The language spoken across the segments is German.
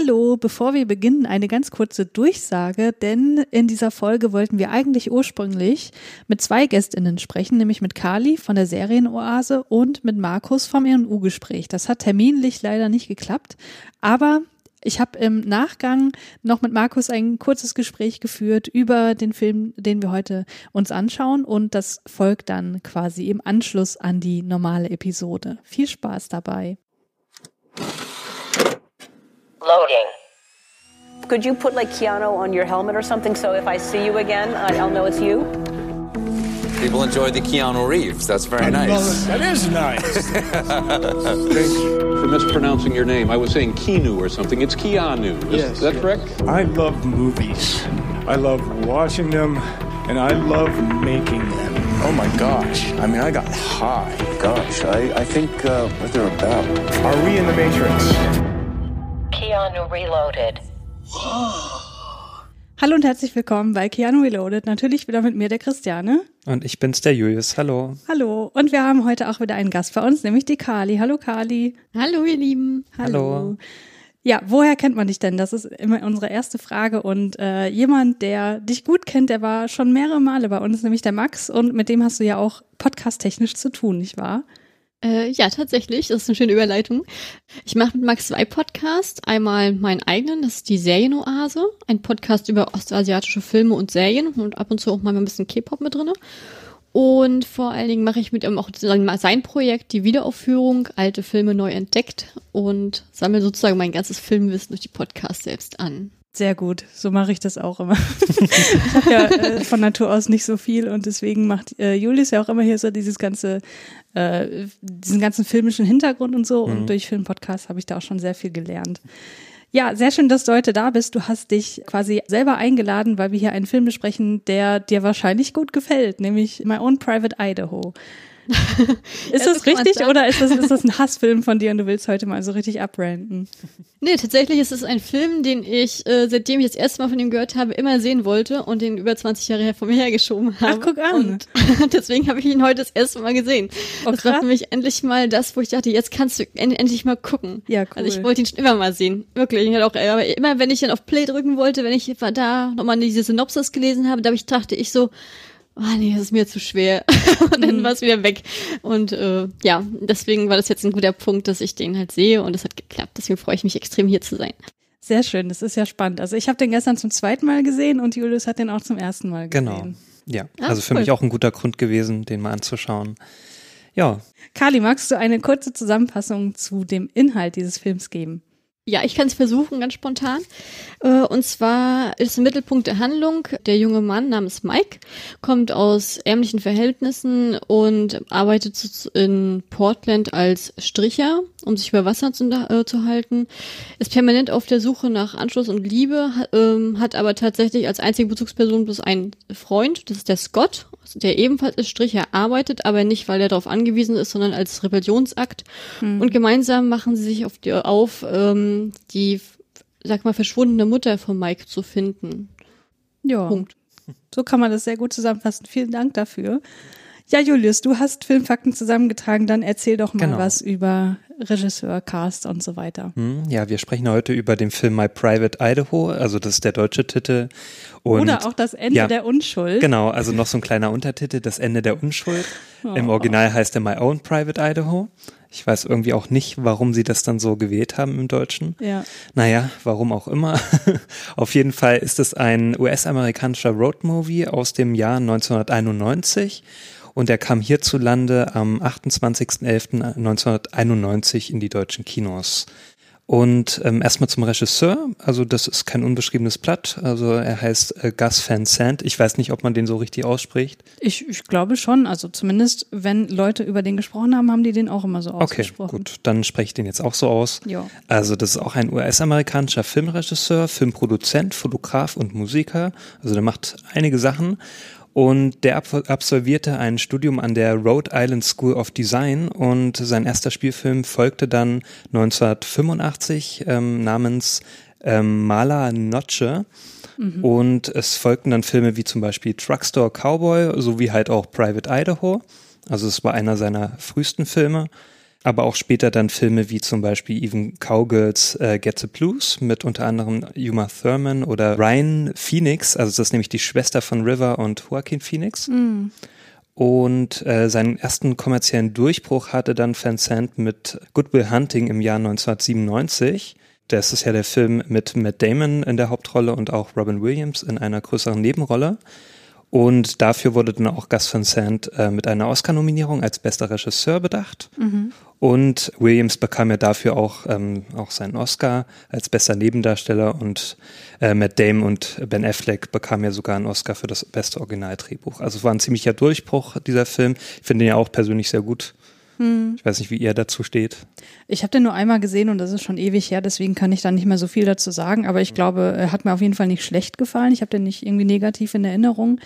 Hallo, bevor wir beginnen, eine ganz kurze Durchsage, denn in dieser Folge wollten wir eigentlich ursprünglich mit zwei Gästinnen sprechen, nämlich mit Kali von der Serienoase und mit Markus vom ENU-Gespräch. Das hat terminlich leider nicht geklappt, aber ich habe im Nachgang noch mit Markus ein kurzes Gespräch geführt über den Film, den wir heute uns anschauen und das folgt dann quasi im Anschluss an die normale Episode. Viel Spaß dabei. Loading. Could you put like Keanu on your helmet or something so if I see you again, I'll know it's you? People enjoy the Keanu Reeves. That's very nice. That is nice. Thank you for mispronouncing your name. I was saying Keanu or something. It's Keanu. Is Yes, that yes. correct? I love movies. I love watching them, and I love making them. Oh my gosh. I mean, I got high. Gosh, I, I think uh, what they're about. Are we in the Matrix? Keanu Reloaded. Hallo und herzlich willkommen bei Keanu Reloaded. Natürlich wieder mit mir, der Christiane. Und ich bin's, der Julius. Hallo. Hallo. Und wir haben heute auch wieder einen Gast bei uns, nämlich die Kali. Hallo Kali. Hallo, ihr Lieben. Hallo. Ja, woher kennt man dich denn? Das ist immer unsere erste Frage. Und äh, jemand, der dich gut kennt, der war schon mehrere Male bei uns, nämlich der Max. Und mit dem hast du ja auch podcast-technisch zu tun, nicht wahr? Äh, ja, tatsächlich, das ist eine schöne Überleitung. Ich mache mit Max zwei Podcasts. Einmal meinen eigenen, das ist die Serienoase, ein Podcast über ostasiatische Filme und Serien und ab und zu auch mal ein bisschen K-Pop mit drinne. Und vor allen Dingen mache ich mit ihm auch sein Projekt, die Wiederaufführung, alte Filme neu entdeckt und sammle sozusagen mein ganzes Filmwissen durch die Podcasts selbst an. Sehr gut, so mache ich das auch immer. ich habe ja äh, von Natur aus nicht so viel und deswegen macht äh, Julius ja auch immer hier so dieses ganze, äh, diesen ganzen filmischen Hintergrund und so. Und durch Filmpodcast habe ich da auch schon sehr viel gelernt. Ja, sehr schön, dass du heute da bist. Du hast dich quasi selber eingeladen, weil wir hier einen Film besprechen, der dir wahrscheinlich gut gefällt, nämlich My Own Private Idaho. Ist das richtig oder ist das, ist das ein Hassfilm von dir und du willst heute mal so richtig abranten? Nee, tatsächlich ist es ein Film, den ich, äh, seitdem ich das erste Mal von ihm gehört habe, immer sehen wollte und den über 20 Jahre her von mir hergeschoben habe. guck an. Und deswegen habe ich ihn heute das erste Mal gesehen. Oh, das war krass. für mich endlich mal das, wo ich dachte, jetzt kannst du en endlich mal gucken. Ja, cool. Also ich wollte ihn schon immer mal sehen. Wirklich. Ich hatte auch, aber immer wenn ich dann auf Play drücken wollte, wenn ich da nochmal diese Synopsis gelesen habe, da ich, dachte ich so, Ah nee, das ist mir zu schwer. und Mhm. dann war es wieder weg. Und äh, ja, deswegen war das jetzt ein guter Punkt, dass ich den halt sehe und es hat geklappt. Deswegen freue ich mich extrem hier zu sein. Sehr schön, das ist ja spannend. Also ich habe den gestern zum zweiten Mal gesehen und Julius hat den auch zum ersten Mal gesehen. Genau. Ja, Ah, also für cool. mich auch ein guter Grund gewesen, den mal anzuschauen. Ja, Kali, magst du eine kurze Zusammenfassung zu dem Inhalt dieses Films geben? Ja, ich kann es versuchen, ganz spontan. Äh, Und zwar ist im Mittelpunkt der Handlung der junge Mann namens Mike, kommt aus ärmlichen Verhältnissen und arbeitet in Portland als Stricher, um sich über Wasser zu, äh, zu halten, ist permanent auf der Suche nach Anschluss und Liebe, hat, ähm, hat aber tatsächlich als einzige Bezugsperson bloß einen Freund, das ist der Scott, der ebenfalls als Stricher arbeitet, aber nicht, weil er darauf angewiesen ist, sondern als Rebellionsakt. Und gemeinsam machen sie sich auf, die, auf ähm, die, sag mal, verschwundene Mutter von Mike zu finden. Ja, Punkt. so kann man das sehr gut zusammenfassen. Vielen Dank dafür. Ja, Julius, du hast Filmfakten zusammengetragen, dann erzähl doch mal Genau. was über Regisseur, Cast und so weiter. hm, ja, wir sprechen heute über den Film My Private Idaho, also das ist der deutsche Titel. Und Oder auch das Ende ja, der Unschuld. Genau, also noch so ein kleiner Untertitel, das Ende der Unschuld. Im Oh. Original heißt er My Own Private Idaho. Ich weiß irgendwie auch nicht, warum sie das dann so gewählt haben im Deutschen. Ja. Naja, warum auch immer. Auf jeden Fall ist es ein US-amerikanischer Roadmovie aus dem Jahr 1991 und er kam hierzulande am 28.11.1991 in die deutschen Kinos. Und ähm, erstmal zum Regisseur, also das ist kein unbeschriebenes Blatt, also er heißt äh, Gus Van Sant. Ich weiß nicht, ob man den so richtig ausspricht. Ich, ich glaube schon. Also zumindest, wenn Leute über den gesprochen haben, haben die den auch immer so Okay, ausgesprochen. gut, dann spreche ich den jetzt auch so aus. Ja. Also das ist auch ein US-amerikanischer Filmregisseur, Filmproduzent, Fotograf und Musiker. Also der macht einige Sachen. Und der ab- absolvierte ein Studium an der Rhode Island School of Design und sein erster Spielfilm folgte dann 1985 ähm, namens ähm, Mala Noche. Und es folgten dann Filme wie zum Beispiel Truckstore Cowboy sowie halt auch Private Idaho. Also es war einer seiner frühesten Filme. Aber auch später dann Filme wie zum Beispiel Even Cowgirls äh, Get the Blues mit unter anderem Uma Thurman oder Ryan Phoenix, also das ist nämlich die Schwester von River und Joaquin Phoenix. Mhm. Und äh, seinen ersten kommerziellen Durchbruch hatte dann Van Sant mit Good Will Hunting im Jahr 1997. Das ist ja der Film mit Matt Damon in der Hauptrolle und auch Robin Williams in einer größeren Nebenrolle. Und dafür wurde dann auch Gus Van Sant äh, mit einer Oscar-Nominierung als bester Regisseur bedacht. Und Williams bekam ja dafür auch, ähm, auch seinen Oscar als bester Nebendarsteller und äh, Matt Damon und Ben Affleck bekamen ja sogar einen Oscar für das beste Originaldrehbuch. Also es war ein ziemlicher Durchbruch, dieser Film. Ich finde ihn ja auch persönlich sehr gut. Ich weiß nicht, wie ihr dazu steht. Ich habe den nur einmal gesehen und das ist schon ewig her, deswegen kann ich da nicht mehr so viel dazu sagen. Aber ich glaube, er hat mir auf jeden Fall nicht schlecht gefallen. Ich habe den nicht irgendwie negativ in Erinnerung.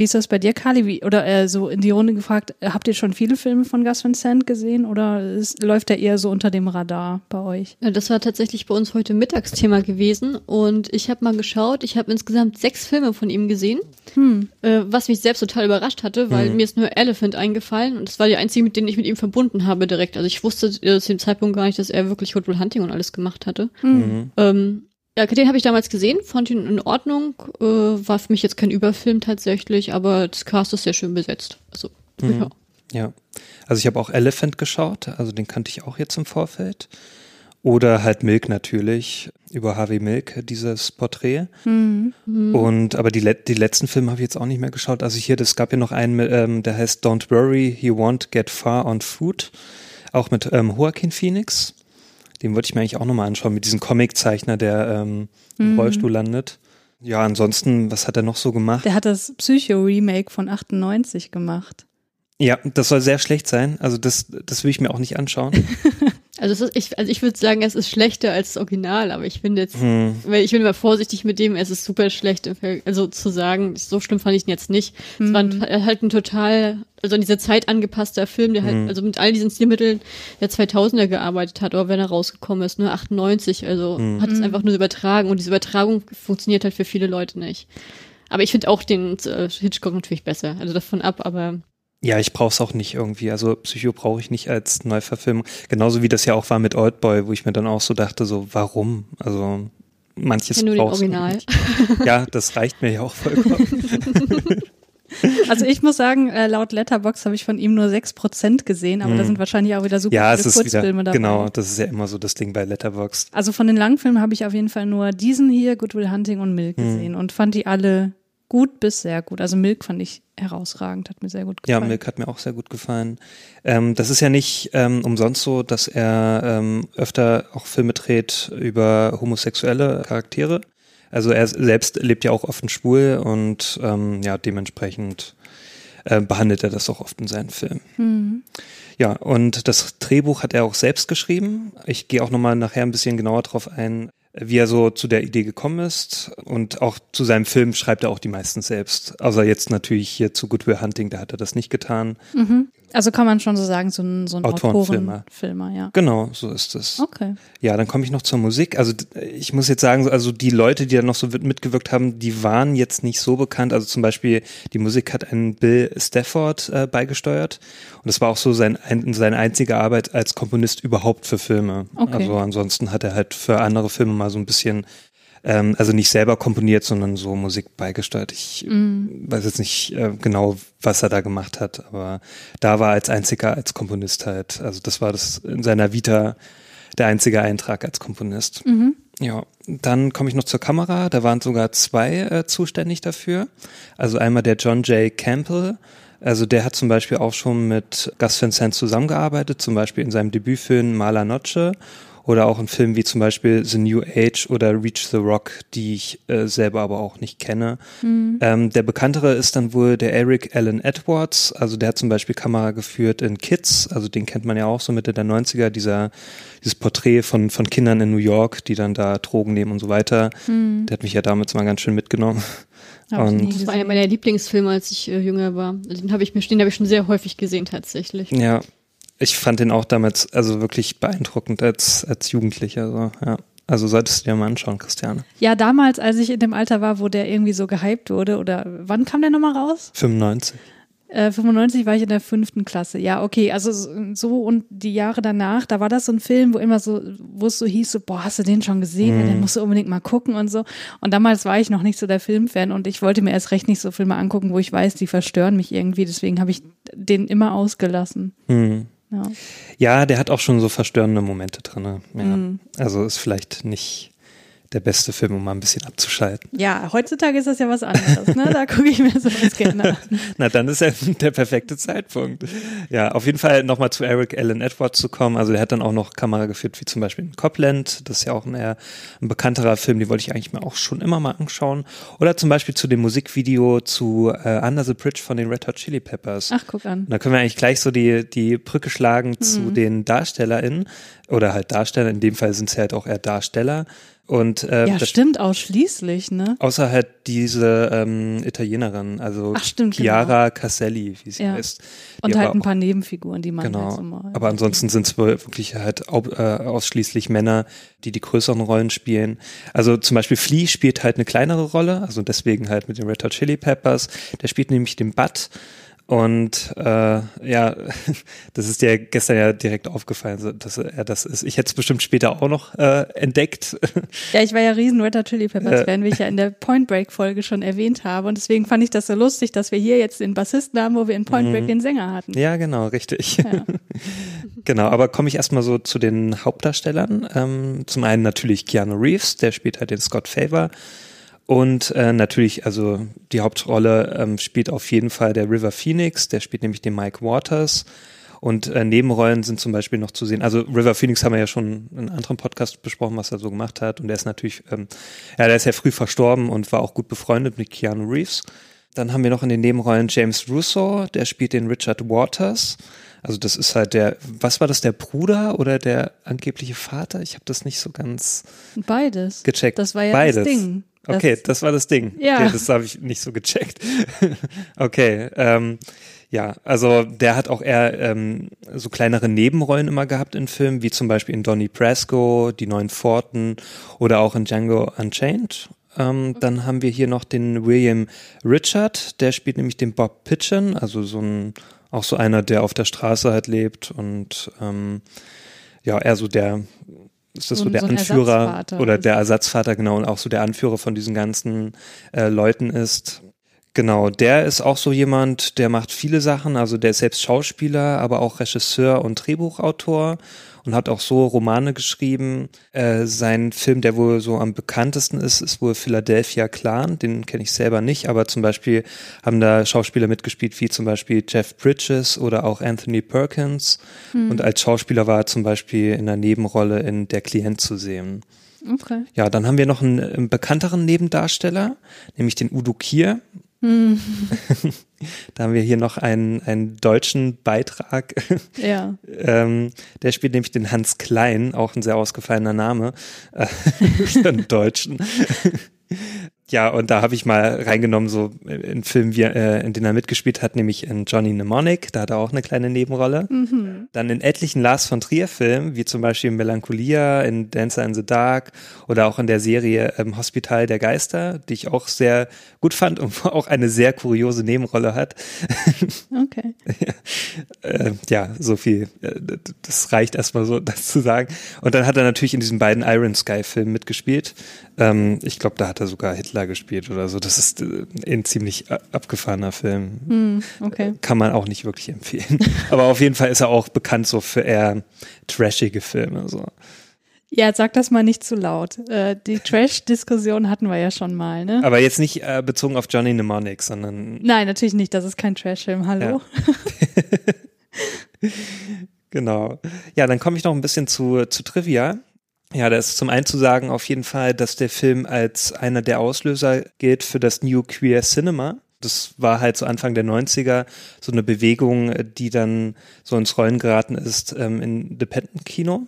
Wie ist das bei dir, Kali? Wie, oder äh, so in die Runde gefragt, äh, habt ihr schon viele Filme von Gus Van Sant gesehen oder ist, läuft er eher so unter dem Radar bei euch? Ja, das war tatsächlich bei uns heute Mittagsthema gewesen und ich habe mal geschaut, ich habe insgesamt sechs Filme von ihm gesehen, äh, was mich selbst total überrascht hatte, weil mir ist nur Elephant eingefallen und das war die einzige, mit denen ich mit ihm verbunden habe direkt. Also ich wusste äh, zu dem Zeitpunkt gar nicht, dass er wirklich Will Hunting und alles gemacht hatte. Ähm, ja, den habe ich damals gesehen, fand ihn in Ordnung, äh, war für mich jetzt kein Überfilm tatsächlich, aber das Cast ist sehr schön besetzt. Also, ja. Ja. Also ich habe auch Elephant geschaut, also den kannte ich auch jetzt im Vorfeld. Oder halt Milk natürlich, über Harvey Milk, dieses Porträt. Und aber die, die letzten Filme habe ich jetzt auch nicht mehr geschaut. Also hier, es gab ja noch einen, ähm, der heißt Don't Worry, He Won't Get Far on Food. Auch mit ähm, Joaquin Phoenix. Den wollte ich mir eigentlich auch nochmal anschauen, mit diesem Comiczeichner, der ähm, im Rollstuhl landet. Ja, ansonsten, was hat er noch so gemacht? Der hat das Psycho-Remake von 98 gemacht. Ja, das soll sehr schlecht sein. Also das, das will ich mir auch nicht anschauen. Also, es ist, ich, also ich würde sagen, es ist schlechter als das Original, aber ich finde jetzt, weil ich bin immer vorsichtig mit dem, es ist super schlecht. Also zu sagen, so schlimm fand ich ihn jetzt nicht. Es war ein, halt ein total, also an diese Zeit angepasster Film, der halt, also mit all diesen Stilmitteln der 2000er gearbeitet hat, oder wenn er rausgekommen ist, nur 98, also hat es einfach nur übertragen und diese Übertragung funktioniert halt für viele Leute nicht. Aber ich finde auch den äh, Hitchcock natürlich besser, also davon ab, aber Ja, ich brauche es auch nicht irgendwie. Also Psycho brauche ich nicht als Neuverfilmung. Genauso wie das ja auch war mit Oldboy, wo ich mir dann auch so dachte, so warum? Also manches Ja, nur den brauchst du Original. nicht. Ja, das reicht mir ja auch vollkommen. Also ich muss sagen, äh, laut Letterbox habe ich von ihm nur 6% gesehen, aber da sind wahrscheinlich auch wieder super ja, es viele ist wieder Kurzfilme dabei. genau. Das ist ja immer so das Ding bei Letterboxd. Also von den Langfilmen habe ich auf jeden Fall nur diesen hier, Good Will Hunting und Milk Hm. gesehen und fand die alle gut bis sehr gut. Also Milk fand ich herausragend, hat mir sehr gut Ja, gefallen. Milk hat mir auch sehr gut gefallen. Ähm, das ist ja nicht ähm, umsonst so, dass er ähm, öfter auch Filme dreht über homosexuelle Charaktere. Also er selbst lebt ja auch offen schwul und ähm, ja, dementsprechend äh, behandelt er das auch oft in seinen Filmen. Ja, und das Drehbuch hat er auch selbst geschrieben. Ich gehe auch nochmal nachher ein bisschen genauer drauf ein, wie er so zu der Idee gekommen ist. Und auch zu seinem Film schreibt er auch die meisten selbst. Außer jetzt natürlich hier zu Good Will Hunting, da hat er das nicht getan. Also kann man schon so sagen, so ein, so ein Autorenfilmer. Autorenfilmer, ja. Genau, so ist es. Okay. Ja, dann komme ich noch zur Musik. Also ich muss jetzt sagen, so- also die Leute, die da noch so mit- mitgewirkt haben, die waren jetzt nicht so bekannt. Also zum Beispiel die Musik hat einen Bill Stafford äh, beigesteuert und das war auch so sein, ein, seine einzige Arbeit als Komponist überhaupt für Filme. Okay. Also ansonsten hat er halt für andere Filme mal so ein bisschen ähm, also nicht selber komponiert, sondern so Musik beigesteuert. Ich äh, weiß jetzt nicht äh, genau, was er da gemacht hat, aber da war als einziger als Komponist halt. Also das war das in seiner Vita der einzige Eintrag als Komponist. Ja, dann komme ich noch zur Kamera. Da waren sogar zwei äh, zuständig dafür. Also einmal der John J. Campbell. Also der hat zum Beispiel auch schon mit Gus Van Sant zusammengearbeitet, zum Beispiel in seinem Debütfilm Mala Noche oder auch in Filmen wie zum Beispiel The New Age oder Reach the Rock, die ich äh, selber aber auch nicht kenne. Ähm, der bekanntere ist dann wohl der Eric Allen Edwards, also der hat zum Beispiel Kamera geführt in Kids, also den kennt man ja auch so Mitte der 90er, dieser, dieses Porträt von, von Kindern in New York, die dann da Drogen nehmen und so weiter. Der hat mich ja damals mal ganz schön mitgenommen. Das war einer meiner Lieblingsfilme, als ich äh, jünger war. Also Den habe ich mir den habe ich schon sehr häufig gesehen tatsächlich. ja, ich fand den auch damals also wirklich beeindruckend als, als Jugendlicher. So, ja. Also solltest du dir mal anschauen, Christiane. Ja, damals, als ich in dem Alter war, wo der irgendwie so gehypt wurde, oder wann kam der nochmal raus? 95. Äh, 95 war ich in der fünften Klasse. Ja, okay. Also so und die Jahre danach, da war das so ein Film, wo immer so, wo es so hieß, so, boah, hast du den schon gesehen? Ja, den musst du unbedingt mal gucken und so. Und damals war ich noch nicht so der Filmfan und ich wollte mir erst recht nicht so Filme angucken, wo ich weiß, die verstören mich irgendwie. Deswegen habe ich den immer ausgelassen. Hm. Ja. Ja, der hat auch schon so verstörende Momente drin. Ja. Also ist vielleicht nicht der beste Film, um mal ein bisschen abzuschalten. ja, heutzutage ist das ja was anderes. Ne? Da gucke ich mir sowas gerne an. Na, dann ist ja der perfekte Zeitpunkt. Ja, auf jeden Fall nochmal zu Eric Allen Edwards zu kommen. Also der hat dann auch noch Kamera geführt, wie zum Beispiel in Copland. Das ist ja auch ein eher ein bekannterer Film, den wollte ich eigentlich mir auch schon immer mal anschauen. Oder zum Beispiel zu dem Musikvideo zu äh, Under the Bridge von den Red Hot Chili Peppers. Ach, guck an. Da können wir eigentlich gleich so die, die Brücke schlagen Mhm. zu den DarstellerInnen. Oder halt Darsteller, in dem Fall sind es halt auch eher Darsteller. Und äh, Ja, das- stimmt ausschließlich, ne? Außer halt diese ähm, Italienerin, also Ach, stimmt, Chiara Casselli, wie sie Ja. heißt. Und halt ein paar Nebenfiguren, die man halt Genau. so mal. Aber ansonsten sind es wirklich halt äh, ausschließlich Männer, die die größeren Rollen spielen. Also zum Beispiel Flea spielt halt eine kleinere Rolle, also deswegen halt mit den Red Hot Chili Peppers. Der spielt nämlich den Bud. Und äh, ja, das ist dir gestern ja direkt aufgefallen, dass er das ist. Ich hätte es bestimmt später auch noch äh, entdeckt. Ja, ich war ja riesen Red Hot Chili Peppers Äh. Fan, wie ich ja in der Point Break Folge schon erwähnt habe. Und deswegen fand ich das so lustig, dass wir hier jetzt den Bassisten haben, wo wir in Point Break den Sänger hatten. Mhm. Ja, genau, richtig. genau, aber komme ich erstmal so zu den Hauptdarstellern. Ähm, zum einen natürlich Keanu Reeves, der spielt halt den Scott Favor. Und äh, natürlich, also die Hauptrolle ähm, spielt auf jeden Fall der River Phoenix, der spielt nämlich den Mike Waters. Und äh, Nebenrollen sind zum Beispiel noch zu sehen. Also River Phoenix haben wir ja schon in einem anderen Podcast besprochen, was er so gemacht hat. Und der ist natürlich, ähm, ja, der ist ja früh verstorben und war auch gut befreundet mit Keanu Reeves. Dann haben wir noch in den Nebenrollen James Russo, der spielt den Richard Waters. Also das ist halt der, was war das, der Bruder oder der angebliche Vater? Ich habe das nicht so ganz Beides. gecheckt. Das war ja Beides. das Ding. Das- okay, das war das Ding. Ja. Okay, das habe ich nicht so gecheckt. okay, ähm, ja, also der hat auch eher ähm, so kleinere Nebenrollen immer gehabt in Filmen, wie zum Beispiel in Donnie Brasco, Die Neuen Pforten oder auch in Django Unchained. Ähm, Dann haben wir hier noch den William Richard, der spielt nämlich den Bob Pitchen, also so ein, auch so einer, der auf der Straße halt lebt und ähm, ja, eher so der, ist das So so, der so Anführer oder der Ersatzvater, genau, und auch so der Anführer von diesen ganzen äh, Leuten ist. Genau, der ist auch so jemand, der macht viele Sachen, also der ist selbst Schauspieler, aber auch Regisseur und Drehbuchautor und hat auch so Romane geschrieben. Äh, sein Film, der wohl so am bekanntesten ist, ist wohl Philadelphia Clan, den kenne ich selber nicht, aber zum Beispiel haben da Schauspieler mitgespielt, wie zum Beispiel Jeff Bridges oder auch Anthony Perkins. Und als Schauspieler war er zum Beispiel in einer Nebenrolle in Der Klient zu sehen. Okay. Ja, dann haben wir noch einen, einen bekannteren Nebendarsteller, nämlich den Udo Kier. da haben wir hier noch einen, einen deutschen Beitrag. Ja. ähm, der spielt nämlich den Hans Klein, auch ein sehr ausgefallener Name äh, für einen Deutschen. Ja, und da habe ich mal reingenommen, so in Filmen, wie, äh, in denen er mitgespielt hat, nämlich in Johnny Mnemonic, da hat er auch eine kleine Nebenrolle. Dann in etlichen Lars von Trier-Filmen, wie zum Beispiel in Melancholia, in Dancer in the Dark oder auch in der Serie ähm, Hospital der Geister, die ich auch sehr gut fand und wo auch eine sehr kuriose Nebenrolle hat. Okay. äh, ja, so viel. Äh, Das reicht erstmal so, das zu sagen. Und dann hat er natürlich in diesen beiden Iron Sky-Filmen mitgespielt. Ähm, ich glaube, da hat er sogar Hitler gespielt oder so. Das ist äh, ein ziemlich a- abgefahrener Film. Hm, okay. Kann man auch nicht wirklich empfehlen. Aber auf jeden Fall ist er auch bekannt so für eher trashige Filme. So. Ja, sag das mal nicht zu laut. Äh, die Trash-Diskussion hatten wir ja schon mal, ne? Aber jetzt nicht äh, bezogen auf Johnny Mnemonic, sondern Nein, natürlich nicht. Das ist kein Trash-Film. Hallo? Genau. Ja, dann komme ich noch ein bisschen zu, zu Trivia. Ja, da ist zum einen zu sagen auf jeden Fall, dass der Film als einer der Auslöser gilt für das New Queer Cinema. Das war halt so Anfang der 90er so eine Bewegung, die dann so ins Rollen geraten ist ähm, in Independent-Kino.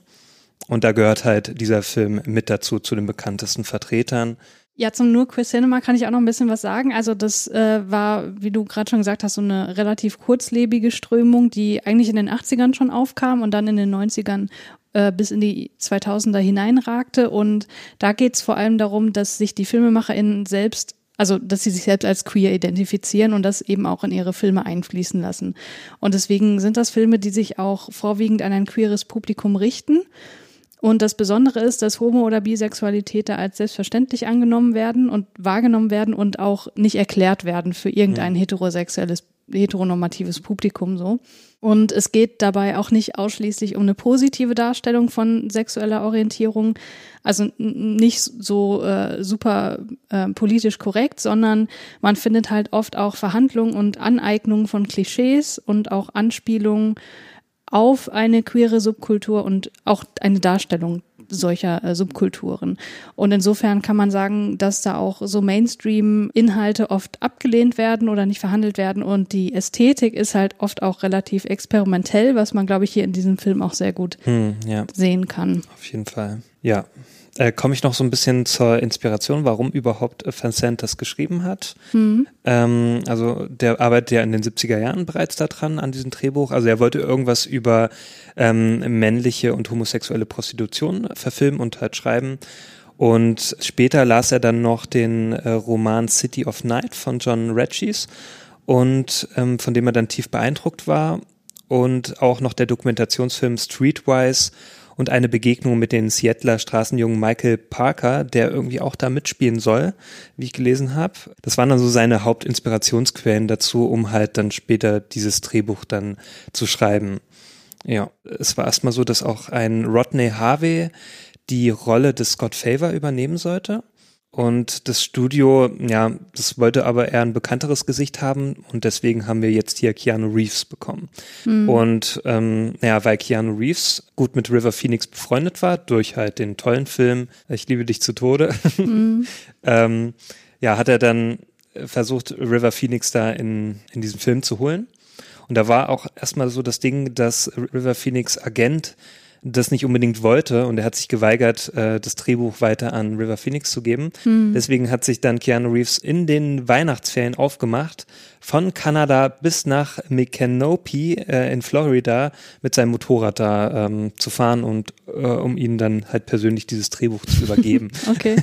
Und da gehört halt dieser Film mit dazu, zu den bekanntesten Vertretern. Ja, zum Nur Queer Cinema kann ich auch noch ein bisschen was sagen. Also das äh, war, wie du gerade schon gesagt hast, so eine relativ kurzlebige Strömung, die eigentlich in den 80ern schon aufkam und dann in den 90ern äh, bis in die 2000er hineinragte. Und da geht es vor allem darum, dass sich die FilmemacherInnen selbst also dass sie sich selbst als queer identifizieren und das eben auch in ihre Filme einfließen lassen. Und deswegen sind das Filme, die sich auch vorwiegend an ein queeres Publikum richten. Und das Besondere ist, dass Homo- oder Bisexualität da als selbstverständlich angenommen werden und wahrgenommen werden und auch nicht erklärt werden für irgendein heterosexuelles, heteronormatives Publikum so. Und es geht dabei auch nicht ausschließlich um eine positive Darstellung von sexueller Orientierung, also nicht so äh, super äh, politisch korrekt, sondern man findet halt oft auch Verhandlungen und Aneignungen von Klischees und auch Anspielungen auf eine queere Subkultur und auch eine Darstellung solcher äh, Subkulturen. Und insofern kann man sagen, dass da auch so Mainstream-Inhalte oft abgelehnt werden oder nicht verhandelt werden. Und die Ästhetik ist halt oft auch relativ experimentell, was man, glaube ich, hier in diesem Film auch sehr gut Hm, ja, sehen kann. auf jeden Fall. Ja. Äh, Komme ich noch so ein bisschen zur Inspiration, warum überhaupt äh, Vincent das geschrieben hat. Ähm, also der arbeitet ja in den 70er Jahren bereits daran, an diesem Drehbuch. Also er wollte irgendwas über ähm, männliche und homosexuelle Prostitution verfilmen und halt schreiben. Und später las er dann noch den äh, Roman City of Night von John Regis und ähm, von dem er dann tief beeindruckt war. Und auch noch der Dokumentationsfilm Streetwise und eine Begegnung mit den Seattler Straßenjungen Michael Parker, der irgendwie auch da mitspielen soll, wie ich gelesen habe. Das waren dann so seine Hauptinspirationsquellen dazu, um halt dann später dieses Drehbuch dann zu schreiben. Ja, es war erstmal so, dass auch ein Rodney Harvey die Rolle des Scott Favor übernehmen sollte. Und das Studio, ja, das wollte aber eher ein bekannteres Gesicht haben und deswegen haben wir jetzt hier Keanu Reeves bekommen. Und ähm, ja, weil Keanu Reeves gut mit River Phoenix befreundet war, durch halt den tollen Film Ich liebe dich zu Tode, ähm, ja, hat er dann versucht, River Phoenix da in, in diesen Film zu holen. Und da war auch erstmal so das Ding, dass River Phoenix Agent das nicht unbedingt wollte und er hat sich geweigert, äh, das Drehbuch weiter an River Phoenix zu geben. Deswegen hat sich dann Keanu Reeves in den Weihnachtsferien aufgemacht, von Kanada bis nach Micanopy äh, in Florida mit seinem Motorrad da ähm, zu fahren und äh, um ihnen dann halt persönlich dieses Drehbuch zu übergeben. Okay.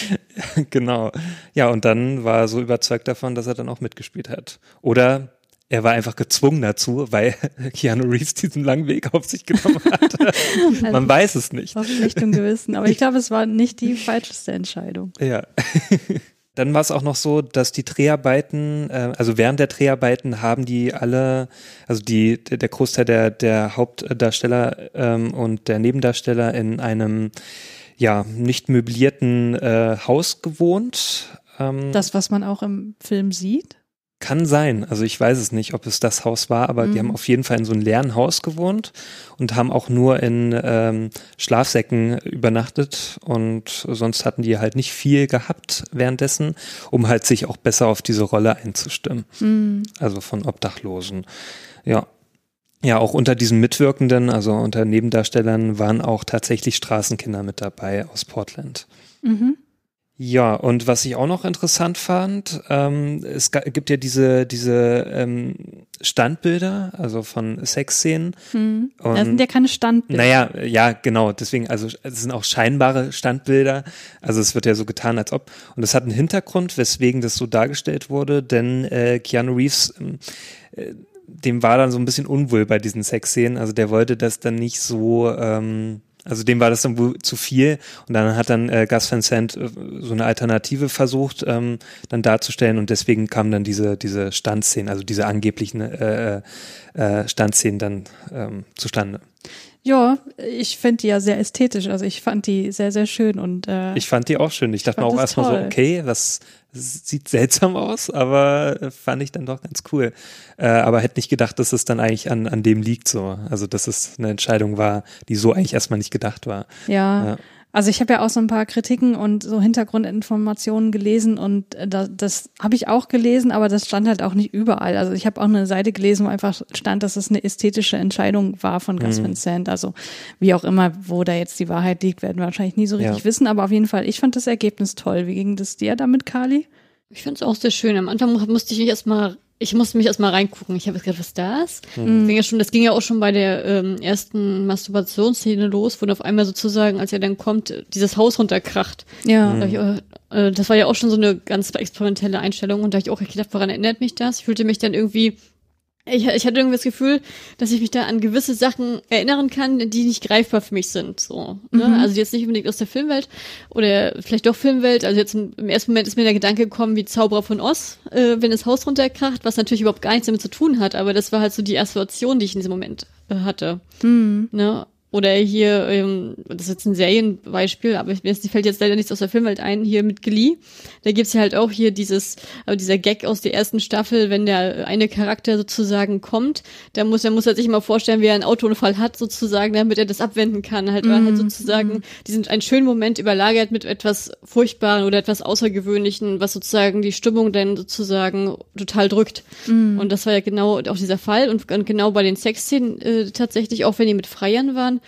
genau. Ja, und dann war er so überzeugt davon, dass er dann auch mitgespielt hat. Oder er war einfach gezwungen dazu, weil Keanu Reeves diesen langen Weg auf sich genommen hat. Man weiß es nicht. Auf schlechtem Gewissen. Aber ich glaube, es war nicht die falscheste Entscheidung. Ja. Dann war es auch noch so, dass die Dreharbeiten, äh, also während der Dreharbeiten haben die alle, also die, der der Großteil der, der Hauptdarsteller ähm, und der Nebendarsteller in einem ja nicht möblierten äh, Haus gewohnt. Ähm, Das, was man auch im Film sieht. Kann sein. Also ich weiß es nicht, ob es das Haus war, aber die haben auf jeden Fall in so einem leeren Haus gewohnt und haben auch nur in ähm, Schlafsäcken übernachtet und sonst hatten die halt nicht viel gehabt währenddessen, um halt sich auch besser auf diese Rolle einzustimmen. Also von Obdachlosen. Ja. Ja, auch unter diesen Mitwirkenden, also unter Nebendarstellern, waren auch tatsächlich Straßenkinder mit dabei aus Portland. Ja, und was ich auch noch interessant fand, ähm, es gibt ja diese, diese ähm, Standbilder, also von Sexszenen. Und, Das sind ja keine Standbilder. naja, ja, genau, deswegen, also es sind auch scheinbare Standbilder. Also es wird ja so getan, als ob. Und das hat einen Hintergrund, weswegen das so dargestellt wurde, denn äh, Keanu Reeves, ähm, äh, dem war dann so ein bisschen unwohl bei diesen Sexszenen. Also der wollte das dann nicht so, ähm, also dem war das dann wohl zu viel. Und dann hat dann äh, Gus Van Sant äh, so eine Alternative versucht, ähm, dann darzustellen. Und deswegen kamen dann diese, diese Standszenen, also diese angeblichen äh, äh, Standszenen dann ähm, zustande. Ja, ich finde die ja sehr ästhetisch. Also ich fand die sehr, sehr schön und äh, Ich fand die auch schön. Ich dachte mir auch erstmal so, okay, das sieht seltsam aus, aber äh, fand ich dann doch ganz cool. Äh, aber hätte nicht gedacht, dass es dann eigentlich an, an dem liegt so. Also, dass es eine Entscheidung war, die so eigentlich erstmal nicht gedacht war. ja. Ja. Also ich habe ja auch so ein paar Kritiken und so Hintergrundinformationen gelesen und äh, da, das habe ich auch gelesen, aber das stand halt auch nicht überall. Also ich habe auch eine Seite gelesen, wo einfach stand, dass es eine ästhetische Entscheidung war von Mhm. Gus Van Sant. Also wie auch immer, wo da jetzt die Wahrheit liegt, werden wir wahrscheinlich nie so richtig Ja. wissen. Aber auf jeden Fall, ich fand das Ergebnis toll. Wie ging das dir damit, Kali? Ich finde es auch sehr schön. Am Anfang mu- musste ich mich erstmal, ich musste mich erstmal reingucken. Ich habe gedacht, was ist das? Mhm. Das, ging ja schon, das ging ja auch schon bei der ähm, ersten Masturbationsszene los, wo dann auf einmal sozusagen, als er dann kommt, dieses Haus runterkracht. Ja. Da hab ich, auch- Äh, das war ja auch schon so eine ganz experimentelle Einstellung und da habe ich auch gedacht, woran erinnert mich das? Ich fühlte mich dann irgendwie ich, ich hatte irgendwie das Gefühl, dass ich mich da an gewisse Sachen erinnern kann, die nicht greifbar für mich sind. So, ne? Mhm. Also jetzt nicht unbedingt aus der Filmwelt oder vielleicht doch Filmwelt. Also jetzt im, im ersten Moment ist mir der Gedanke gekommen, wie Zauberer von Oz, äh, wenn das Haus runterkracht, was natürlich überhaupt gar nichts damit zu tun hat, aber das war halt so die Assoziation, die ich in diesem Moment äh, hatte. Mhm. Ne? Oder hier, ähm, das ist jetzt ein Serienbeispiel, aber mir fällt jetzt leider nichts aus der Filmwelt ein, hier mit Glee. Da gibt's ja halt auch hier dieses, äh, dieser Gag aus der ersten Staffel, wenn der eine Charakter sozusagen kommt, da muss, er muss er sich mal vorstellen, wie er einen Autounfall hat sozusagen, damit er das abwenden kann. Halt, weil halt sozusagen diesen einen schönen Moment überlagert mit etwas Furchtbaren oder etwas Außergewöhnlichen, was sozusagen die Stimmung dann sozusagen total drückt. Und das war ja genau auch dieser Fall. Und, und genau bei den Sexszenen äh, tatsächlich, auch wenn die mit Freiern waren,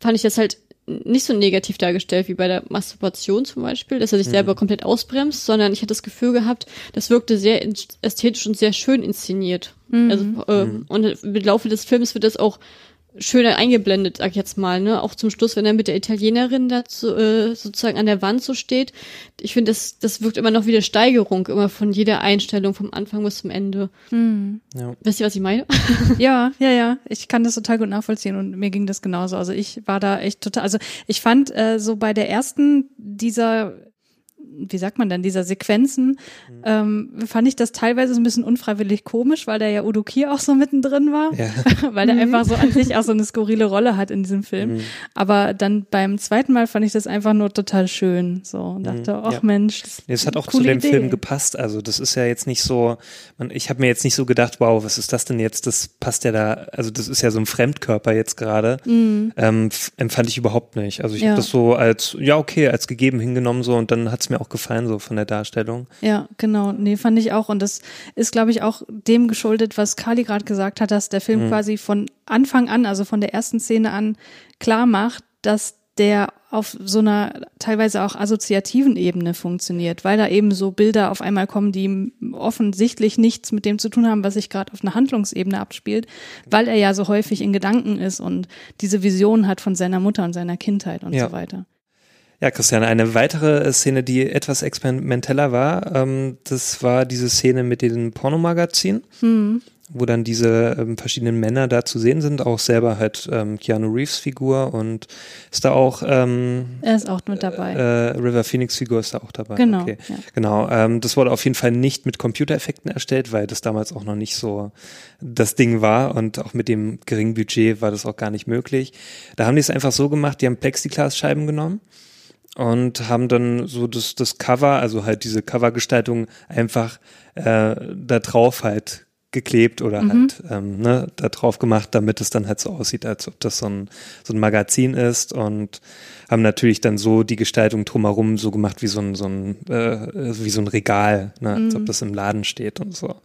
fand ich das halt nicht so negativ dargestellt wie bei der Masturbation zum Beispiel, dass er sich selber komplett ausbremst, sondern ich hatte das Gefühl gehabt, das wirkte sehr ästhetisch und sehr schön inszeniert. Also, äh, Und im Laufe des Films wird das auch schöner eingeblendet, sag ich jetzt mal, ne? Auch zum Schluss, wenn er mit der Italienerin da so, äh, sozusagen an der Wand so steht. Ich finde, das, das wirkt immer noch wie eine Steigerung, immer von jeder Einstellung, vom Anfang bis zum Ende. Ja. Wisst ihr, was ich meine? Ja, ja, ja. Ich kann das total gut nachvollziehen und mir ging das genauso. Also ich war da echt total, also ich fand äh, so bei der ersten dieser, wie sagt man denn, dieser Sequenzen, ähm, fand ich das teilweise so ein bisschen unfreiwillig komisch, weil da ja Udo Kier auch so mittendrin war, Ja. weil der einfach so an sich auch so eine skurrile Rolle hat in diesem Film. Aber dann beim zweiten Mal fand ich das einfach nur total schön, so und dachte, ach Ja. Mensch, das Es hat auch zu dem Idee. Film gepasst. Also das ist ja jetzt nicht so, man, ich habe mir jetzt nicht so gedacht, wow, was ist das denn jetzt? Das passt ja da, also das ist ja so ein Fremdkörper jetzt gerade. Ähm, f- empfand ich überhaupt nicht. Also ich Mhm. Ja. habe das so als, ja okay, als gegeben hingenommen so und dann hat es mir auch gefallen so von der Darstellung. Ja, genau. Nee, fand ich auch. Und das ist, glaube ich, auch dem geschuldet, was Kali gerade gesagt hat, dass der Film quasi von Anfang an, also von der ersten Szene an, klar macht, dass der auf so einer teilweise auch assoziativen Ebene funktioniert, weil da eben so Bilder auf einmal kommen, die offensichtlich nichts mit dem zu tun haben, was sich gerade auf einer Handlungsebene abspielt, weil er ja so häufig in Gedanken ist und diese Vision hat von seiner Mutter und seiner Kindheit und Ja. so weiter. Ja, Christian, eine weitere äh, Szene, die etwas experimenteller war, ähm, das war diese Szene mit dem Pornomagazin, wo dann diese ähm, verschiedenen Männer da zu sehen sind, auch selber halt ähm, Keanu Reeves Figur und ist da auch ähm, Er ist auch mit dabei. äh, River Phoenix Figur ist da auch dabei. Genau, Okay. ja. Genau. Ähm, das wurde auf jeden Fall nicht mit Computereffekten erstellt, weil das damals auch noch nicht so das Ding war und auch mit dem geringen Budget war das auch gar nicht möglich. Da haben die es einfach so gemacht, die haben Plexiglasscheiben genommen und haben dann so das, das Cover, also halt diese Covergestaltung einfach äh, da drauf halt geklebt oder Mhm. halt ähm, ne, da drauf gemacht, damit es dann halt so aussieht, als ob das so ein, so ein Magazin ist und haben natürlich dann so die Gestaltung drumherum so gemacht wie so ein, so ein, äh, wie so ein Regal, ne, als ob das im Laden steht und so.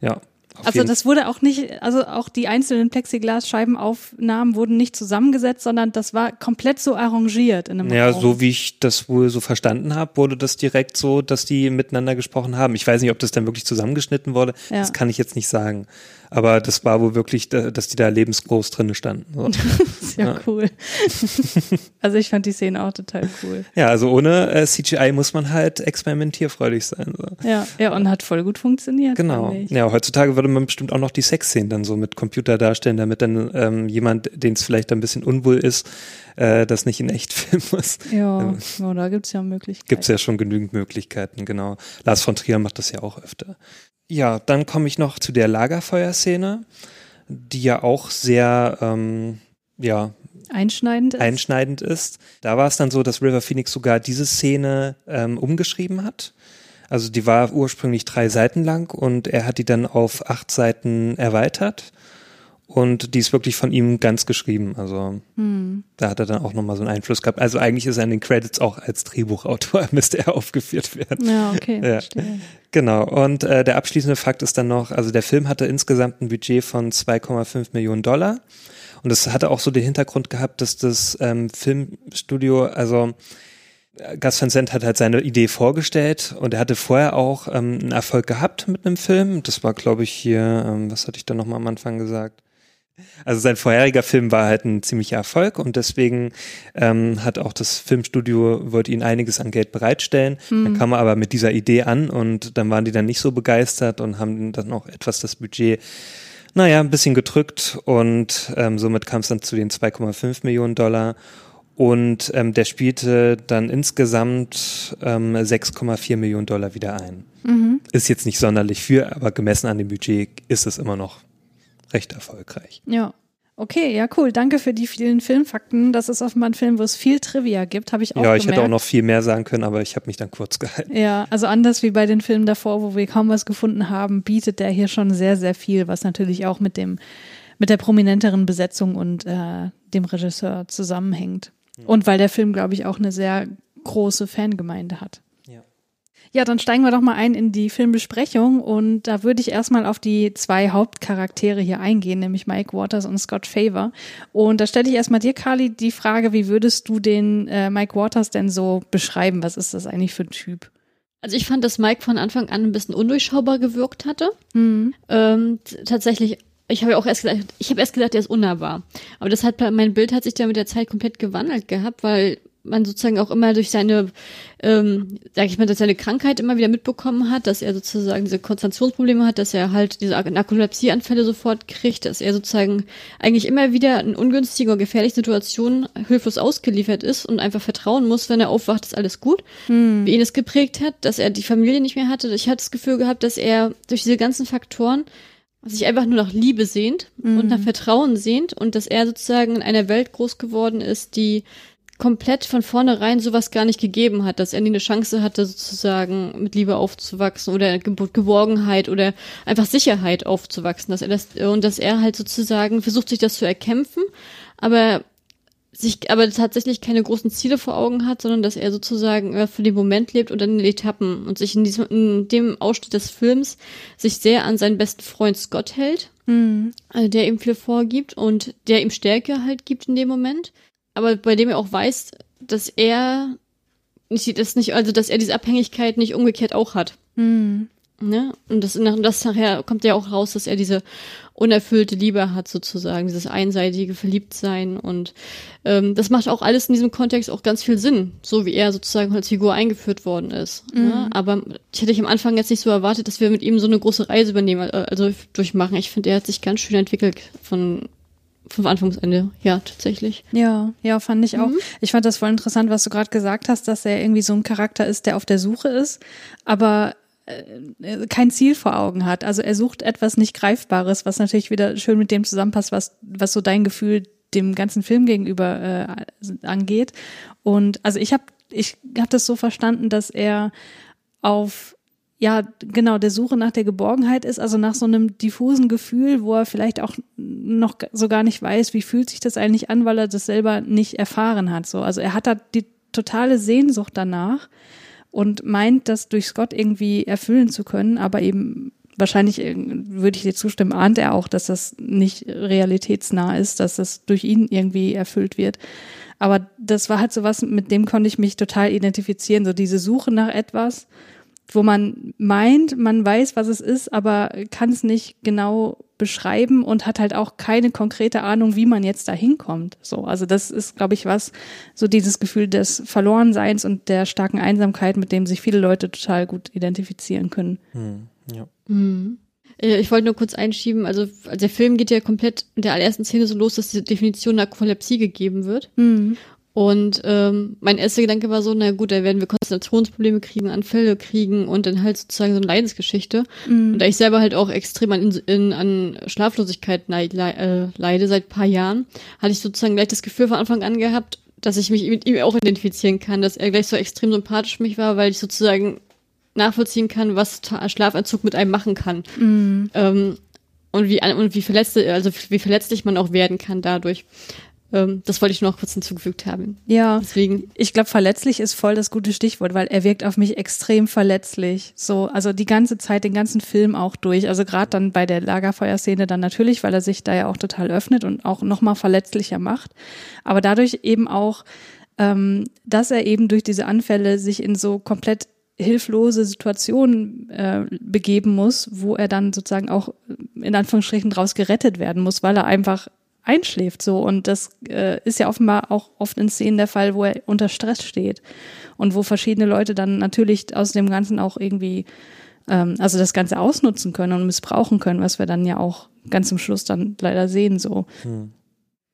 Ja. Also das wurde auch nicht, also auch die einzelnen Plexiglasscheibenaufnahmen wurden nicht zusammengesetzt, sondern das war komplett so arrangiert in einem Ja, Raum. so wie ich das wohl so verstanden habe, wurde das direkt so, dass die miteinander gesprochen haben. Ich weiß nicht, ob das dann wirklich zusammengeschnitten wurde. Ja. Das kann ich jetzt nicht sagen. Aber das war wohl wirklich, da- dass die da lebensgroß drinne standen. So. ist ja, cool. also ich fand die Szene auch total cool. ja, also ohne äh, CGI muss man halt experimentierfreudig sein. So. Ja, ja, und hat voll gut funktioniert. Genau. Ja, heutzutage würde man bestimmt auch noch die Sexszenen dann so mit Computer darstellen, damit dann ähm, jemand, den es vielleicht ein bisschen unwohl ist, äh, das nicht in echt filmen muss. Ja, ja, da gibt's ja Möglichkeiten. Gibt es ja schon genügend Möglichkeiten, genau. Lars von Trier macht das ja auch öfter. Ja, dann komme ich noch zu der Lagerfeuerszene, die ja auch sehr, ähm, ja, Einschneidend ist. einschneidend ist. Da war es dann so, dass River Phoenix sogar diese Szene ähm, umgeschrieben hat. Also die war ursprünglich drei Seiten lang und er hat die dann auf acht Seiten erweitert. Und die ist wirklich von ihm ganz geschrieben. Also da hat er dann auch nochmal so einen Einfluss gehabt. Also eigentlich ist er in den Credits auch als Drehbuchautor, müsste er aufgeführt werden. ja, okay, Ja. verstehe. Genau. Und äh, der abschließende Fakt ist dann noch, also der Film hatte insgesamt ein Budget von 2,5 Millionen Dollar. Und das hatte auch so den Hintergrund gehabt, dass das ähm, Filmstudio, also Gus Van Sant hat halt seine Idee vorgestellt und er hatte vorher auch ähm, einen Erfolg gehabt mit einem Film. Das war, glaube ich, hier, ähm, was hatte ich da nochmal am Anfang gesagt? Also sein vorheriger Film war halt ein ziemlicher Erfolg und deswegen ähm, hat auch das Filmstudio, wollte ihn einiges an Geld bereitstellen. Mhm. Dann kam er aber mit dieser Idee an und dann waren die dann nicht so begeistert und haben dann auch etwas das Budget, naja, ein bisschen gedrückt und ähm, somit kam es dann zu den 2,5 Millionen Dollar. Und ähm, der spielte dann insgesamt ähm, 6,4 Millionen Dollar wieder ein. Mhm. Ist jetzt nicht sonderlich viel, aber gemessen an dem Budget ist es immer noch recht erfolgreich. Ja. Okay, ja, cool. Danke für die vielen Filmfakten. Das ist offenbar ein Film, wo es viel Trivia gibt, habe ich auch Ja, ich gemerkt. hätte auch noch viel mehr sagen können, aber ich habe mich dann kurz gehalten. Ja, also anders wie bei den Filmen davor, wo wir kaum was gefunden haben, bietet der hier schon sehr, sehr viel, was natürlich auch mit dem, mit der prominenteren Besetzung und äh, dem Regisseur zusammenhängt. Und weil der Film, glaube ich, auch eine sehr große Fangemeinde hat. Ja. Dann steigen wir doch mal ein in die Filmbesprechung und da würde ich erstmal auf die zwei Hauptcharaktere hier eingehen, nämlich Mike Waters und Scott Favor. Und da stelle ich erstmal dir, Carly, die Frage, wie würdest du den äh, Mike Waters denn so beschreiben? Was ist das eigentlich für ein Typ? Also ich fand, dass Mike von Anfang an ein bisschen undurchschaubar gewirkt hatte. Mhm. Ähm, tatsächlich, ich habe ja auch erst gedacht, ich habe erst gedacht, er ist unnahbar. Aber das hat mein Bild hat sich da mit der Zeit komplett gewandelt gehabt, weil man sozusagen auch immer durch seine, ähm, sag ich mal, durch seine Krankheit immer wieder mitbekommen hat, dass er sozusagen diese Konzentrationsprobleme hat, dass er halt diese Narkolepsieanfälle sofort kriegt, dass er sozusagen eigentlich immer wieder in ungünstigen oder gefährlichen Situationen hilflos ausgeliefert ist und einfach vertrauen muss, wenn er aufwacht, ist alles gut. Wie ihn es geprägt hat, dass er die Familie nicht mehr hatte. Ich hatte das Gefühl gehabt, dass er durch diese ganzen Faktoren sich einfach nur nach Liebe sehnt und nach Vertrauen sehnt und dass er sozusagen in einer Welt groß geworden ist, die komplett von vornherein sowas gar nicht gegeben hat, dass er nie eine Chance hatte, sozusagen mit Liebe aufzuwachsen oder Ge Geborgenheit oder einfach Sicherheit aufzuwachsen, dass er das und dass er halt sozusagen versucht, sich das zu erkämpfen, aber sich aber tatsächlich keine großen Ziele vor Augen hat, sondern dass er sozusagen für den Moment lebt und in den Etappen und sich in diesem in dem Ausschnitt des Films sich sehr an seinen besten Freund Scott hält, also der ihm viel vorgibt und der ihm Stärke halt gibt in dem Moment, aber bei dem er auch weiß, dass er das nicht, also dass er diese Abhängigkeit nicht umgekehrt auch hat. Ne? Und das, das nachher kommt ja auch raus, dass er diese unerfüllte Liebe hat, sozusagen, dieses einseitige Verliebtsein. Und ähm, das macht auch alles in diesem Kontext auch ganz viel Sinn, so wie er sozusagen als Figur eingeführt worden ist. Ne? Aber ich hätte ich am Anfang jetzt nicht so erwartet, dass wir mit ihm so eine große Reise übernehmen, äh, also durchmachen. Ich finde, er hat sich ganz schön entwickelt von vom Anfangsende, ja, tatsächlich. Ja, ja, fand ich auch. Ich fand das voll interessant, was du gerade gesagt hast, dass er irgendwie so ein Charakter ist, der auf der Suche ist, aber äh, kein Ziel vor Augen hat. Also er sucht etwas nicht Greifbares, was natürlich wieder schön mit dem zusammenpasst, was, was so dein Gefühl dem ganzen Film gegenüber äh, angeht. Und also ich habe ich hab das so verstanden, dass er auf ja, genau, der Suche nach der Geborgenheit ist, also nach so einem diffusen Gefühl, wo er vielleicht auch noch so gar nicht weiß, wie fühlt sich das eigentlich an, weil er das selber nicht erfahren hat. So, also er hat da die totale Sehnsucht danach und meint, das durch Scott irgendwie erfüllen zu können, aber eben wahrscheinlich äh, würde ich dir zustimmen, ahnt er auch, dass das nicht realitätsnah ist, dass das durch ihn irgendwie erfüllt wird. Aber das war halt so was, mit dem konnte ich mich total identifizieren, so diese Suche nach etwas, wo man meint, man weiß, was es ist, aber kann es nicht genau beschreiben und hat halt auch keine konkrete Ahnung, wie man jetzt da hinkommt. So, also das ist, glaube ich, was, so dieses Gefühl des Verlorenseins und der starken Einsamkeit, mit dem sich viele Leute total gut identifizieren können. Hm, ja. Äh, Ich wollte nur kurz einschieben, also der Film geht ja komplett in der allerersten Szene so los, dass die Definition Narkolepsie gegeben wird. Und ähm, mein erster Gedanke war so, na gut, da werden wir Konzentrationsprobleme kriegen, Anfälle kriegen und dann halt sozusagen so eine Leidensgeschichte. Und da ich selber halt auch extrem an, in, an Schlaflosigkeit leid, äh, leide seit paar Jahren, hatte ich sozusagen gleich das Gefühl von Anfang an gehabt, dass ich mich mit ihm auch identifizieren kann, dass er gleich so extrem sympathisch für mich war, weil ich sozusagen nachvollziehen kann, was Schlafentzug mit einem machen kann. Ähm, und wie und wie verletzt, also wie verletzlich man auch werden kann dadurch. Ähm, das wollte ich nur noch kurz hinzugefügt haben. Ja, Deswegen. ich glaube, verletzlich ist voll das gute Stichwort, weil er wirkt auf mich extrem verletzlich. So, also die ganze Zeit, den ganzen Film auch durch. Also gerade dann bei der Lagerfeuerszene dann natürlich, weil er sich da ja auch total öffnet und auch nochmal verletzlicher macht. Aber dadurch eben auch, ähm, dass er eben durch diese Anfälle sich in so komplett hilflose Situation äh, begeben muss, wo er dann sozusagen auch in Anführungsstrichen draus gerettet werden muss, weil er einfach einschläft so und das äh, ist ja offenbar auch oft in Szenen der Fall, wo er unter Stress steht und wo verschiedene Leute dann natürlich aus dem Ganzen auch irgendwie ähm, also das Ganze ausnutzen können und missbrauchen können, was wir dann ja auch ganz zum Schluss dann leider sehen so. Hm.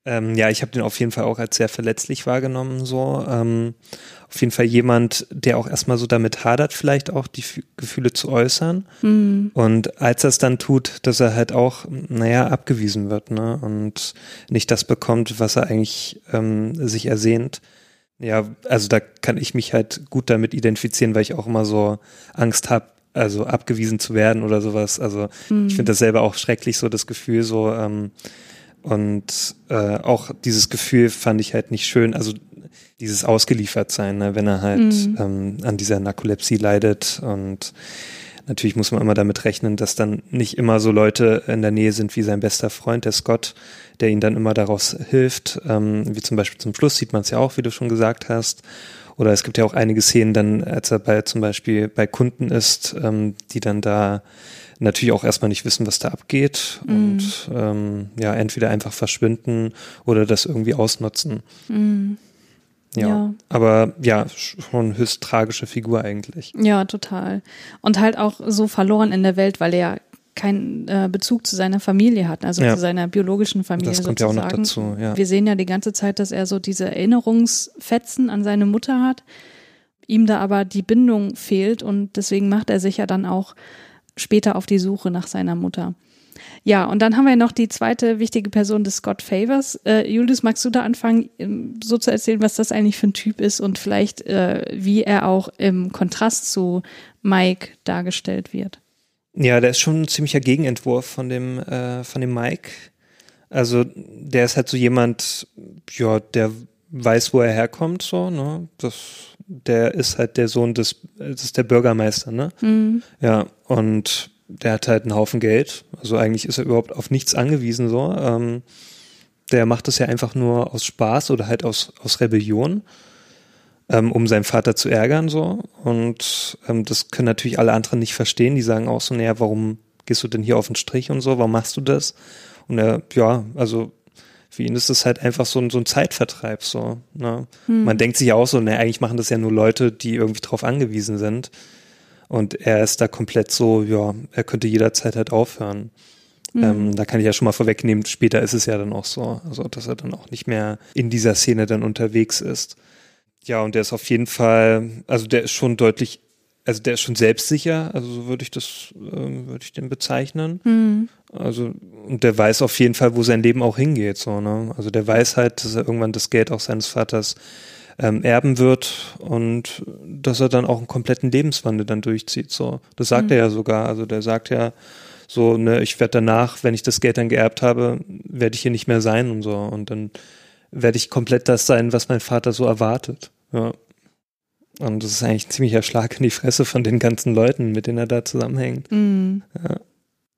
Ähm, ja, ich habe den auf jeden Fall auch als sehr verletzlich wahrgenommen. So ähm, auf jeden Fall jemand, der auch erstmal so damit hadert, vielleicht auch die F Gefühle zu äußern. Mhm. Und als er es dann tut, dass er halt auch, naja, abgewiesen wird, ne? Und nicht das bekommt, was er eigentlich ähm, sich ersehnt. Ja, also da kann ich mich halt gut damit identifizieren, weil ich auch immer so Angst habe, also abgewiesen zu werden oder sowas. Also Mhm. ich finde das selber auch schrecklich, so das Gefühl, so ähm, und äh, auch dieses Gefühl fand ich halt nicht schön. Also dieses Ausgeliefertsein, ne, wenn er halt Mhm. ähm, an dieser Narkolepsie leidet und natürlich muss man immer damit rechnen, dass dann nicht immer so Leute in der Nähe sind wie sein bester Freund, der Scott, der ihn dann immer daraus hilft. Ähm, wie zum Beispiel zum Schluss sieht man es ja auch, wie du schon gesagt hast. Oder es gibt ja auch einige Szenen dann, als er bei zum Beispiel bei Kunden ist, ähm, die dann da natürlich auch erstmal nicht wissen, was da abgeht und ähm, ja, entweder einfach verschwinden oder das irgendwie ausnutzen. Mhm. Ja. Ja. Aber ja, schon höchst tragische Figur eigentlich. Ja, total. Und halt auch so verloren in der Welt, weil er ja keinen äh, Bezug zu seiner Familie hat, also Ja. zu seiner biologischen Familie Das kommt ja auch noch sozusagen. dazu, ja. Wir sehen ja die ganze Zeit, dass er so diese Erinnerungsfetzen an seine Mutter hat, ihm da aber die Bindung fehlt und deswegen macht er sich ja dann auch später auf die Suche nach seiner Mutter. Ja, und dann haben wir noch die zweite wichtige Person des Scott Favors. Äh, Julius, magst du da anfangen, ähm, so zu erzählen, was das eigentlich für ein Typ ist und vielleicht, äh, wie er auch im Kontrast zu Mike dargestellt wird? Ja, der ist schon ein ziemlicher Gegenentwurf von dem, äh, von dem Mike. Also der ist halt so jemand, ja, der weiß, wo er herkommt, so, ne? Das, der ist halt der Sohn des, das ist der Bürgermeister, ne? Mhm. Ja, und der hat halt einen Haufen Geld. Also eigentlich ist er überhaupt auf nichts angewiesen, so. Ähm, der macht das ja einfach nur aus Spaß oder halt aus, aus Rebellion, ähm, um seinen Vater zu ärgern, so. Und ähm, das können natürlich alle anderen nicht verstehen. Die sagen auch so, naja, warum gehst du denn hier auf den Strich und so? Warum machst du das? Und er, ja, also für ihn ist das halt einfach so ein, so ein Zeitvertreib, so. Ne? Man denkt sich ja auch so, naja, eigentlich machen das ja nur Leute, die irgendwie drauf angewiesen sind. Und er ist da komplett so, ja, er könnte jederzeit halt aufhören. Ähm, da kann ich ja schon mal vorwegnehmen, später ist es ja dann auch so, also dass er dann auch nicht mehr in dieser Szene dann unterwegs ist. Ja, und der ist auf jeden Fall, also der ist schon deutlich, also der ist schon selbstsicher, also so würde ich das, ähm, würde ich den bezeichnen. Also, und der weiß auf jeden Fall, wo sein Leben auch hingeht, so, ne? Also der weiß halt, dass er irgendwann das Geld auch seines Vaters ähm, erben wird und dass er dann auch einen kompletten Lebenswandel dann durchzieht, so. Das sagt er ja sogar, also der sagt ja, so, ne, ich werde danach, wenn ich das Geld dann geerbt habe, werde ich hier nicht mehr sein und so. Und dann werde ich komplett das sein, was mein Vater so erwartet. Ja. Und das ist eigentlich ein ziemlicher Schlag in die Fresse von den ganzen Leuten, mit denen er da zusammenhängt. Mhm. Ja.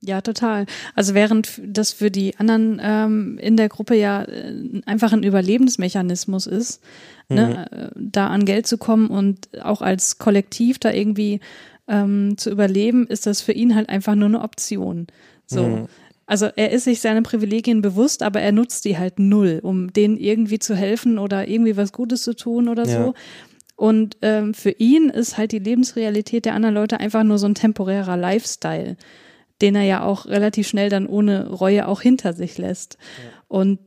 Ja, total. Also während das für die anderen ähm, in der Gruppe ja äh, einfach ein Überlebensmechanismus ist, ne, äh, da an Geld zu kommen und auch als Kollektiv da irgendwie ähm, zu überleben, ist das für ihn halt einfach nur eine Option. So. Mhm. Also er ist sich seine Privilegien bewusst, aber er nutzt die halt null, um denen irgendwie zu helfen oder irgendwie was Gutes zu tun oder Ja. so. Und ähm, für ihn ist halt die Lebensrealität der anderen Leute einfach nur so ein temporärer Lifestyle, den er ja auch relativ schnell dann ohne Reue auch hinter sich lässt. Und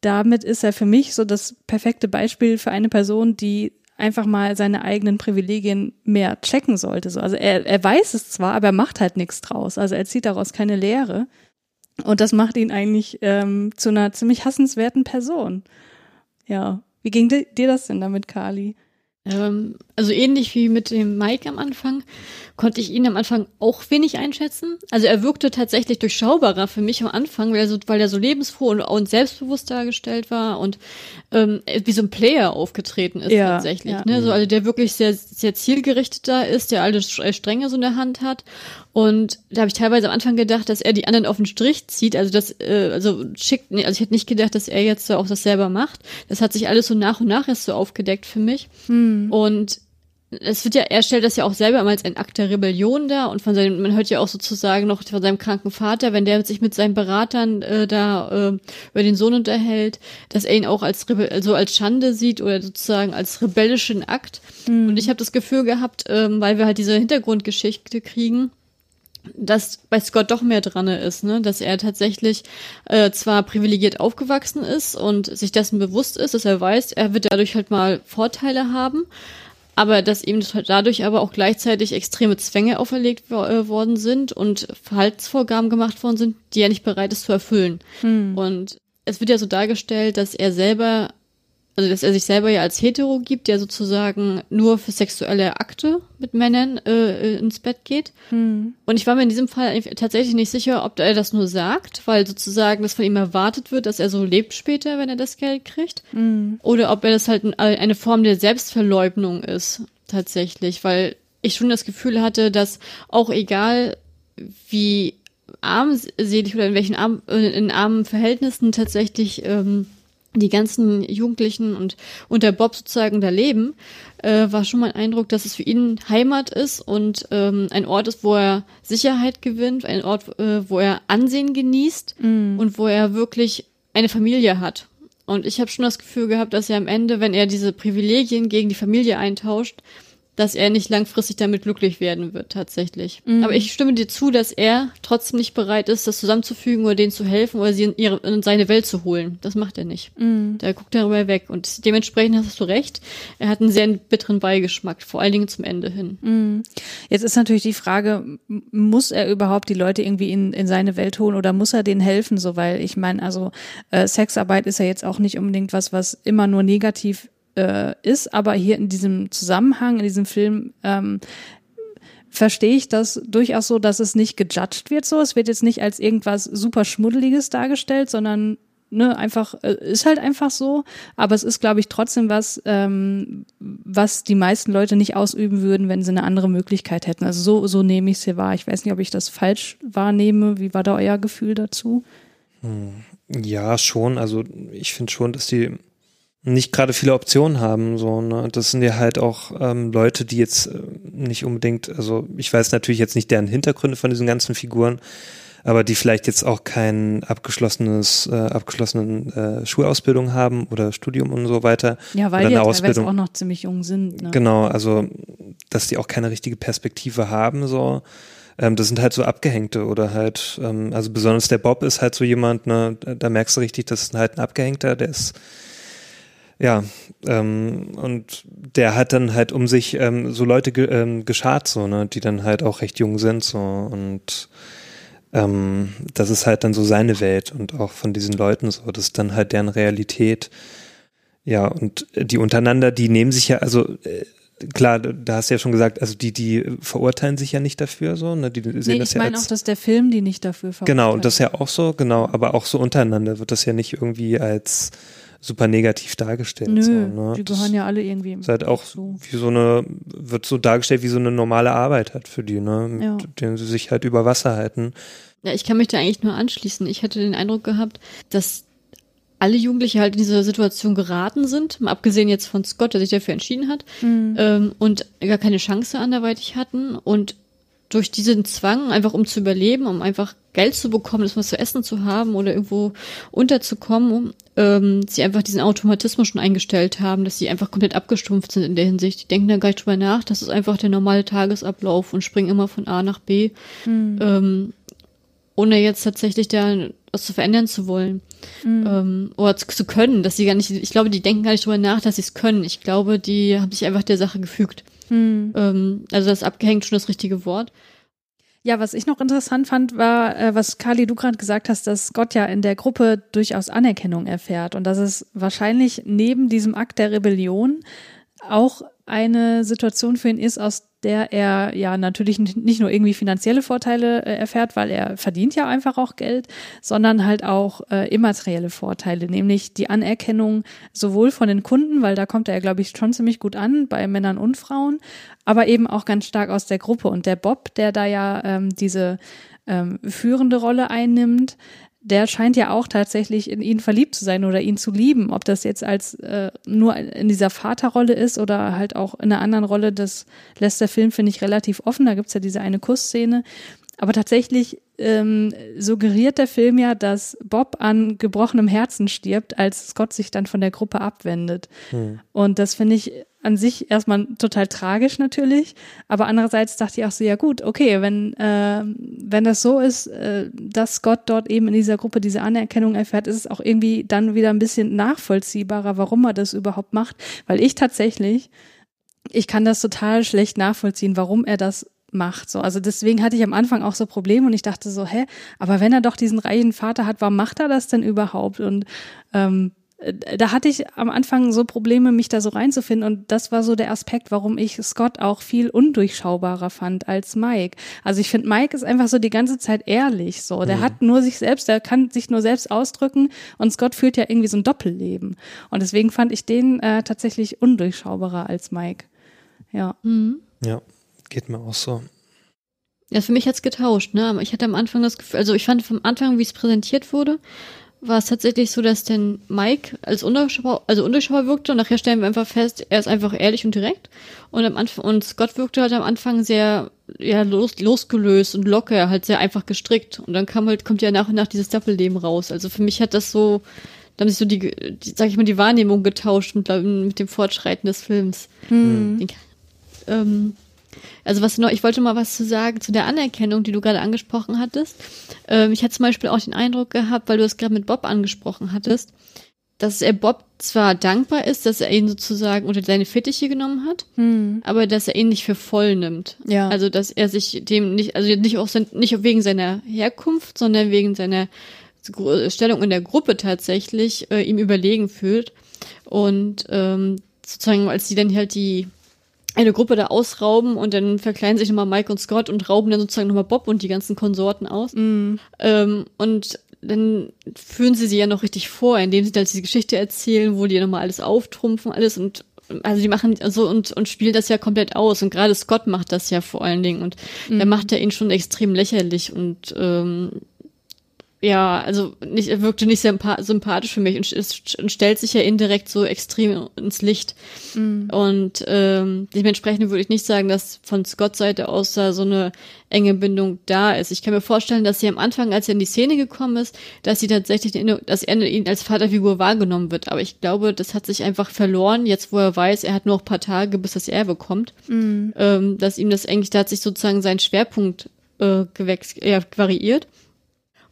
damit ist er für mich so das perfekte Beispiel für eine Person, die einfach mal seine eigenen Privilegien mehr checken sollte. So, also er, er weiß es zwar, aber er macht halt nichts draus. Also er zieht daraus keine Lehre. Und das macht ihn eigentlich ähm, zu einer ziemlich hassenswerten Person. Ja. Wie ging di- dir das denn damit, Kali? Ähm, also ähnlich wie mit dem Mike am Anfang, konnte ich ihn am Anfang auch wenig einschätzen. Also er wirkte tatsächlich durchschaubarer für mich am Anfang, weil er so, weil er so lebensfroh und, und selbstbewusst dargestellt war und ähm, wie so ein Player aufgetreten ist Ja, tatsächlich. ja. Ne? So, also der wirklich sehr, sehr zielgerichtet da ist, der alle Sch- Stränge so in der Hand hat. Und da habe ich teilweise am Anfang gedacht, dass er die anderen auf den Strich zieht. Also das, äh, also schickt, nee, also ich hätte nicht gedacht, dass er jetzt so auch das selber macht. Das hat sich alles so nach und nach erst so aufgedeckt für mich. Und es wird ja, er stellt das ja auch selber immer als ein Akt der Rebellion dar und von seinem, man hört ja auch sozusagen noch von seinem kranken Vater, wenn der sich mit seinen Beratern äh, da äh, über den Sohn unterhält, dass er ihn auch als Rebe also als Schande sieht oder sozusagen als rebellischen Akt. Und ich habe das Gefühl gehabt, ähm, weil wir halt diese Hintergrundgeschichte kriegen, dass bei Scott doch mehr dran ist, ne? dass er tatsächlich äh, zwar privilegiert aufgewachsen ist und sich dessen bewusst ist, dass er weiß, er wird dadurch halt mal Vorteile haben, aber dass ihm dadurch aber auch gleichzeitig extreme Zwänge auferlegt äh, worden sind und Verhaltensvorgaben gemacht worden sind, die er nicht bereit ist zu erfüllen. Und es wird ja so dargestellt, dass er selber also dass er sich selber ja als hetero gibt, der sozusagen nur für sexuelle Akte mit Männern äh, ins Bett geht. Und ich war mir in diesem Fall tatsächlich nicht sicher, ob er das nur sagt, weil sozusagen das von ihm erwartet wird, dass er so lebt später, wenn er das Geld kriegt. Oder ob er das halt eine Form der Selbstverleugnung ist, tatsächlich, weil ich schon das Gefühl hatte, dass auch egal wie armselig oder in welchen arm, äh, in armen Verhältnissen tatsächlich ähm, die ganzen Jugendlichen und, der Bob sozusagen da leben, äh, war schon mein Eindruck, dass es für ihn Heimat ist und ähm, ein Ort ist, wo er Sicherheit gewinnt, ein Ort, äh, wo er Ansehen genießt und wo er wirklich eine Familie hat. Und ich habe schon das Gefühl gehabt, dass er am Ende, wenn er diese Privilegien gegen die Familie eintauscht, dass er nicht langfristig damit glücklich werden wird, tatsächlich. Aber ich stimme dir zu, dass er trotzdem nicht bereit ist, das zusammenzufügen oder denen zu helfen oder sie in, ihre, in seine Welt zu holen. Das macht er nicht. Der guckt darüber weg. Und dementsprechend hast du recht. Er hat einen sehr bitteren Beigeschmack, vor allen Dingen zum Ende hin. Jetzt ist natürlich die Frage, muss er überhaupt die Leute irgendwie in, in seine Welt holen oder muss er denen helfen? So, weil ich meine, also äh, Sexarbeit ist ja jetzt auch nicht unbedingt was, was immer nur negativ äh, ist, aber hier in diesem Zusammenhang, in diesem Film, ähm, verstehe ich das durchaus so, dass es nicht gejudged wird so. Es wird jetzt nicht als irgendwas super Schmuddeliges dargestellt, sondern ne, einfach, äh, ist halt einfach so. Aber es ist, glaube ich, trotzdem was, ähm, was die meisten Leute nicht ausüben würden, wenn sie eine andere Möglichkeit hätten. Also so, so nehme ich es hier wahr. Ich weiß nicht, ob ich das falsch wahrnehme. Wie war da euer Gefühl dazu? Ja, schon. Also ich finde schon, dass die nicht gerade viele Optionen haben. So, ne? Das sind ja halt auch ähm, Leute, die jetzt äh, nicht unbedingt, also ich weiß natürlich jetzt nicht deren Hintergründe von diesen ganzen Figuren, aber die vielleicht jetzt auch kein abgeschlossenes, äh, abgeschlossenen äh, Schulausbildung haben oder Studium und so weiter. Ja, weil oder die ja Ausbildung. auch noch ziemlich jung sind. Ne? Genau, also dass die auch keine richtige Perspektive haben, so. Ähm, das sind halt so Abgehängte oder halt, ähm, also besonders der Bob ist halt so jemand, ne, da da merkst du richtig, das ist halt ein Abgehängter, der ist ja, ähm, und der hat dann halt um sich ähm, so Leute ge ähm, geschart, so, ne, die dann halt auch recht jung sind, so, und ähm, das ist halt dann so seine Welt und auch von diesen Leuten so, das ist dann halt deren Realität. Ja, und die untereinander, die nehmen sich ja, also äh, klar, da hast du ja schon gesagt, also die, die verurteilen sich ja nicht dafür, so, ne, die sehen Nee, das ich ja meine auch, dass der Film die nicht dafür verurteilt. Genau, das ist ja auch so, genau, aber auch so untereinander wird das ja nicht irgendwie als super negativ dargestellt. Nö, so, ne? die Das gehören ja alle irgendwie ist halt auch dazu. wie so eine, wird so dargestellt wie so eine normale Arbeit halt für die, ne, mit Ja. denen sie sich halt über Wasser halten. Ja, ich kann mich da eigentlich nur anschließen. Ich hatte den Eindruck gehabt, dass alle Jugendliche halt in diese Situation geraten sind, mal abgesehen jetzt von Scott, der sich dafür entschieden hat, ähm, und gar keine Chance anderweitig hatten und durch diesen Zwang, einfach um zu überleben, um einfach Geld zu bekommen, das was zu essen zu haben oder irgendwo unterzukommen, ähm, sie einfach diesen Automatismus schon eingestellt haben, dass sie einfach komplett abgestumpft sind in der Hinsicht. Die denken da gar nicht drüber nach, das ist einfach der normale Tagesablauf und springen immer von A nach B, ähm, ohne jetzt tatsächlich da was zu verändern zu wollen ähm, oder zu, zu können, dass sie gar nicht, ich glaube, die denken gar nicht drüber nach, dass sie es können. Ich glaube, die haben sich einfach der Sache gefügt. Ähm, also das abgehängt schon das richtige Wort. Ja, was ich noch interessant fand, war, äh, was Kali, du gerade gesagt hast, dass Scott ja in der Gruppe durchaus Anerkennung erfährt und dass es wahrscheinlich neben diesem Akt der Rebellion auch eine Situation für ihn ist, aus der er ja natürlich nicht nur irgendwie finanzielle Vorteile äh, erfährt, weil er verdient ja einfach auch Geld, sondern halt auch äh, immaterielle Vorteile, nämlich die Anerkennung sowohl von den Kunden, weil da kommt er, glaube ich, schon ziemlich gut an bei Männern und Frauen, aber eben auch ganz stark aus der Gruppe. Und der Bob, der da ja ähm, diese ähm, führende Rolle einnimmt, der scheint ja auch tatsächlich in ihn verliebt zu sein oder ihn zu lieben. Ob das jetzt als äh, nur in dieser Vaterrolle ist oder halt auch in einer anderen Rolle, das lässt der Film, finde ich, relativ offen. Da gibt's ja diese eine Kussszene. Aber tatsächlich ähm, suggeriert der Film ja, dass Bob an gebrochenem Herzen stirbt, als Scott sich dann von der Gruppe abwendet. Hm. Und das finde ich an sich erstmal total tragisch natürlich, aber andererseits dachte ich auch so, ja gut, okay, wenn, äh, wenn das so ist, äh, dass Scott dort eben in dieser Gruppe diese Anerkennung erfährt, ist es auch irgendwie dann wieder ein bisschen nachvollziehbarer, warum er das überhaupt macht, weil ich tatsächlich, ich kann das total schlecht nachvollziehen, warum er das macht. So, also deswegen hatte ich am Anfang auch so Probleme und ich dachte so, hä, aber wenn er doch diesen reichen Vater hat, warum macht er das denn überhaupt? Und ähm, da hatte ich am Anfang so Probleme, mich da so reinzufinden und das war so der Aspekt, warum ich Scott auch viel undurchschaubarer fand als Mike. Also ich finde, Mike ist einfach so die ganze Zeit ehrlich, so. Der mhm. hat nur sich selbst, der kann sich nur selbst ausdrücken und Scott führt ja irgendwie so ein Doppelleben. Und deswegen fand ich den äh, tatsächlich undurchschaubarer als Mike. Ja. Mhm. Ja. Geht mir auch so. Ja, für mich hat's getauscht, ne? Aber ich hatte am Anfang das Gefühl, also ich fand vom Anfang, wie es präsentiert wurde, war es tatsächlich so, dass denn Mike als undurchschaubar, also undurchschaubar wirkte und nachher stellen wir einfach fest, er ist einfach ehrlich und direkt. Und am Anfang, und Scott wirkte halt am Anfang sehr, ja, los, losgelöst und locker, halt sehr einfach gestrickt. Und dann kam halt, kommt ja nach und nach dieses Doppelleben raus. Also für mich hat das so, da haben sich so die, die sag ich mal, die Wahrnehmung getauscht mit, mit dem Fortschreiten des Films. Mhm. Ähm, also was noch, ich wollte mal was zu sagen zu der Anerkennung, die du gerade angesprochen hattest. Ähm, ich hatte zum Beispiel auch den Eindruck gehabt, weil du es gerade mit Bob angesprochen hattest, dass er Bob zwar dankbar ist, dass er ihn sozusagen unter seine Fittiche genommen hat, hm. aber dass er ihn nicht für voll nimmt. Ja. Also dass er sich dem nicht, also nicht auch sein, nicht wegen seiner Herkunft, sondern wegen seiner Stellung in der Gruppe tatsächlich äh, ihm überlegen fühlt. Und ähm, sozusagen, als sie dann halt die eine Gruppe da ausrauben und dann verkleiden sich nochmal Mike und Scott und rauben dann sozusagen nochmal Bob und die ganzen Konsorten aus. Mm. Ähm, und dann führen sie sie ja noch richtig vor, indem sie dann diese Geschichte erzählen, wo die nochmal alles auftrumpfen, alles und also die machen so und, und spielen das ja komplett aus. Und gerade Scott macht das ja vor allen Dingen. Und mm. da macht er ihn schon extrem lächerlich und ähm, ja, also nicht, er wirkte nicht sympathisch für mich und, und, stellt sich ja indirekt so extrem ins Licht. Mhm. Und ähm, dementsprechend würde ich nicht sagen, dass von Scott Seite aus da so eine enge Bindung da ist. Ich kann mir vorstellen, dass sie am Anfang, als er in die Szene gekommen ist, dass sie tatsächlich, dass er ihn als Vaterfigur wahrgenommen wird. Aber ich glaube, das hat sich einfach verloren, jetzt wo er weiß, er hat nur noch ein paar Tage, bis das Erbe kommt, mhm. ähm, dass ihm das eigentlich, da hat sich sozusagen sein Schwerpunkt äh, gewechselt, ja, variiert.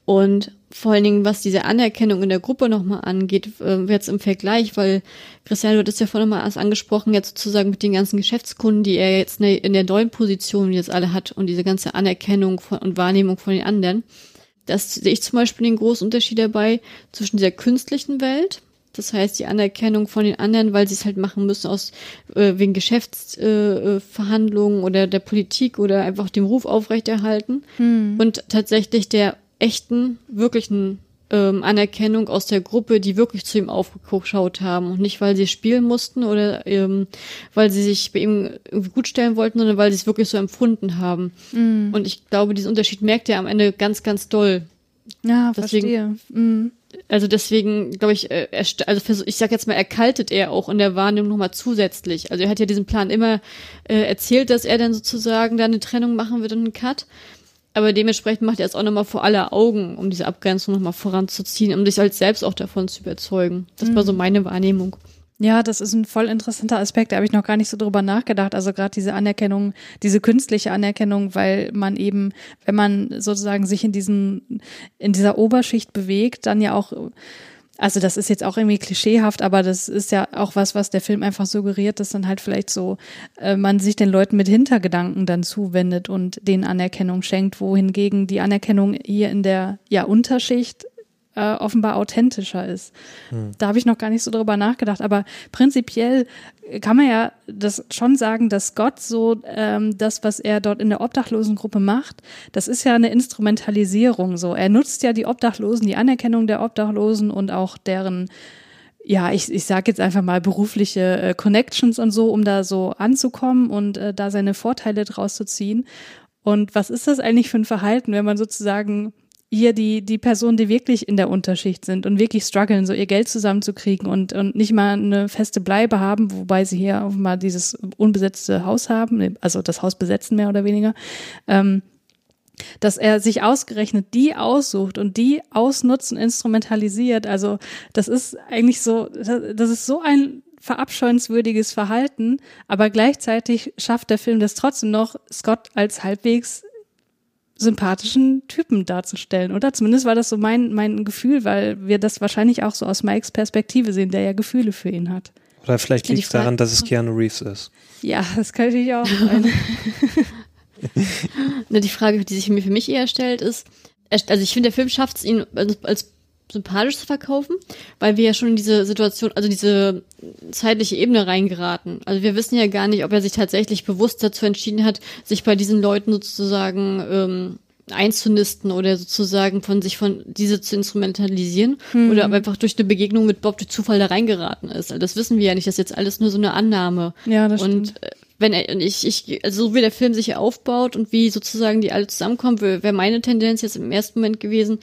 Und vor allen Dingen, was diese Anerkennung in der Gruppe nochmal angeht, äh, jetzt im Vergleich, weil Christian, du hattest ja vorhin mal angesprochen, jetzt sozusagen mit den ganzen Geschäftskunden, die er jetzt in der neuen Position jetzt alle hat und diese ganze Anerkennung von, und Wahrnehmung von den anderen. Das sehe ich zum Beispiel den großen Unterschied dabei zwischen dieser künstlichen Welt, das heißt die Anerkennung von den anderen, weil sie es halt machen müssen aus äh, wegen Geschäftsverhandlungen äh, oder der Politik oder einfach dem Ruf aufrechterhalten hm. und tatsächlich der echten, wirklichen ähm, Anerkennung aus der Gruppe, die wirklich zu ihm aufgeschaut haben und nicht, weil sie spielen mussten oder ähm, weil sie sich bei ihm irgendwie gut stellen wollten, sondern weil sie es wirklich so empfunden haben. Mm. Und ich glaube, diesen Unterschied merkt er am Ende ganz, ganz doll. Ja, deswegen, verstehe. Mm. Also deswegen glaube ich, äh, er, also ich sag jetzt mal, erkaltet er auch in der Wahrnehmung nochmal zusätzlich. Also er hat ja diesen Plan immer äh, erzählt, dass er dann sozusagen da eine Trennung machen wird und einen Cut. Aber dementsprechend macht er es auch nochmal vor aller Augen, um diese Abgrenzung nochmal voranzuziehen, um sich halt selbst auch davon zu überzeugen. Das mhm. war so mhm. meine Wahrnehmung. Ja, das ist ein voll interessanter Aspekt, da habe ich noch gar nicht so drüber nachgedacht. Also gerade diese Anerkennung, diese künstliche Anerkennung, weil man eben, wenn man sozusagen sich in diesen, in dieser Oberschicht bewegt, dann ja auch also das ist jetzt auch irgendwie klischeehaft, aber das ist ja auch was, was der Film einfach suggeriert, dass dann halt vielleicht so äh, man sich den Leuten mit Hintergedanken dann zuwendet und denen Anerkennung schenkt, wohingegen die Anerkennung hier in der ja Unterschicht äh, offenbar authentischer ist. Hm. Da habe ich noch gar nicht so drüber nachgedacht, aber prinzipiell kann man ja das schon sagen, dass Gott so ähm, das, was er dort in der Obdachlosengruppe macht, das ist ja eine Instrumentalisierung. So, er nutzt ja die Obdachlosen, die Anerkennung der Obdachlosen und auch deren ja, ich, ich sage jetzt einfach mal berufliche äh, Connections und so, um da so anzukommen und äh, da seine Vorteile draus zu ziehen. Und was ist das eigentlich für ein Verhalten, wenn man sozusagen hier die, die Personen, die wirklich in der Unterschicht sind und wirklich strugglen, so ihr Geld zusammenzukriegen und, und nicht mal eine feste Bleibe haben, wobei sie hier auch mal dieses unbesetzte Haus haben, also das Haus besetzen mehr oder weniger, ähm, dass er sich ausgerechnet die aussucht und die ausnutzt und instrumentalisiert. Also das ist eigentlich so, das ist so ein verabscheuenswürdiges Verhalten, aber gleichzeitig schafft der Film das trotzdem noch, Scott als halbwegs sympathischen Typen darzustellen, oder? Zumindest war das so mein, mein Gefühl, weil wir das wahrscheinlich auch so aus Mikes Perspektive sehen, der ja Gefühle für ihn hat. Oder vielleicht liegt es daran, dass es Keanu Reeves ist. Ja, das kann natürlich auch sein. die Frage, die sich für mich eher stellt, ist, also ich finde, der Film schafft es, ihn als sympathisch zu verkaufen, weil wir ja schon in diese Situation, also diese zeitliche Ebene reingeraten. Also wir wissen ja gar nicht, ob er sich tatsächlich bewusst dazu entschieden hat, sich bei diesen Leuten sozusagen ähm, einzunisten oder sozusagen von sich von diese zu instrumentalisieren mhm. oder einfach durch eine Begegnung mit Bob durch Zufall da reingeraten ist. Also das wissen wir ja nicht, das ist jetzt alles nur so eine Annahme. Ja, das und stimmt. Äh, wenn er, und ich, ich, also so wie der Film sich aufbaut und wie sozusagen die alle zusammenkommen, wäre meine Tendenz jetzt im ersten Moment gewesen,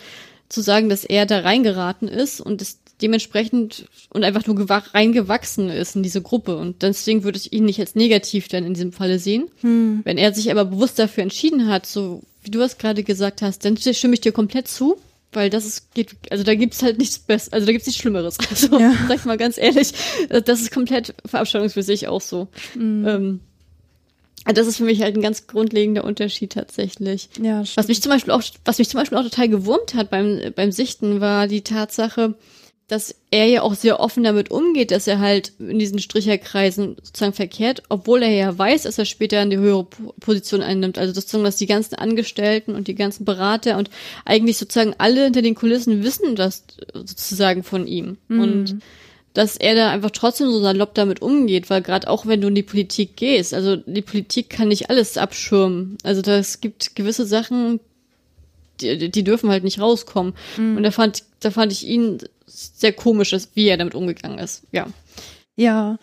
zu sagen, dass er da reingeraten ist und es dementsprechend und einfach nur reingewachsen ist in diese Gruppe. Und deswegen würde ich ihn nicht als negativ dann in diesem Falle sehen. Hm. Wenn er sich aber bewusst dafür entschieden hat, so wie du es gerade gesagt hast, dann stimme ich dir komplett zu. Weil das ist, geht, also da gibt's halt nichts Besseres, also da gibt's nichts Schlimmeres. Also, ja. sag ich mal ganz ehrlich, das ist komplett verabscheuungswürdig auch so. Mhm. Ähm, das ist für mich halt ein ganz grundlegender Unterschied tatsächlich. Ja, was mich zum Beispiel auch, was mich zum Beispiel auch total gewurmt hat beim, beim Sichten, war die Tatsache, dass er ja auch sehr offen damit umgeht, dass er halt in diesen Stricherkreisen sozusagen verkehrt, obwohl er ja weiß, dass er später in die höhere Position einnimmt. Also sozusagen, dass die ganzen Angestellten und die ganzen Berater und eigentlich sozusagen alle hinter den Kulissen wissen das sozusagen von ihm. Mhm. Und dass er da einfach trotzdem so salopp damit umgeht, weil gerade auch wenn du in die Politik gehst, also die Politik kann nicht alles abschirmen. Also das gibt gewisse Sachen, die, die dürfen halt nicht rauskommen. Mhm. Und da fand, da fand ich ihn sehr komisch, wie er damit umgegangen ist. Ja. Ja,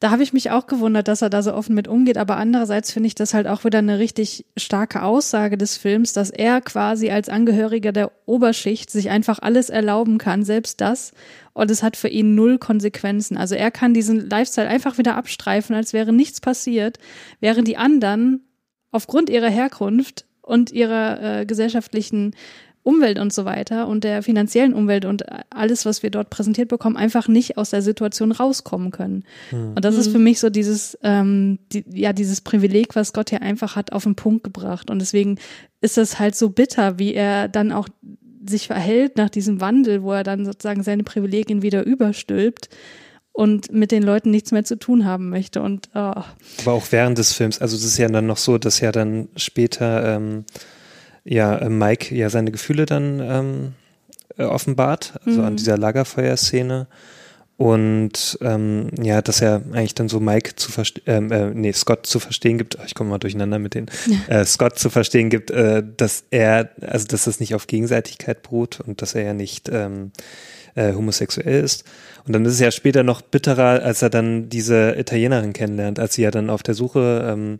da habe ich mich auch gewundert, dass er da so offen mit umgeht, aber andererseits finde ich das halt auch wieder eine richtig starke Aussage des Films, dass er quasi als Angehöriger der Oberschicht sich einfach alles erlauben kann, selbst das, und es hat für ihn null Konsequenzen. Also er kann diesen Lifestyle einfach wieder abstreifen, als wäre nichts passiert, während die anderen aufgrund ihrer Herkunft und ihrer äh, gesellschaftlichen Umwelt und so weiter und der finanziellen Umwelt und alles, was wir dort präsentiert bekommen, einfach nicht aus der Situation rauskommen können. Mhm. Und das ist für mich so dieses, ähm, die, ja, dieses Privileg, was Gott hier einfach hat, auf den Punkt gebracht. Und deswegen ist es halt so bitter, wie er dann auch sich verhält nach diesem Wandel, wo er dann sozusagen seine Privilegien wieder überstülpt und mit den Leuten nichts mehr zu tun haben möchte. Und oh. aber auch während des Films, also es ist ja dann noch so, dass ja dann später ähm, ja äh, Mike ja seine Gefühle dann ähm, äh, offenbart, also mhm. an dieser Lagerfeuerszene. Und ähm, ja, dass er eigentlich dann so Mike zu verstehen, ähm, äh, nee, Scott zu verstehen gibt, ich komme mal durcheinander mit den, äh, Scott zu verstehen gibt, äh, dass er, also dass das nicht auf Gegenseitigkeit beruht und dass er ja nicht ähm, äh, homosexuell ist. Und dann ist es ja später noch bitterer, als er dann diese Italienerin kennenlernt, als sie ja dann auf der Suche ähm,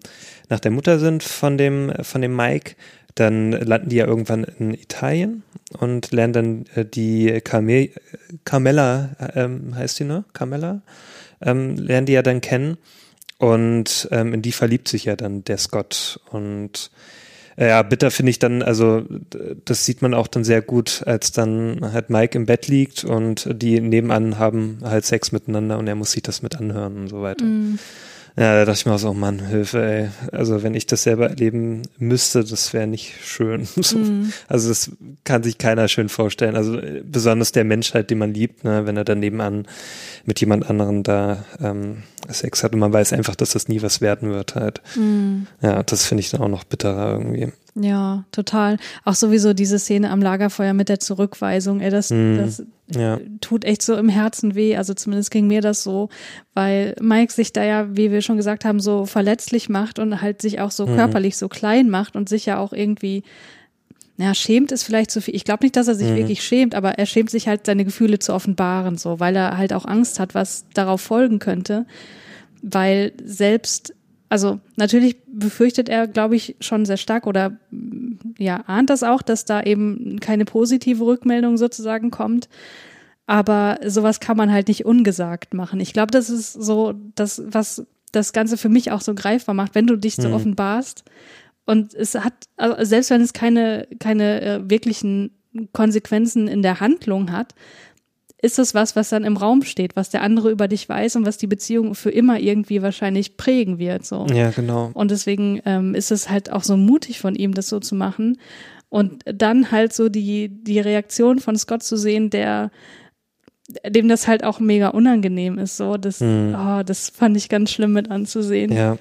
nach der Mutter sind von dem, von dem Mike dann landen die ja irgendwann in Italien und lernen dann äh, die Carme Carmella, ähm, heißt die, ne? Carmella, ähm, lernen die ja dann kennen. Und ähm, in die verliebt sich ja dann der Scott. Und äh, ja, bitter finde ich dann, also das sieht man auch dann sehr gut, als dann halt Mike im Bett liegt und die nebenan haben halt Sex miteinander und er muss sich das mit anhören und so weiter. Mm. Ja, da dachte ich mir auch so, Mann, Hilfe, ey. Also wenn ich das selber erleben müsste, das wäre nicht schön. Mhm. Also das kann sich keiner schön vorstellen. Also besonders der Mensch halt, den man liebt, ne, wenn er dann nebenan mit jemand anderen da ähm, Sex hat und man weiß einfach, dass das nie was werden wird halt. Mhm. Ja, das finde ich dann auch noch bitterer irgendwie. Ja, total. Auch sowieso diese Szene am Lagerfeuer mit der Zurückweisung, ey, das, mm, das ja. tut echt so im Herzen weh. Also zumindest ging mir das so, weil Mike sich da ja, wie wir schon gesagt haben, so verletzlich macht und halt sich auch so mm. körperlich so klein macht und sich ja auch irgendwie, ja, schämt ist vielleicht zu viel. Ich glaube nicht, dass er sich mm. wirklich schämt, aber er schämt sich halt, seine Gefühle zu offenbaren, so, weil er halt auch Angst hat, was darauf folgen könnte. Weil selbst also natürlich befürchtet er, glaube ich, schon sehr stark oder ja, ahnt das auch, dass da eben keine positive Rückmeldung sozusagen kommt. Aber sowas kann man halt nicht ungesagt machen. Ich glaube, das ist so das, was das Ganze für mich auch so greifbar macht, wenn du dich so Mhm. offenbarst. Und es hat, also selbst wenn es keine, keine äh, wirklichen Konsequenzen in der Handlung hat, ist das was, was dann im Raum steht, was der andere über dich weiß und was die Beziehung für immer irgendwie wahrscheinlich prägen wird. So. Ja, genau. Und deswegen ähm, ist es halt auch so mutig von ihm, das so zu machen. Und dann halt so die, die Reaktion von Scott zu sehen, der dem das halt auch mega unangenehm ist. So, das, Hm. oh, das fand ich ganz schlimm mit anzusehen. Ja.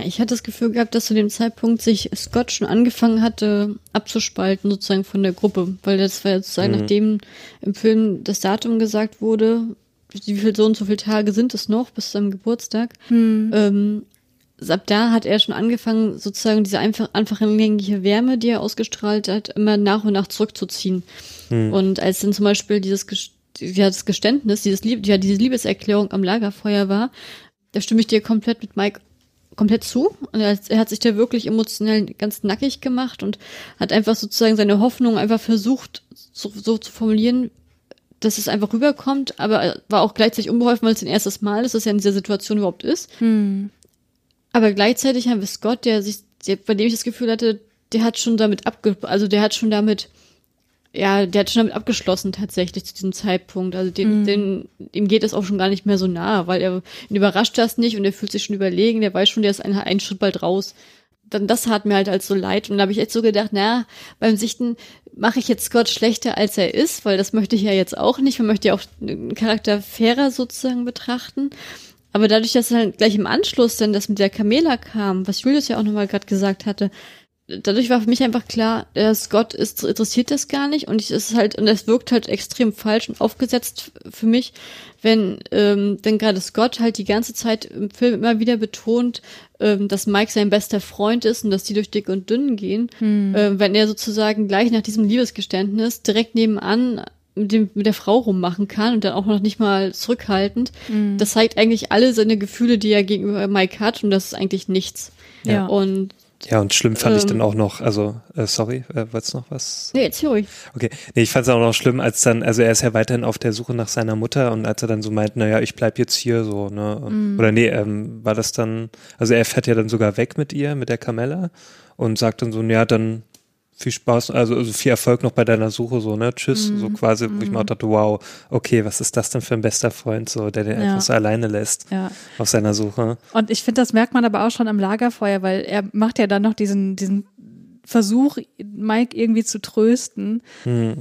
Ich hatte das Gefühl gehabt, dass zu dem Zeitpunkt sich Scott schon angefangen hatte, abzuspalten sozusagen von der Gruppe, weil das war ja sozusagen, Mhm. nachdem im Film das Datum gesagt wurde, wie viel so und so viele Tage sind es noch bis zu seinem Geburtstag, ähm, ab da hat er schon angefangen, sozusagen diese einfach, anfängliche Wärme, die er ausgestrahlt hat, immer nach und nach zurückzuziehen. Und als dann zum Beispiel dieses ja, das Geständnis, dieses Lieb ja, diese Liebeserklärung am Lagerfeuer war, da stimme ich dir komplett mit Mike komplett zu. Und er, er hat sich da wirklich emotionell ganz nackig gemacht und hat einfach sozusagen seine Hoffnung einfach versucht, so, so zu formulieren, dass es einfach rüberkommt, aber er war auch gleichzeitig unbeholfen, weil es sein erstes Mal ist, dass er in dieser Situation überhaupt ist. Aber gleichzeitig haben wir Scott, der sich, der, bei dem ich das Gefühl hatte, der hat schon damit abge, also der hat schon damit, ja, der hat schon damit abgeschlossen tatsächlich zu diesem Zeitpunkt. Also dem, dem, ihm geht es auch schon gar nicht mehr so nah, weil er ihn überrascht das nicht und er fühlt sich schon überlegen, der weiß schon, der ist ein, einen Schritt bald raus. Dann das hat mir halt als so leid und da habe ich echt so gedacht, na, beim Sichten mache ich jetzt Scott schlechter als er ist, weil das möchte ich ja jetzt auch nicht. Man möchte ja auch einen Charakter fairer sozusagen betrachten. Aber dadurch, dass halt gleich im Anschluss dann das mit der Camela kam, was Julius ja auch nochmal gerade gesagt hatte, dadurch war für mich einfach klar, der Scott ist, interessiert das gar nicht und ich es ist halt, und es wirkt halt extrem falsch und aufgesetzt für mich, wenn, ähm, denn gerade Scott halt die ganze Zeit im Film immer wieder betont, ähm, dass Mike sein bester Freund ist und dass die durch dick und dünn gehen, ähm, wenn er sozusagen gleich nach diesem Liebesgeständnis direkt nebenan mit, dem, mit der Frau rummachen kann und dann auch noch nicht mal zurückhaltend. Das zeigt eigentlich alle seine Gefühle, die er gegenüber Mike hat und das ist eigentlich nichts. Ja. Und Ja, und schlimm fand ich Ähm. dann auch noch, also, äh, sorry, äh, wolltest noch was? nee, erzähl ruhig. Okay, nee, ich fand es auch noch schlimm, als dann, also er ist ja weiterhin auf der Suche nach seiner Mutter und als er dann so meint, naja, ich bleib jetzt hier so, ne, und, oder nee, ähm, war das dann, also er fährt ja dann sogar weg mit ihr, mit der Camella und sagt dann so, ja, dann viel Spaß, also, also viel Erfolg noch bei deiner Suche, so, ne, tschüss, so quasi, wo ich mir auch dachte, wow, okay, was ist das denn für ein bester Freund, so, der den Ja. einfach so alleine lässt Ja. auf seiner Suche. Und ich finde, das merkt man aber auch schon am Lagerfeuer, weil er macht ja dann noch diesen, diesen Versuch, Mike irgendwie zu trösten.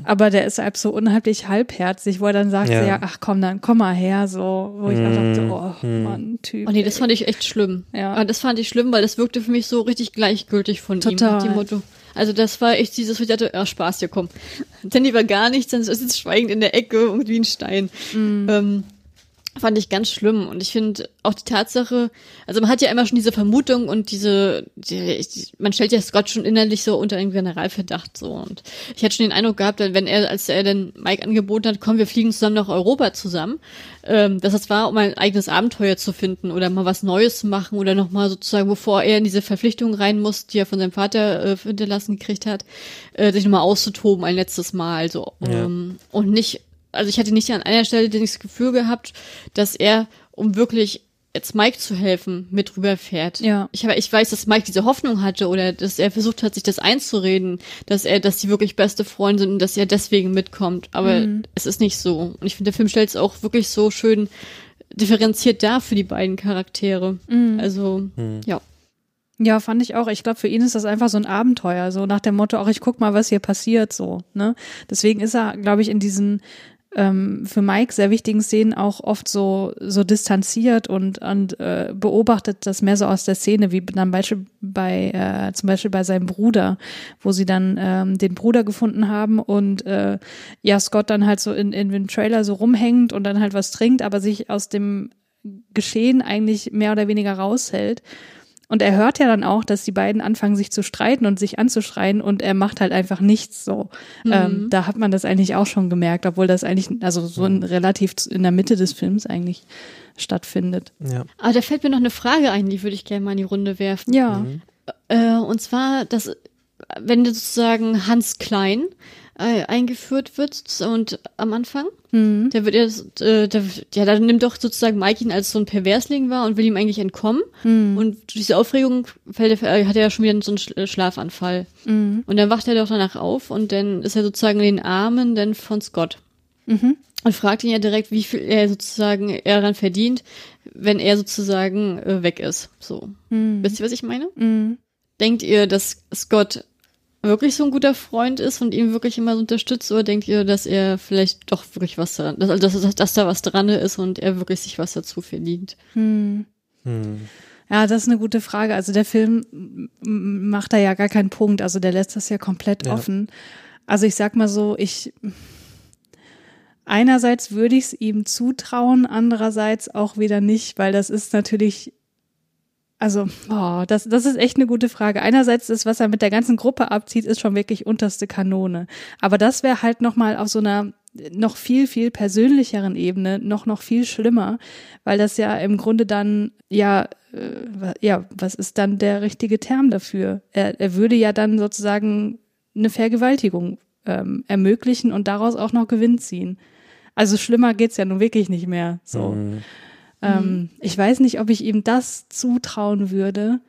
Aber der ist halt so unheimlich halbherzig, wo er dann sagt, Ja. ja. ach komm, dann komm mal her, so, wo ich auch dachte, oh Mann, Typ. Oh nee, das fand ich echt schlimm. Ja. Das fand ich schlimm, weil das wirkte für mich so richtig gleichgültig von ihm. Total. nach dem Motto. Also das war echt dieses, wo ich dachte, ja, Spaß, hier komm. Dann lieber gar nichts, dann sitzt schweigend in der Ecke irgendwie ein Stein. Ähm, fand ich ganz schlimm. Und ich finde auch die Tatsache, also man hat ja immer schon diese Vermutung und diese, die, die, man stellt ja Scott schon innerlich so unter einen Generalverdacht so. Und ich hatte schon den Eindruck gehabt, wenn er, als er dann Mike angeboten hat, komm, wir fliegen zusammen nach Europa zusammen, ähm, dass das war, um ein eigenes Abenteuer zu finden oder mal was Neues zu machen oder nochmal sozusagen, bevor er in diese Verpflichtung rein muss, die er von seinem Vater äh, hinterlassen gekriegt hat, äh, sich nochmal auszutoben ein letztes Mal. So. Ja. Ähm, und nicht, also ich hatte nicht an einer Stelle das Gefühl gehabt, dass er, um wirklich jetzt Mike zu helfen, mit rüberfährt. Ja. Ich, habe, ich weiß, dass Mike diese Hoffnung hatte oder dass er versucht hat, sich das einzureden, dass er, dass sie wirklich beste Freunde sind und dass er deswegen mitkommt. Aber es ist nicht so. Und ich finde, der Film stellt es auch wirklich so schön differenziert dar für die beiden Charaktere. Also, ja. Ja, fand ich auch. Ich glaube, für ihn ist das einfach so ein Abenteuer, so nach dem Motto, auch ich guck mal, was hier passiert, so, ne? Deswegen ist er, glaube ich, in diesen ähm, für Mike sehr wichtigen Szenen auch oft so so distanziert und und äh, beobachtet das mehr so aus der Szene, wie dann Beispiel bei äh, zum Beispiel bei seinem Bruder, wo sie dann ähm, den Bruder gefunden haben und äh, ja Scott dann halt so in in dem Trailer so rumhängt und dann halt was trinkt, aber sich aus dem Geschehen eigentlich mehr oder weniger raushält. Und er hört ja dann auch, dass die beiden anfangen, sich zu streiten und sich anzuschreien und er macht halt einfach nichts so. Ähm, da hat man das eigentlich auch schon gemerkt, obwohl das eigentlich, also so in, relativ in der Mitte des Films eigentlich stattfindet. Ja. Aber da fällt mir noch eine Frage ein, die würde ich gerne mal in die Runde werfen. Ja. Äh, und zwar, dass wenn sozusagen Hans Klein äh, eingeführt wird und am Anfang, Mhm. der wird ja, äh, der, ja, dann nimmt doch sozusagen Mike ihn als so ein Perversling wahr und will ihm eigentlich entkommen. Mhm. Und durch diese Aufregung fällt er, äh, hat er ja schon wieder so einen äh, Schlafanfall. Mhm. Und dann wacht er doch danach auf und dann ist er sozusagen in den Armen dann von Scott. Mhm. Und fragt ihn ja direkt, wie viel er sozusagen er daran verdient, wenn er sozusagen äh, weg ist. So. Mhm. Wisst ihr, was ich meine? Mhm. Denkt ihr, dass Scott wirklich so ein guter Freund ist und ihn wirklich immer so unterstützt oder denkt ihr, dass er vielleicht doch wirklich was daran, dass, also dass, dass da was dran ist und er wirklich sich was dazu verdient? Mhm. Hm. Ja, das ist eine gute Frage. Also der Film macht da ja gar keinen Punkt. Also der lässt das ja komplett Ja. offen. Also ich sag mal so, ich einerseits würde ich es ihm zutrauen, andererseits auch wieder nicht, weil das ist natürlich also, oh, das, das ist echt eine gute Frage. Einerseits ist, was er mit der ganzen Gruppe abzieht, ist schon wirklich unterste Kanone. Aber das wäre halt nochmal auf so einer noch viel, viel persönlicheren Ebene noch, noch viel schlimmer, weil das ja im Grunde dann, ja, äh, ja, was ist dann der richtige Term dafür? Er, er würde ja dann sozusagen eine Vergewaltigung ähm, ermöglichen und daraus auch noch Gewinn ziehen. Also schlimmer geht's ja nun wirklich nicht mehr. So. Hm. Ähm, ich weiß nicht, ob ich ihm das zutrauen würde.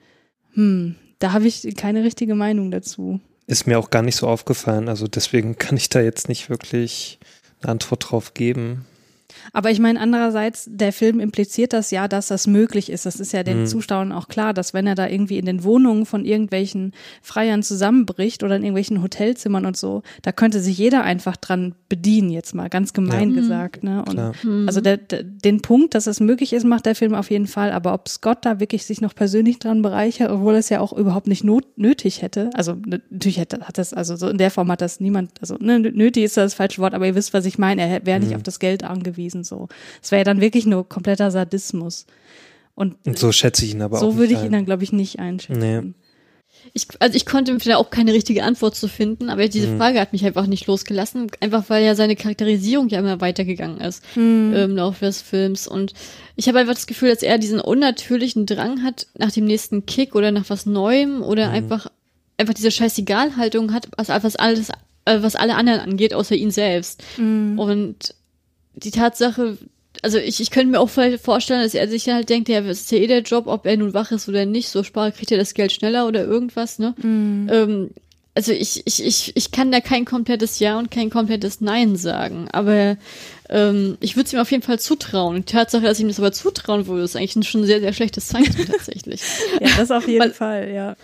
Hm, da habe ich keine richtige Meinung dazu. Ist mir auch gar nicht so aufgefallen. Also deswegen kann ich da jetzt nicht wirklich eine Antwort drauf geben. Aber ich meine, andererseits, der Film impliziert das ja, dass das möglich ist. Das ist ja den Mhm. Zuschauern auch klar, dass wenn er da irgendwie in den Wohnungen von irgendwelchen Freiern zusammenbricht oder in irgendwelchen Hotelzimmern und so, da könnte sich jeder einfach dran bedienen, jetzt mal ganz gemein Ja. gesagt. Ne? Und Klar. Also der, der, den Punkt, dass es möglich ist, macht der Film auf jeden Fall. Aber ob Scott da wirklich sich noch persönlich dran bereichert, obwohl es ja auch überhaupt nicht not, nötig hätte. Also natürlich hätte, hat das, also so in der Form hat das niemand, also ne, nötig ist das falsche Wort, aber ihr wisst, was ich meine. Er wäre nicht Mhm. auf das Geld angewiesen. So, es wäre ja dann wirklich nur kompletter Sadismus. Und, Und so schätze ich ihn aber auch. so würde ich ihn ein. dann, glaube ich, nicht einschätzen. Nee. Ich, also ich konnte da auch keine richtige Antwort zu finden, aber diese Mhm. Frage hat mich einfach nicht losgelassen, einfach weil ja seine Charakterisierung ja immer weitergegangen ist Hm. im Laufe des Films. Und ich habe einfach das Gefühl, dass er diesen unnatürlichen Drang hat nach dem nächsten Kick oder nach was Neuem oder Mhm. einfach einfach diese Scheißegal-Haltung hat, was, was alles, äh, was alle anderen angeht, außer ihn selbst. Mhm. Und die Tatsache, also ich, ich könnte mir auch vielleicht vorstellen, dass er sich halt denkt, ja, es ist ja eh der Job, ob er nun wach ist oder nicht, so spart, kriegt er das Geld schneller oder irgendwas, ne? Mhm. Ähm, also ich, ich, ich, ich kann da kein komplettes Ja und kein komplettes Nein sagen, aber ähm, ich würde es ihm auf jeden Fall zutrauen. Die Tatsache, dass ich ihm das aber zutrauen würde, ist eigentlich ein schon sehr, sehr schlechtes Zeichen tatsächlich. Ja, das auf jeden Weil- Fall, ja.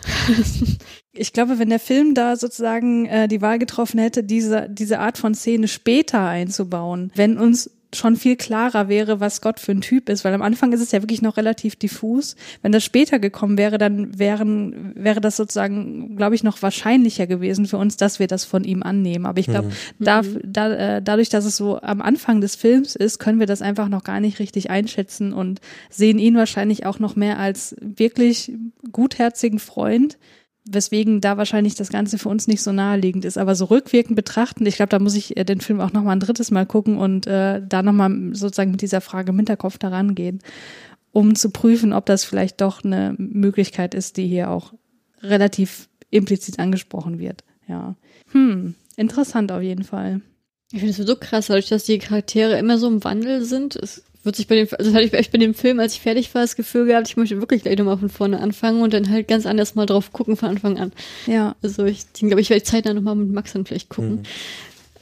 Ich glaube, wenn der Film da sozusagen äh, die Wahl getroffen hätte, diese, diese Art von Szene später einzubauen, wenn uns schon viel klarer wäre, was Gott für ein Typ ist, weil am Anfang ist es ja wirklich noch relativ diffus. Wenn das später gekommen wäre, dann wären, wäre das sozusagen, glaube ich, noch wahrscheinlicher gewesen für uns, dass wir das von ihm annehmen. Aber ich glaube, da, da, äh, dadurch, dass es so am Anfang des Films ist, können wir das einfach noch gar nicht richtig einschätzen und sehen ihn wahrscheinlich auch noch mehr als wirklich gutherzigen Freund, weswegen da wahrscheinlich das Ganze für uns nicht so naheliegend ist. Aber so rückwirkend betrachtend, ich glaube, da muss ich äh, den Film auch noch mal ein drittes Mal gucken und äh, da noch mal sozusagen mit dieser Frage im Hinterkopf daran gehen, um zu prüfen, ob das vielleicht doch eine Möglichkeit ist, die hier auch relativ implizit angesprochen wird. Ja. Hm, interessant auf jeden Fall. Ich finde es so krass, dadurch, dass die Charaktere immer so im Wandel sind. Es wird sich bei dem, also hatte ich echt bei dem Film, als ich fertig war, das Gefühl gehabt, ich möchte wirklich gleich nochmal von vorne anfangen und dann halt ganz anders mal drauf gucken von Anfang an. Ja. Also ich glaube, ich werde zeitnah nochmal mit Max dann vielleicht gucken.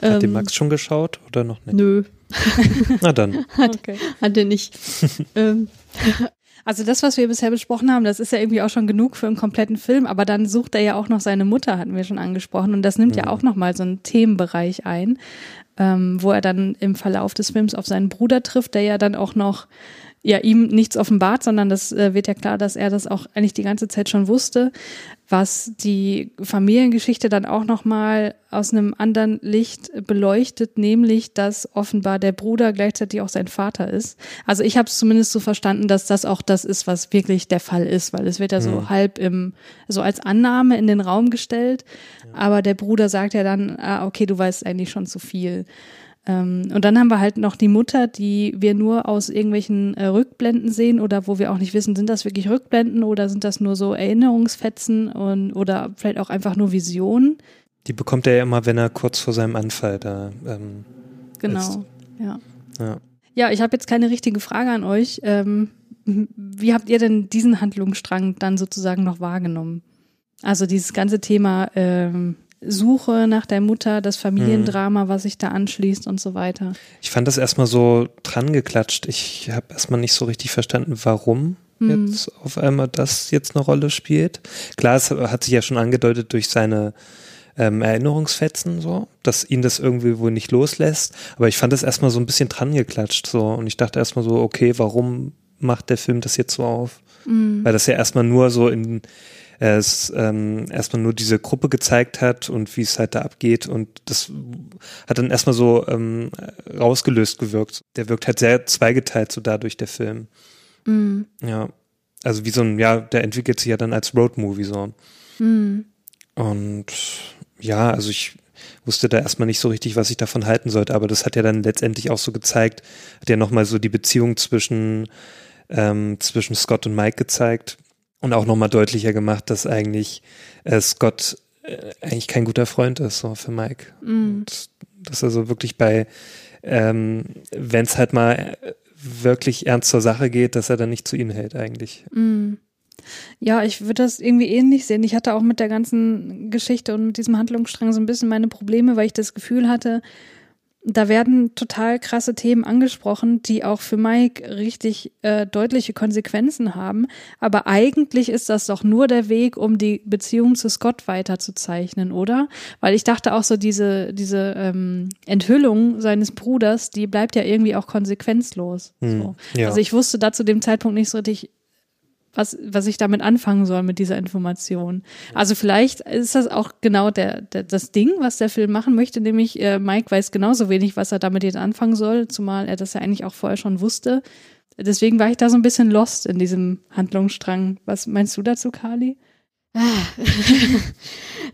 Hat den Ähm, Max schon geschaut oder noch nicht? Nö, Na dann. Okay. hat er nicht. ähm, Also das, was wir bisher besprochen haben, das ist ja irgendwie auch schon genug für einen kompletten Film, aber dann sucht er ja auch noch seine Mutter, hatten wir schon angesprochen, und das nimmt ja auch nochmal so einen Themenbereich ein, ähm, wo er dann im Verlauf des Films auf seinen Bruder trifft, der ja dann auch noch ja ihm nichts offenbart, sondern das äh, wird ja klar, dass er das auch eigentlich die ganze Zeit schon wusste, was die Familiengeschichte dann auch noch mal aus einem anderen Licht beleuchtet, nämlich dass offenbar der Bruder gleichzeitig auch sein Vater ist. Also ich habe es zumindest so verstanden, dass das auch das ist, was wirklich der Fall ist, weil es wird ja so halb im so als Annahme in den Raum gestellt, aber der Bruder sagt ja dann, ah, okay, du weißt eigentlich schon zu viel. Ähm, und dann haben wir halt noch die Mutter, die wir nur aus irgendwelchen äh, Rückblenden sehen oder wo wir auch nicht wissen, sind das wirklich Rückblenden oder sind das nur so Erinnerungsfetzen und, oder vielleicht auch einfach nur Visionen. Die bekommt er ja immer, wenn er kurz vor seinem Anfall da ähm, Genau, ist. ja. Ja. Ja, ich habe jetzt keine richtige Frage an euch. Ähm, wie habt ihr denn diesen Handlungsstrang dann sozusagen noch wahrgenommen? Also dieses ganze Thema ähm, Suche nach der Mutter, das Familiendrama, was sich da anschließt und so weiter. Ich fand das erstmal so dran geklatscht. Ich habe erstmal nicht so richtig verstanden, warum Mhm. jetzt auf einmal das jetzt eine Rolle spielt. Klar, es hat sich ja schon angedeutet durch seine ähm, Erinnerungsfetzen, so, dass ihn das irgendwie wohl nicht loslässt. Aber ich fand das erstmal so ein bisschen dran geklatscht, so. Und ich dachte erstmal so, okay, warum macht der Film das jetzt so auf? Weil das ja erstmal nur so in, es ähm, erstmal nur diese Gruppe gezeigt hat und wie es halt da abgeht und das hat dann erstmal so ähm, rausgelöst gewirkt. Der wirkt halt sehr zweigeteilt so dadurch der Film. Ja, also wie so ein, ja, der entwickelt sich ja dann als Roadmovie so. Und ja, also ich wusste da erstmal nicht so richtig, was ich davon halten sollte, aber das hat ja dann letztendlich auch so gezeigt, hat ja nochmal so die Beziehung zwischen, ähm, zwischen Scott und Mike gezeigt und auch nochmal deutlicher gemacht, dass eigentlich äh, Scott äh, eigentlich kein guter Freund ist so für Mike. Und dass er so wirklich bei, ähm, wenn es halt mal äh, wirklich ernst zur Sache geht, dass er dann nicht zu ihm hält eigentlich. Ja, ich würde das irgendwie ähnlich sehen. Ich hatte auch mit der ganzen Geschichte und mit diesem Handlungsstrang so ein bisschen meine Probleme, weil ich das Gefühl hatte, da werden total krasse Themen angesprochen, die auch für Mike richtig äh, deutliche Konsequenzen haben. Aber eigentlich ist das doch nur der Weg, um die Beziehung zu Scott weiterzuzeichnen, oder? Weil ich dachte auch so, diese, diese ähm, Enthüllung seines Bruders, die bleibt ja irgendwie auch konsequenzlos. Hm, So. ja. Also ich wusste da zu dem Zeitpunkt nicht so richtig, was, was ich damit anfangen soll mit dieser Information. Also vielleicht ist das auch genau der, der, das Ding, was der Film machen möchte, nämlich äh, Mike weiß genauso wenig, was er damit jetzt anfangen soll, zumal er das ja eigentlich auch vorher schon wusste. Deswegen war ich da so ein bisschen lost in diesem Handlungsstrang. Was meinst du dazu, Kali?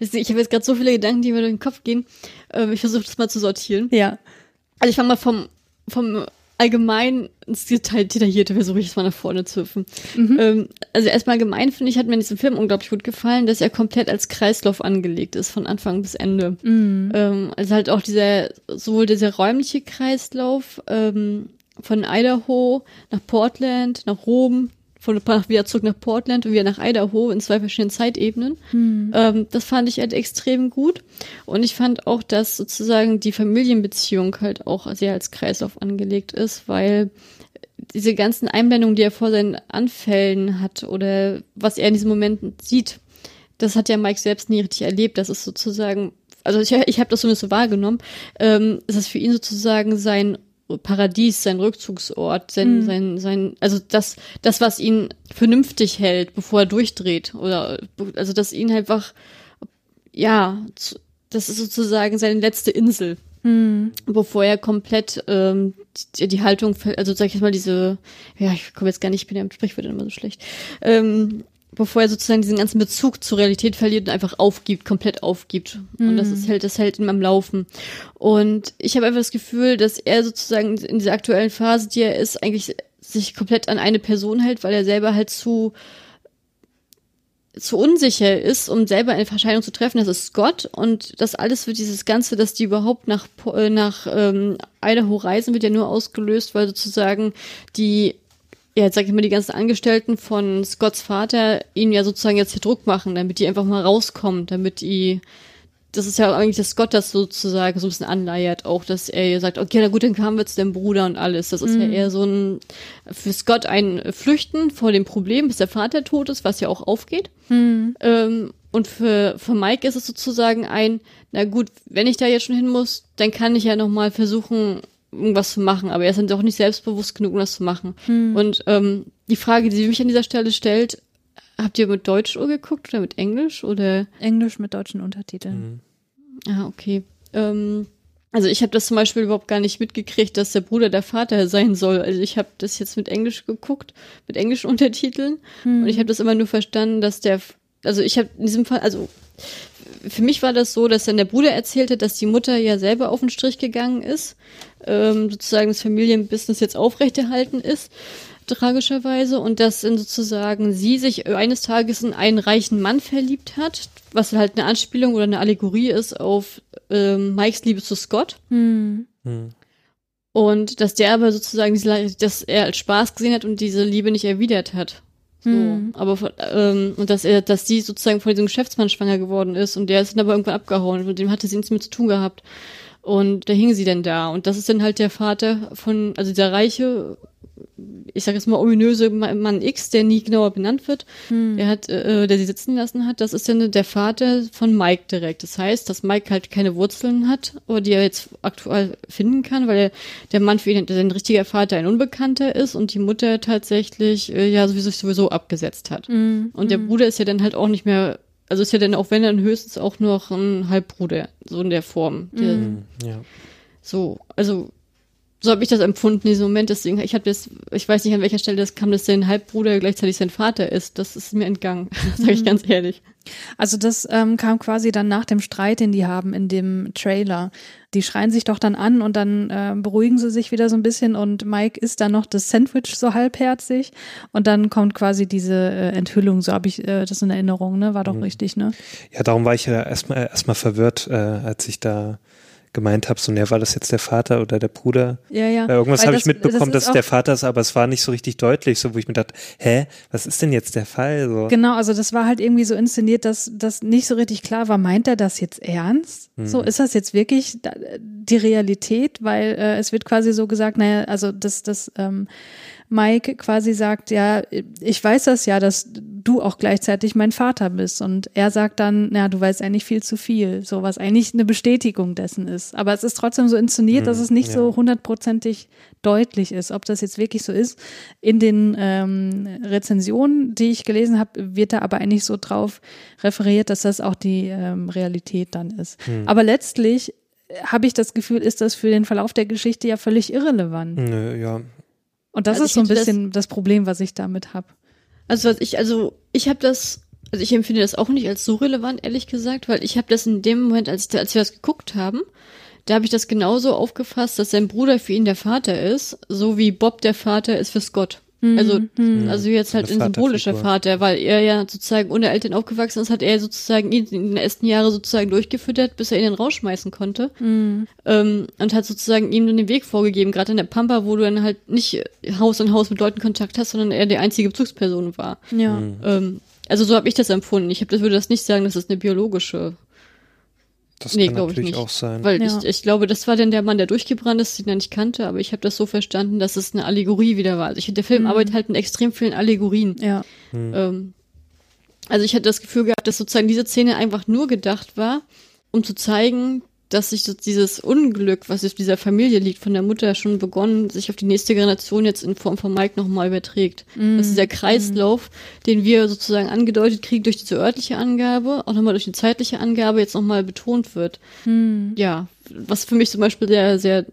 Ich habe jetzt gerade so viele Gedanken, die mir durch den Kopf gehen. Ähm, ich versuche das mal zu sortieren. Ja. Also ich fange mal vom, vom allgemein ins Detail, Detaillierte, versuche ich es mal nach vorne zu hüpfen. Ähm, also erstmal allgemein finde ich, hat mir in diesem Film unglaublich gut gefallen, dass er komplett als Kreislauf angelegt ist, von Anfang bis Ende. Ähm, also halt auch dieser, sowohl dieser räumliche Kreislauf ähm, von Idaho nach Portland, nach Rom, von wieder zurück nach Portland und wieder nach Idaho in zwei verschiedenen Zeitebenen. Ähm, das fand ich halt extrem gut. Und ich fand auch, dass sozusagen die Familienbeziehung halt auch sehr als Kreislauf angelegt ist, weil diese ganzen Einblendungen, die er vor seinen Anfällen hat oder was er in diesen Momenten sieht, das hat ja Mike selbst nie richtig erlebt. Das ist sozusagen, also ich, ich habe das zumindest so wahrgenommen, ähm, ist das für ihn sozusagen sein Paradies, sein Rückzugsort, sein, sein, sein, also das, das, was ihn vernünftig hält, bevor er durchdreht. Oder also dass ihn einfach, ja, das ist sozusagen seine letzte Insel. Bevor er komplett ähm, die, die Haltung, also sag ich jetzt mal diese, ja, ich komme jetzt gar nicht, ich bin ja im Sprichwort immer so schlecht, ähm, bevor er sozusagen diesen ganzen Bezug zur Realität verliert und einfach aufgibt, komplett aufgibt. Und das ist halt, das hält ihn am Laufen. Und ich habe einfach das Gefühl, dass er sozusagen in dieser aktuellen Phase, die er ist, eigentlich sich komplett an eine Person hält, weil er selber halt zu zu unsicher ist, um selber eine Entscheidung zu treffen, das ist Scott und das alles wird dieses Ganze, dass die überhaupt nach, äh, nach ähm, Idaho reisen, wird ja nur ausgelöst, weil sozusagen die, ja, jetzt sag ich mal, die ganzen Angestellten von Scotts Vater ihnen ja sozusagen jetzt hier Druck machen, damit die einfach mal rauskommen, damit die, das ist ja eigentlich, dass Scott das sozusagen so ein bisschen anleiert, auch, dass er ja sagt, okay, na gut, dann haben wir jetzt den Bruder und alles. Das ist ja eher so ein, für Scott ein Flüchten vor dem Problem, bis der Vater tot ist, was ja auch aufgeht. Ähm, und für, für Mike ist es sozusagen ein, na gut, wenn ich da jetzt schon hin muss, dann kann ich ja noch mal versuchen, irgendwas zu machen. Aber er ist dann doch nicht selbstbewusst genug, um das zu machen. Und ähm, die Frage, die mich an dieser Stelle stellt, habt ihr mit Deutsch geguckt oder mit Englisch oder? Englisch mit deutschen Untertiteln. Ah, okay. Ähm, also ich habe das zum Beispiel überhaupt gar nicht mitgekriegt, dass der Bruder der Vater sein soll. Also ich habe das jetzt mit Englisch geguckt, mit englischen Untertiteln. Und ich habe das immer nur verstanden, dass der, also ich habe in diesem Fall, also für mich war das so, dass dann der Bruder erzählte, dass die Mutter ja selber auf den Strich gegangen ist, ähm, sozusagen das Familienbusiness jetzt aufrechterhalten ist, tragischerweise, und dass dann sozusagen sie sich eines Tages in einen reichen Mann verliebt hat, was halt eine Anspielung oder eine Allegorie ist auf ähm, Mikes Liebe zu Scott. Hm. Und dass der aber sozusagen diese, dass er als Spaß gesehen hat und diese Liebe nicht erwidert hat. So, Hm. aber von- ähm, und dass er, dass sie sozusagen von diesem Geschäftsmann schwanger geworden ist und der ist dann aber irgendwann abgehauen, mit dem hatte sie nichts mehr zu tun gehabt. Und da hing sie dann da. Und das ist dann halt der Vater von, also dieser reiche, ich sag jetzt mal ominöse Ma- Mann X, der nie genauer benannt wird, der hat, äh, der sie sitzen lassen hat, das ist dann der Vater von Mike direkt. Das heißt, dass Mike halt keine Wurzeln hat, oder die er jetzt aktuell finden kann, weil er, der Mann für ihn, sein richtiger Vater ein Unbekannter ist und die Mutter tatsächlich äh, ja sowieso sowieso abgesetzt hat. Und der Bruder ist ja dann halt auch nicht mehr, also ist ja dann auch wenn dann höchstens auch noch ein Halbbruder, so in der Form. Der, Ja. so, also so habe ich das empfunden in diesem Moment. Deswegen, ich habe das, ich weiß nicht an welcher Stelle das kam, dass sein Halbbruder gleichzeitig sein Vater ist. Das ist mir entgangen, sage ich ganz ehrlich. Also das ähm, kam quasi dann nach dem Streit, den die haben in dem Trailer. Die schreien sich doch dann an und dann äh, beruhigen sie sich wieder so ein bisschen und Mike isst dann noch das Sandwich so halbherzig und dann kommt quasi diese äh, Enthüllung, so habe ich äh, das in Erinnerung, ne? War doch richtig, ne? Ja, darum war ich ja erstmal erstmal verwirrt, äh, als ich da gemeint habe, so, ne, war das jetzt der Vater oder der Bruder? Ja, ja. Weil irgendwas habe ich das- mitbekommen, das dass der Vater ist, aber es war nicht so richtig deutlich, so wo ich mir dachte, hä, was ist denn jetzt der Fall? So. Genau, also das war halt irgendwie so inszeniert, dass das nicht so richtig klar war, meint er das jetzt ernst? So, ist das jetzt wirklich die Realität? Weil äh, es wird quasi so gesagt, naja, also dass das ähm, Mike quasi sagt, ja, ich weiß das ja, dass du auch gleichzeitig mein Vater bist. Und er sagt dann, na, du weißt eigentlich viel zu viel. So, was eigentlich eine Bestätigung dessen ist. Aber es ist trotzdem so inszeniert, dass es nicht so hundertprozentig deutlich ist, ob das jetzt wirklich so ist. In den ähm, Rezensionen, die ich gelesen habe, wird da aber eigentlich so drauf referiert, dass das auch die ähm, Realität dann ist. Aber letztlich habe ich das Gefühl, ist das für den Verlauf der Geschichte ja völlig irrelevant. Nö, ja. Und das Also ist so ein hätte das- bisschen das, Problem, was ich damit habe. Also was ich, also ich habe das, also ich empfinde das auch nicht als so relevant, ehrlich gesagt, weil ich habe das in dem Moment, als, als wir das geguckt haben, da habe ich das genauso aufgefasst, dass sein Bruder für ihn der Vater ist, so wie Bob der Vater ist für Scott. Also, also jetzt halt ein symbolischer. Vater, weil er ja sozusagen ohne Eltern aufgewachsen ist, hat er sozusagen ihn in den ersten Jahren sozusagen durchgefüttert, bis er ihn dann rausschmeißen konnte. Ähm, und hat sozusagen ihm dann den Weg vorgegeben, gerade in der Pampa, wo du dann halt nicht Haus an Haus mit Leuten Kontakt hast, sondern er die einzige Bezugsperson war. Ja. Ähm, also so habe ich das empfunden. Ich hab, das würde das nicht sagen, dass es eine biologische. Das nee, kann glaube ich natürlich nicht. auch sein. Weil Ja. ich, ich glaube, das war dann der Mann, der durchgebrannt ist, den er nicht kannte, aber ich habe das so verstanden, dass es eine Allegorie wieder war. Also ich, der Film arbeitet halt mit extrem vielen Allegorien. Ja. Ähm, also ich hatte das Gefühl gehabt, dass sozusagen diese Szene einfach nur gedacht war, um zu zeigen, dass sich so dieses Unglück, was auf dieser Familie liegt, von der Mutter schon begonnen, sich auf die nächste Generation jetzt in Form von Mike nochmal überträgt. Dass dieser Kreislauf, den wir sozusagen angedeutet kriegen durch diese örtliche Angabe, auch nochmal durch die zeitliche Angabe jetzt nochmal betont wird. Ja, was für mich zum Beispiel sehr, sehr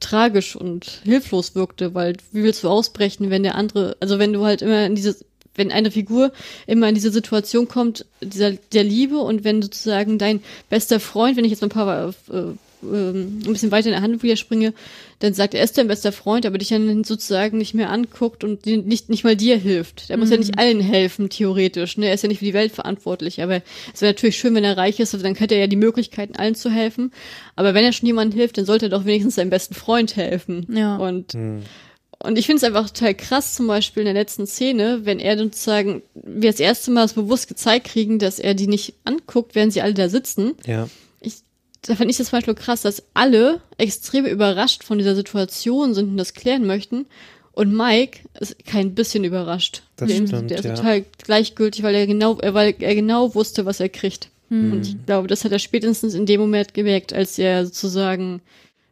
tragisch und hilflos wirkte, weil wie willst du ausbrechen, wenn der andere, also wenn du halt immer in diese, wenn eine Figur immer in diese Situation kommt, dieser der Liebe und wenn sozusagen dein bester Freund, wenn ich jetzt mal ein paar äh, ähm, ein bisschen weiter in der Hand wieder springe, dann sagt er, er ist dein bester Freund, aber dich dann sozusagen nicht mehr anguckt und nicht, nicht mal dir hilft. Der muss ja nicht allen helfen, theoretisch. Ne? Er ist ja nicht für die Welt verantwortlich, aber es wäre natürlich schön, wenn er reich ist, dann hätte er ja die Möglichkeiten, allen zu helfen. Aber wenn er schon jemandem hilft, dann sollte er doch wenigstens seinem besten Freund helfen. Ja. Und und ich finde es einfach total krass, zum Beispiel in der letzten Szene, wenn er sozusagen, wir das erste Mal das bewusst gezeigt kriegen, dass er die nicht anguckt, während sie alle da sitzen. Ja. Ich, da fand ich das zum Beispiel krass, dass alle extrem überrascht von dieser Situation sind und das klären möchten. Und Mike ist kein bisschen überrascht. Das Dem- stimmt, der ist ja. total gleichgültig, weil er genau, weil er genau wusste, was er kriegt. Hm. Und ich glaube, das hat er spätestens in dem Moment gemerkt, als er sozusagen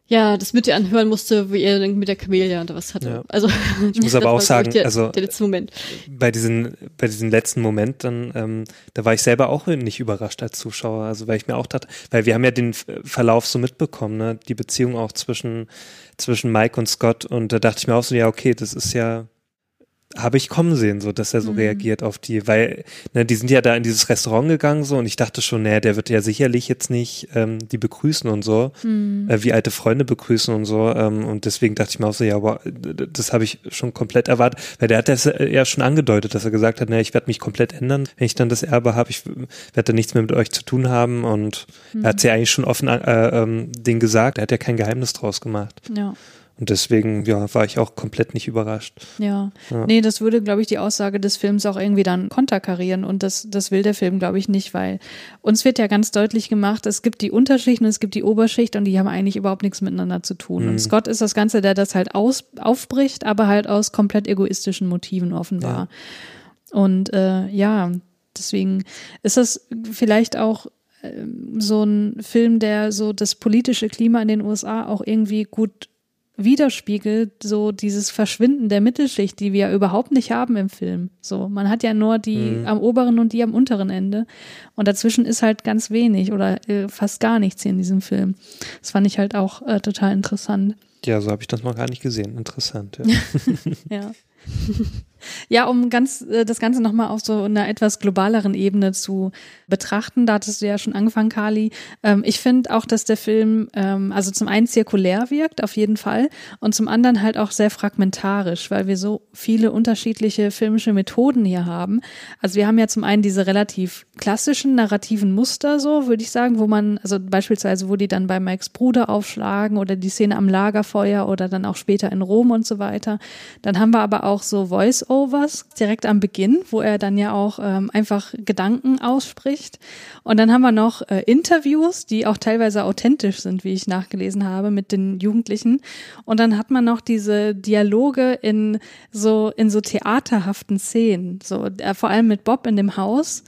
ja, das mit ihr anhören musste, wie er dann mit der Camellia und was hatte. Ja. Also Ich muss aber auch sagen, der, also- der letzte Moment. bei diesen, bei diesem letzten Moment dann, ähm, da war ich selber auch nicht überrascht als Zuschauer. Also weil ich mir auch dachte, weil wir haben ja den Verlauf so mitbekommen, ne? Die Beziehung auch zwischen, zwischen Mike und Scott und da dachte ich mir auch so, ja, okay, das ist ja habe ich kommen sehen, so dass er so Mhm. reagiert auf die, weil ne, die sind ja da in dieses Restaurant gegangen so und ich dachte schon, naja, der wird ja sicherlich jetzt nicht ähm, die begrüßen und so, Mhm. äh, wie alte Freunde begrüßen und so ähm, und deswegen dachte ich mir auch so, ja, aber das habe ich schon komplett erwartet, weil der hat das ja schon angedeutet, dass er gesagt hat, naja, ich werde mich komplett ändern, wenn ich dann das Erbe habe, ich werde da nichts mehr mit euch zu tun haben und Mhm. er hat ja eigentlich schon offen äh, ähm, den gesagt, er hat ja kein Geheimnis draus gemacht Ja. Und deswegen ja, war ich auch komplett nicht überrascht. Ja. Ja. Nee, das würde, glaube ich, die Aussage des Films auch irgendwie dann konterkarieren und das, das will der Film, glaube ich, nicht, weil uns wird ja ganz deutlich gemacht, es gibt die Unterschicht und es gibt die Oberschicht und die haben eigentlich überhaupt nichts miteinander zu tun. Mhm. Und Scott ist das Ganze, der das halt aus, aufbricht, aber halt aus komplett egoistischen Motiven offenbar. Und äh, ja, deswegen ist das vielleicht auch ähm, so ein Film, der so das politische Klima in den USA auch irgendwie gut widerspiegelt, so dieses Verschwinden der Mittelschicht, die wir ja überhaupt nicht haben im Film. So, man hat ja nur die Mhm. am oberen und die am unteren Ende. Und dazwischen ist halt ganz wenig oder äh, fast gar nichts hier in diesem Film. Das fand ich halt auch äh, total interessant. Ja, so habe ich das noch gar nicht gesehen. Interessant. Ja. Ja. Ja, um ganz äh, das Ganze nochmal auf so einer etwas globaleren Ebene zu betrachten, da hattest du ja schon angefangen, Kali. Ähm, ich finde auch, dass der Film ähm, also zum einen zirkulär wirkt, auf jeden Fall, und zum anderen halt auch sehr fragmentarisch, weil wir so viele unterschiedliche filmische Methoden hier haben. Also wir haben ja zum einen diese relativ klassischen narrativen Muster, so würde ich sagen, wo man, also beispielsweise, wo die dann bei Mikes Bruder aufschlagen oder die Szene am Lagerfeuer oder dann auch später in Rom und so weiter. Dann haben wir aber auch so Voice-Overs direkt am Beginn, wo er dann ja auch ähm, einfach Gedanken ausspricht. Und dann haben wir noch äh, Interviews, die auch teilweise authentisch sind, wie ich nachgelesen habe, mit den Jugendlichen. Und dann hat man noch diese Dialoge in so, in so theaterhaften Szenen, so äh, vor allem mit Bob in dem Haus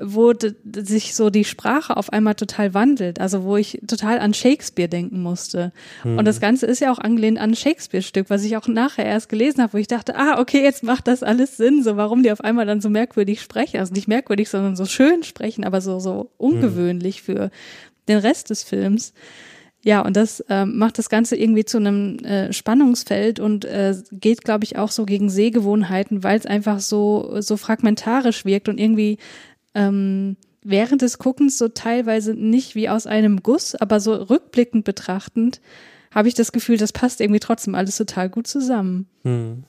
wo sich so die Sprache auf einmal total wandelt, also wo ich total an Shakespeare denken musste. Und das Ganze ist ja auch angelehnt an ein Shakespeare-Stück, was ich auch nachher erst gelesen habe, wo ich dachte, ah, okay, jetzt macht das alles Sinn, so warum die auf einmal dann so merkwürdig sprechen, also nicht merkwürdig, sondern so schön sprechen, aber so, so ungewöhnlich für den Rest des Films. Ja, und das ähm, macht das Ganze irgendwie zu einem äh, Spannungsfeld und äh, geht, glaube ich, auch so gegen Sehgewohnheiten, weil es einfach so, so fragmentarisch wirkt und irgendwie ähm, während des Guckens so teilweise nicht wie aus einem Guss, aber so rückblickend betrachtend, habe ich das Gefühl, das passt irgendwie trotzdem alles total gut zusammen. Hm.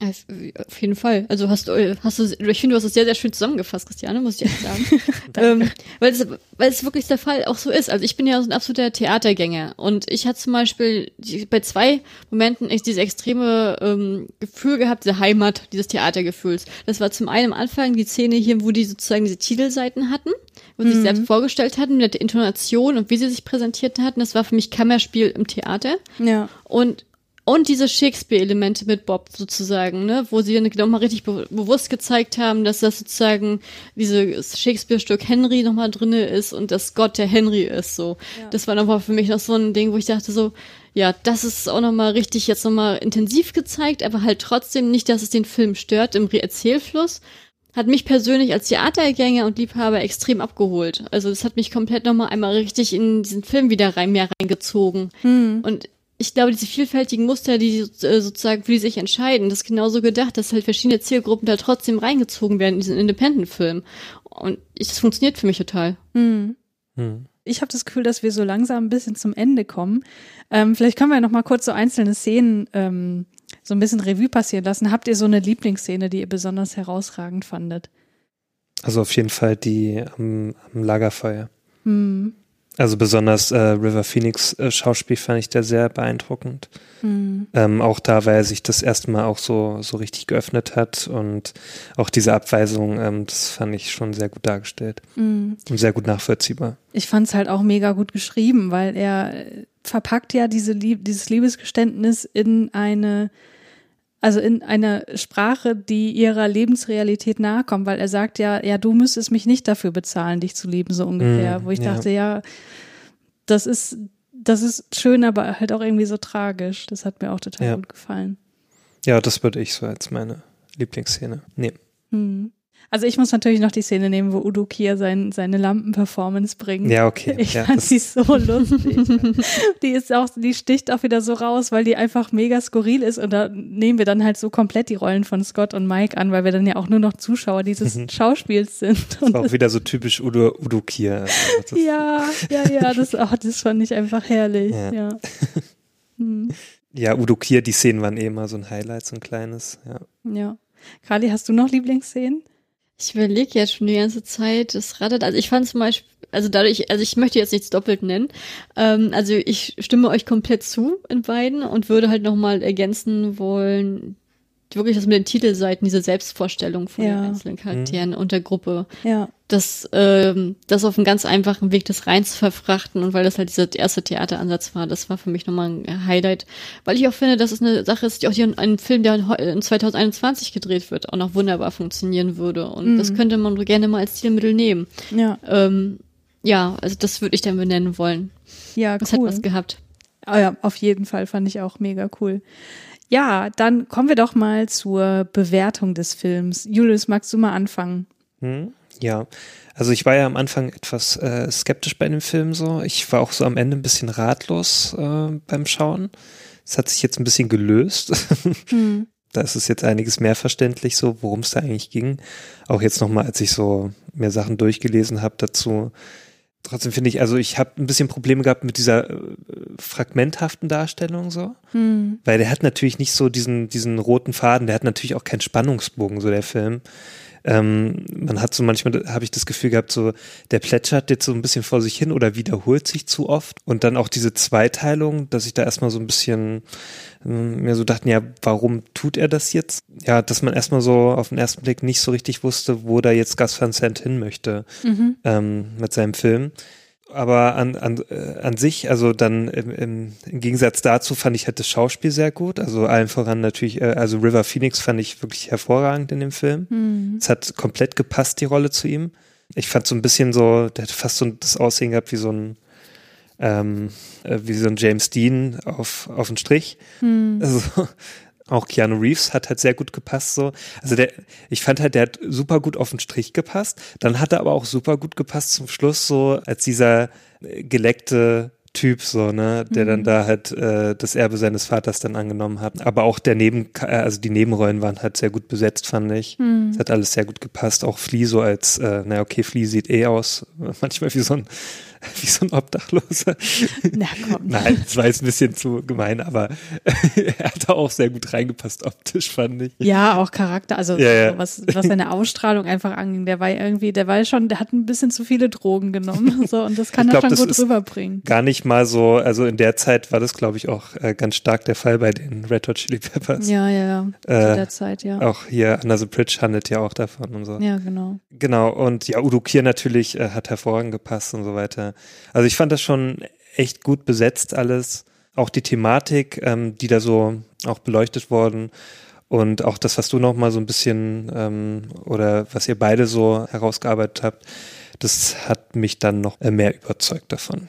Auf jeden Fall. Also hast du, hast du, ich finde, du hast es sehr, sehr schön zusammengefasst, Christiane, muss ich echt sagen. ähm, weil, es, weil es wirklich der Fall auch so ist. Also ich bin ja so ein absoluter Theatergänger und ich hatte zum Beispiel bei zwei Momenten echt dieses extreme ähm, Gefühl gehabt, diese Heimat dieses Theatergefühls. Das war zum einen am Anfang die Szene hier, wo die sozusagen diese Titelseiten hatten, wo sie sich selbst vorgestellt hatten mit der Intonation und wie sie sich präsentiert hatten. Das war für mich Kammerspiel im Theater. Ja. Und und diese Shakespeare-Elemente mit Bob sozusagen, ne, wo sie dann nochmal richtig be bewusst gezeigt haben, dass das sozusagen dieses Shakespeare-Stück Henry nochmal drinne ist und dass Gott der Henry ist, so. Das war nochmal für mich noch so ein Ding, wo ich dachte so, ja, das ist auch nochmal richtig jetzt nochmal intensiv gezeigt, aber halt trotzdem nicht, dass es den Film stört im Erzählfluss. Hat mich persönlich als Theatergänger und Liebhaber extrem abgeholt. Also das hat mich komplett nochmal einmal richtig in diesen Film wieder rein, mehr reingezogen. Und ich glaube, diese vielfältigen Muster, die so- äh, sozusagen für die sich entscheiden, das ist genauso gedacht, dass halt verschiedene Zielgruppen da trotzdem reingezogen werden in diesen Independent-Film. Und ich, das funktioniert für mich total. Hm. Ich habe das Gefühl, dass wir so langsam ein bisschen zum Ende kommen. Ähm, vielleicht können wir noch mal kurz so einzelne Szenen ähm, so ein bisschen Revue passieren lassen. Habt ihr so eine Lieblingsszene, die ihr besonders herausragend fandet? Also auf jeden Fall die am, am Lagerfeuer. Hm. Also besonders äh, River Phoenix äh, Schauspiel fand ich da sehr beeindruckend. Ähm, auch da, weil er sich das erste Mal auch so, so richtig geöffnet hat und auch diese Abweisung, ähm, das fand ich schon sehr gut dargestellt und sehr gut nachvollziehbar. Ich fand es halt auch mega gut geschrieben, weil er äh, verpackt ja diese Lieb dieses Liebesgeständnis in eine, also in eine Sprache, die ihrer Lebensrealität nahe kommt, weil er sagt ja, ja, du müsstest mich nicht dafür bezahlen, dich zu lieben, so ungefähr. Mm, Wo ich ja. dachte, ja, das ist, das ist schön, aber halt auch irgendwie so tragisch. Das hat mir auch total Ja. gut gefallen. Ja, das würde ich so als meine Lieblingsszene nehmen. Hm. Also ich muss natürlich noch die Szene nehmen, wo Udo Kier sein, seine Lampenperformance bringt. Ja, okay. Ich ja, fand das- sie so lustig. die ist auch, die sticht auch wieder so raus, weil die einfach mega skurril ist und da nehmen wir dann halt so komplett die Rollen von Scott und Mike an, weil wir dann ja auch nur noch Zuschauer dieses Schauspiels sind. Das Und war auch wieder so typisch Udo, Udo Kier. Also das- ja, ja, ja, das, oh, das fand ich einfach herrlich. Ja. Ja. Hm, Ja, Udo Kier, die Szenen waren eh immer so ein Highlight, so ein kleines. Ja. ja. Kali, hast du noch Lieblingsszenen? Ich überlege jetzt schon die ganze Zeit, das rattert. Also ich fand zum Beispiel, also dadurch, also ich möchte jetzt nichts doppelt nennen. Ähm, also ich stimme euch komplett zu in beiden und würde halt nochmal ergänzen wollen, wirklich das mit den Titelseiten, diese Selbstvorstellung von Ja. den einzelnen Charakteren und der Gruppe. Ja. Das, ähm, das auf einem ganz einfachen Weg, das rein zu verfrachten und weil das halt dieser erste Theateransatz war, das war für mich nochmal ein Highlight, weil ich auch finde, dass es eine Sache ist, die auch hier in einem Film, der in heu- in 2021 gedreht wird, auch noch wunderbar funktionieren würde und das könnte man gerne mal als Stilmittel nehmen. Ja, Ähm, ja, also das würde ich dann benennen wollen. ja, Das hat cool. was gehabt. Ah ja, auf jeden Fall fand ich auch mega cool. Ja, dann kommen wir doch mal zur Bewertung des Films. Julius, magst du mal anfangen? Hm? Ja, also ich war ja am Anfang etwas äh, skeptisch bei dem Film so. Ich war auch so am Ende ein bisschen ratlos äh, beim Schauen. Es hat sich jetzt ein bisschen gelöst. Da ist es jetzt einiges mehr verständlich, so worum es da eigentlich ging. Auch jetzt nochmal, als ich so mehr Sachen durchgelesen habe dazu. Trotzdem finde ich, also ich habe ein bisschen Probleme gehabt mit dieser äh, fragmenthaften Darstellung so. Weil der hat natürlich nicht so diesen, diesen roten Faden, der hat natürlich auch keinen Spannungsbogen, so der Film. Ähm, man hat so manchmal, habe ich das Gefühl gehabt, so der plätschert jetzt so ein bisschen vor sich hin oder wiederholt sich zu oft. Und dann auch diese Zweiteilung, dass ich da erstmal so ein bisschen ähm, mir so dachten, ja, warum tut er das jetzt? Ja, dass man erstmal so auf den ersten Blick nicht so richtig wusste, wo da jetzt Gus Van Sant hin möchte ähm, mit seinem Film. Aber an, an, äh, an sich, also dann im, im, im Gegensatz dazu fand ich halt das Schauspiel sehr gut. Also allen voran natürlich, äh, also River Phoenix fand ich wirklich hervorragend in dem Film. Es hat komplett gepasst, die Rolle zu ihm. Ich fand so ein bisschen so, der hat fast so das Aussehen gehabt wie so ein, ähm, äh, wie so ein James Dean auf, auf den Strich. Also, auch Keanu Reeves hat halt sehr gut gepasst so. Also der, ich fand halt, der hat super gut auf den Strich gepasst. Dann hat er aber auch super gut gepasst zum Schluss so als dieser äh, geleckte Typ so, ne, der dann da halt äh, das Erbe seines Vaters dann angenommen hat. Aber auch der Neben, äh, also die Nebenrollen waren halt sehr gut besetzt, fand ich. Es hat alles sehr gut gepasst. Auch Flea so als, äh, na okay, Flea sieht eh aus, manchmal wie so ein, wie so ein Obdachloser. Na komm. Nein, das war jetzt ein bisschen zu gemein, aber er hat da auch sehr gut reingepasst optisch, fand ich. Ja, auch Charakter, also Ja, ja. was, was seine Ausstrahlung einfach anging. Der war irgendwie, der war schon, der hat ein bisschen zu viele Drogen genommen. So, und das kann Ich er glaub, schon gut rüberbringen. Gar nicht mal so, also in der Zeit war das, glaube ich, auch äh, ganz stark der Fall bei den Red Hot Chili Peppers. Ja, ja, ja. Zu Äh, der Zeit, ja. Auch hier the Bridge handelt ja auch davon und so. Ja, genau. Genau, und ja, Udo Kier natürlich äh, hat hervorragend gepasst und so weiter. Also ich fand das schon echt gut besetzt alles. Auch die Thematik, ähm, die da so auch beleuchtet worden und auch das, was du noch mal so ein bisschen ähm, oder was ihr beide so herausgearbeitet habt, das hat mich dann noch mehr überzeugt davon.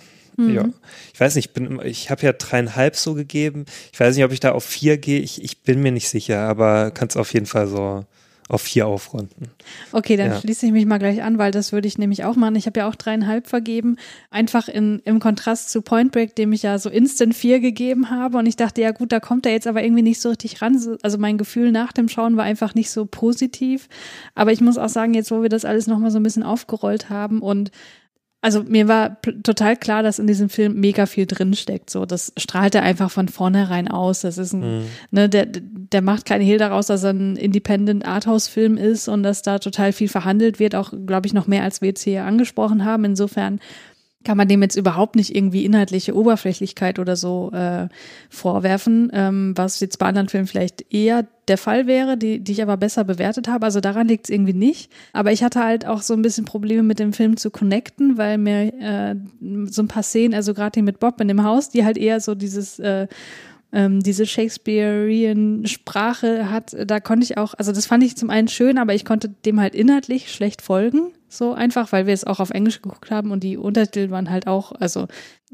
Ja, ich weiß nicht, ich bin, ich habe ja dreieinhalb so gegeben. Ich weiß nicht, ob ich da auf vier gehe. Ich, ich bin mir nicht sicher, aber kannst auf jeden Fall so auf vier aufrunden. Okay, dann Ja. schließe ich mich mal gleich an, weil das würde ich nämlich auch machen. Ich habe ja auch dreieinhalb vergeben. Einfach in, im Kontrast zu Point Break, dem ich ja so instant vier gegeben habe. Und ich dachte, ja gut, da kommt er jetzt aber irgendwie nicht so richtig ran. So- Also mein Gefühl nach dem Schauen war einfach nicht so positiv. Aber ich muss auch sagen, jetzt wo wir das alles nochmal so ein bisschen aufgerollt haben und also mir war total klar, dass in diesem Film mega viel drinsteckt. So, das strahlt er einfach von vornherein aus. Das ist ein, ne, der, der macht keinen Hehl daraus, dass er ein Independent Arthouse-Film ist und dass da total viel verhandelt wird, auch, glaube ich, noch mehr als wir jetzt hier angesprochen haben. Insofern kann man dem jetzt überhaupt nicht irgendwie inhaltliche Oberflächlichkeit oder so äh, vorwerfen, ähm, was jetzt bei anderen Filmen vielleicht eher der Fall wäre, die, die ich aber besser bewertet habe. Also daran liegt es irgendwie nicht. Aber ich hatte halt auch so ein bisschen Probleme mit dem Film zu connecten, weil mir äh, so ein paar Szenen, also gerade die mit Bob in dem Haus, die halt eher so dieses äh, ähm, diese Shakespearean Sprache hat, da konnte ich auch, also das fand ich zum einen schön, aber ich konnte dem halt inhaltlich schlecht folgen, so einfach, weil wir es auch auf Englisch geguckt haben und die Untertitel waren halt auch, also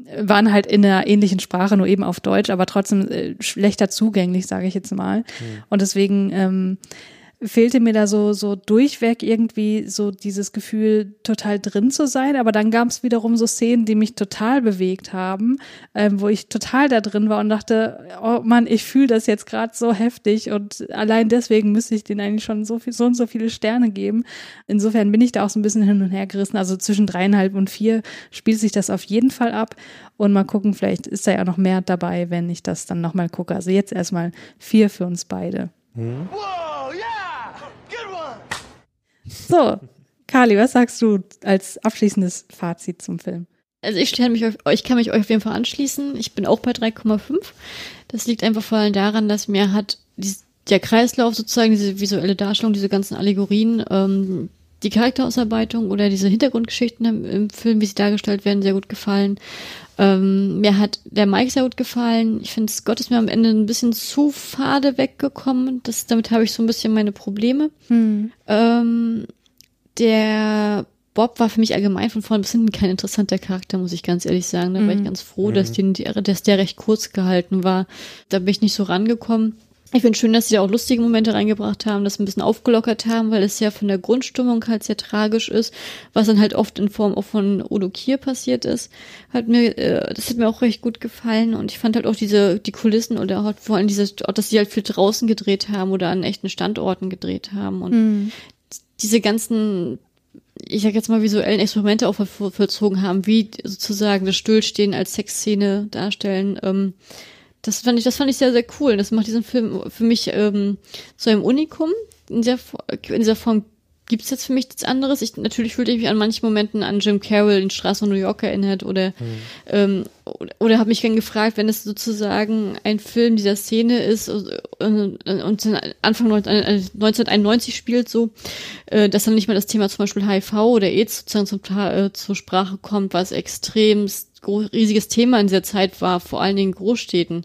äh, waren halt in einer ähnlichen Sprache, nur eben auf Deutsch, aber trotzdem äh, schlechter zugänglich, sage ich jetzt mal. Und deswegen ähm, fehlte mir da so, so durchweg irgendwie so dieses Gefühl, total drin zu sein. Aber dann gab es wiederum so Szenen, die mich total bewegt haben, ähm, wo ich total da drin war und dachte, oh Mann, ich fühle das jetzt gerade so heftig und allein deswegen müsste ich den eigentlich schon so viel, so und so viele Sterne geben. Insofern bin ich da auch so ein bisschen hin und her gerissen. Also zwischen dreieinhalb und vier spielt sich das auf jeden Fall ab. Und mal gucken, vielleicht ist da ja noch mehr dabei, wenn ich das dann nochmal gucke. Also jetzt erstmal vier für uns beide. Mhm. So, Carly, was sagst du als abschließendes Fazit zum Film? Also ich, mich auf, ich kann mich euch auf jeden Fall anschließen. Ich bin auch bei 3,5. Das liegt einfach vor allem daran, dass mir hat die, der Kreislauf sozusagen, diese visuelle Darstellung, diese ganzen Allegorien, ähm, die Charakterausarbeitung oder diese Hintergrundgeschichten im, im, Film, wie sie dargestellt werden, sehr gut gefallen. Ähm, mir hat der Mike sehr gut gefallen. Ich finde, Scott ist mir am Ende ein bisschen zu fade weggekommen. Das, damit habe ich so ein bisschen meine Probleme. Hm. Ähm, der Bob war für mich allgemein von vorn bis hinten kein interessanter Charakter, muss ich ganz ehrlich sagen. Da war ich Mhm. ganz froh, dass, den, dass der recht kurz gehalten war. Da bin ich nicht so rangekommen. Ich finde schön, dass sie da auch lustige Momente reingebracht haben, das ein bisschen aufgelockert haben, weil es ja von der Grundstimmung halt sehr tragisch ist, was dann halt oft in Form auch von Odo Kier passiert ist. Hat mir, äh, das hat mir auch recht gut gefallen und ich fand halt auch diese, die Kulissen oder halt vor allem dieses, auch, dass sie halt viel draußen gedreht haben oder an echten Standorten gedreht haben und Hm. diese ganzen, ich sag jetzt mal, visuellen Experimente auch voll- vollzogen haben, wie sozusagen das Stillstehen als Sexszene darstellen. Ähm, das fand ich, das fand ich sehr, sehr cool. Das macht diesen Film für mich ähm, zu einem Unikum. In dieser, in dieser Form gibt's jetzt für mich nichts anderes. Ich, natürlich fühlte ich mich an manchen Momenten an Jim Carroll in Straße von New York erinnert oder ähm, oder, oder habe mich gern gefragt, wenn es sozusagen ein Film dieser Szene ist äh, und, und Anfang 19 äh, 1991 spielt so, äh, dass dann nicht mehr das Thema zum Beispiel HIV oder AIDS sozusagen zum, äh, zur Sprache kommt, was extrem riesiges Thema in dieser Zeit war, vor allen Dingen in Großstädten.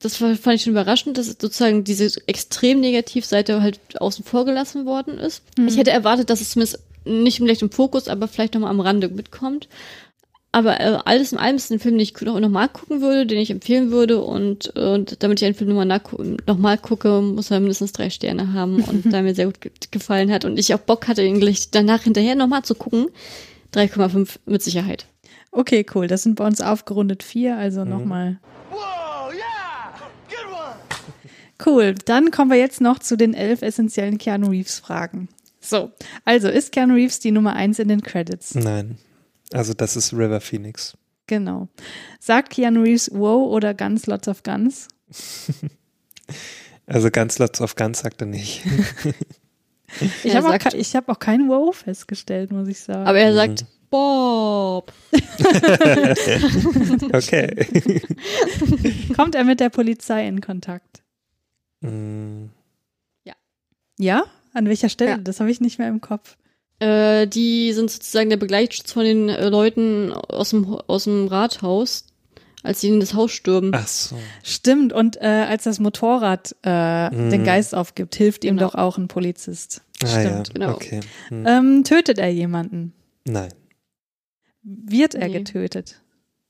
Das fand ich schon überraschend, dass sozusagen diese extrem Negativseite halt außen vor gelassen worden ist. Ich hätte erwartet, dass es zumindest nicht vielleicht im Fokus, aber vielleicht nochmal am Rande mitkommt. Aber äh, alles in allem ist ein Film, den ich noch, noch mal gucken würde, den ich empfehlen würde. Und, und damit ich einen Film nochmal noch mal gucke, muss er mindestens drei Sterne haben. Und da mir sehr gut ge gefallen hat und ich auch Bock hatte, ihn gleich danach hinterher nochmal zu gucken, 3,5 mit Sicherheit. Okay, cool. Das sind bei uns aufgerundet vier, also nochmal. Cool. Dann kommen wir jetzt noch zu den elf essentiellen Keanu Reeves Fragen. So, also ist Keanu Reeves die Nummer eins in den Credits? Nein. Also das ist River Phoenix. Genau. Sagt Keanu Reeves wow oder Guns, lots of Guns? Also ganz lots of Guns sagt er nicht. Ich habe auch, ke- hab auch kein wow festgestellt, muss ich sagen. Aber er sagt, Bob. Okay. Kommt er mit der Polizei in Kontakt? Mm, Ja? An welcher Stelle? Ja. Das habe ich nicht mehr im Kopf. Äh, die sind sozusagen der Begleitschutz von den äh, Leuten aus dem, aus dem Rathaus, als sie in das Haus stürmen. Ach so. Stimmt, und äh, als das Motorrad äh, den Geist aufgibt, hilft ihm Genau. doch auch ein Polizist. Ah ja, Stimmt. genau. okay. Hm. Ähm, tötet er jemanden? Nein. Wird er Nee. getötet?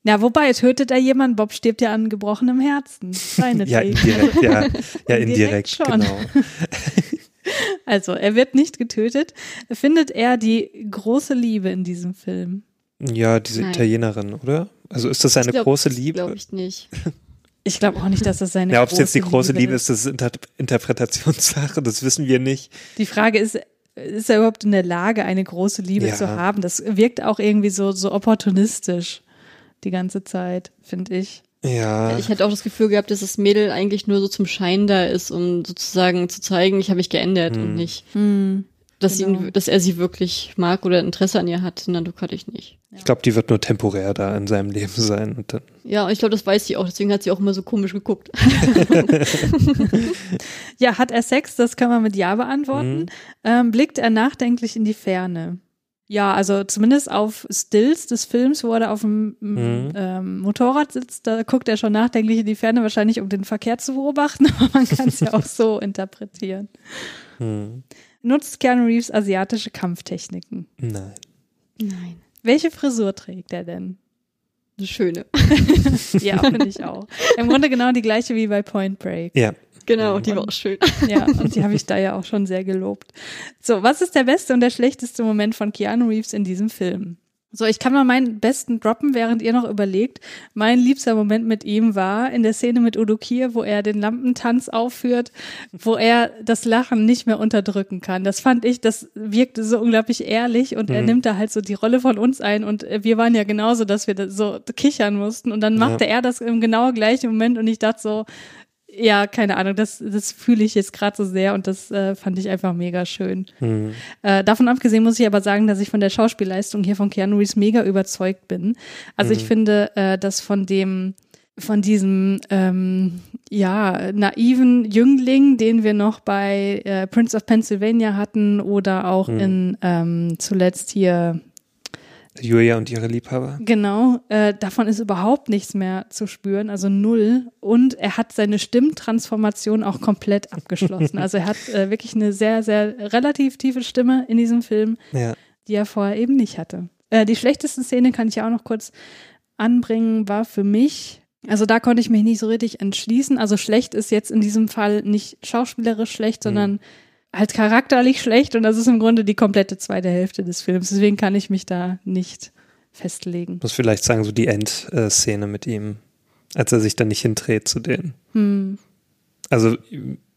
Ja, wobei, tötet er jemanden? Bob stirbt ja an gebrochenem Herzen. Ja, indirekt, ja. Ja, Indirekt schon. genau. Also, er wird nicht getötet. Findet er die große Liebe in diesem Film? Ja, diese Nein. Italienerin, oder? Also ist das seine glaub- große Liebe? Glaube ich nicht. Ich glaube auch nicht, dass das seine Ja, ob es jetzt die große Liebe ist. ist, das ist Inter Interpretationssache, das wissen wir nicht. Die Frage ist, ist er überhaupt in der Lage, eine große Liebe Ja. zu haben? Das wirkt auch irgendwie so, so opportunistisch die ganze Zeit, finde ich. Ja, Ich hätte auch das Gefühl gehabt, dass das Mädel eigentlich nur so zum Schein da ist, um sozusagen zu zeigen, ich habe mich geändert und nicht, dass, genau. ihn, dass er sie wirklich mag oder Interesse an ihr hat. Na, du hatte ich nicht. Ich glaube, die wird nur temporär da in seinem Leben sein. Und dann, Ja, und ich glaube, das weiß sie auch, deswegen hat sie auch immer so komisch geguckt. Ja, hat er Sex? Das kann man mit Ja beantworten. Ähm, blickt er nachdenklich in die Ferne? Ja, also zumindest auf Stills des Films, wo er auf dem Mhm. ähm, Motorrad sitzt, da guckt er schon nachdenklich in die Ferne, wahrscheinlich um den Verkehr zu beobachten, aber man kann es ja auch so interpretieren. hm, Nutzt Keanu Reeves asiatische Kampftechniken? nein. Nein. Welche Frisur trägt er denn? Eine schöne. Ja, finde ich auch. Im Grunde genau die gleiche wie bei Point Break. Ja, Genau, die war auch schön. Ja, und die habe ich da ja auch schon sehr gelobt. So, was ist der beste und der schlechteste Moment von Keanu Reeves in diesem Film? So, ich kann mal meinen besten droppen, während ihr noch überlegt. Mein liebster Moment mit ihm war in der Szene mit Udo Kier, wo er den Lampentanz aufführt, wo er das Lachen nicht mehr unterdrücken kann. Das fand ich, das wirkte so unglaublich ehrlich und er Mhm. nimmt da halt so die Rolle von uns ein und äh, wir waren ja genauso, dass wir da so kichern mussten und dann machte er das im genau gleichen Moment und ich dachte so, ja, keine Ahnung, das, das fühle ich jetzt gerade so sehr und das äh, fand ich einfach mega schön. Hm. Äh, davon abgesehen muss ich aber sagen, dass ich von der Schauspielleistung hier von Keanu Reeves mega überzeugt bin. Also ich finde, äh, dass von dem von diesem ähm, ja naiven Jüngling, den wir noch bei äh, Prince of Pennsylvania hatten oder auch in ähm, zuletzt hier Julia und ihre Liebhaber. Genau, äh, davon ist überhaupt nichts mehr zu spüren, also null. Und er hat seine Stimmtransformation auch komplett abgeschlossen. Also er hat äh, wirklich eine sehr, sehr relativ tiefe Stimme in diesem Film, Ja. die er vorher eben nicht hatte. Äh, die schlechteste Szene kann ich ja auch noch kurz anbringen, war für mich, also da konnte ich mich nicht so richtig entschließen. Also schlecht ist jetzt in diesem Fall nicht schauspielerisch schlecht, sondern halt charakterlich schlecht und das ist im Grunde die komplette zweite Hälfte des Films. Deswegen kann ich mich da nicht festlegen. Muss vielleicht sagen, so die Endszene mit ihm, als er sich dann nicht hindreht zu denen. Hm. Also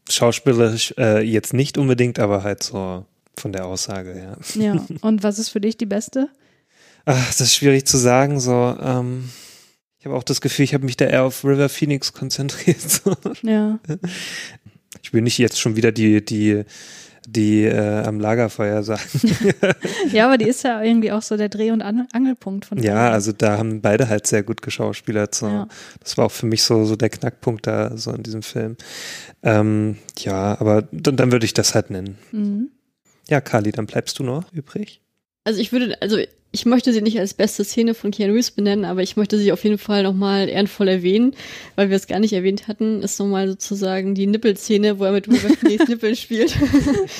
schauspielerisch äh, jetzt nicht unbedingt, aber halt so von der Aussage, ja. Ja, und was ist für dich die beste? Ach, das ist schwierig zu sagen. So, ähm, ich habe auch das Gefühl, ich habe mich da eher auf River Phoenix konzentriert. So. Ja, Ich will nicht jetzt schon wieder die, die, die äh, am Lagerfeuer sagen. ja, aber die ist ja irgendwie auch so der Dreh- und An Angelpunkt von ja, also da haben beide halt sehr gut geschauspielert. So. Ja. Das war auch für mich so, so der Knackpunkt da so in diesem Film. Ähm, ja, aber dann, dann würde ich das halt nennen. Mhm. Ja, Kali, dann bleibst du noch übrig. Also ich würde, also ich möchte sie nicht als beste Szene von Keanu Reeves benennen, aber ich möchte sie auf jeden Fall nochmal ehrenvoll erwähnen, weil wir es gar nicht erwähnt hatten, ist nochmal sozusagen die Nippelszene, wo er mit River Phoenix Nippeln spielt.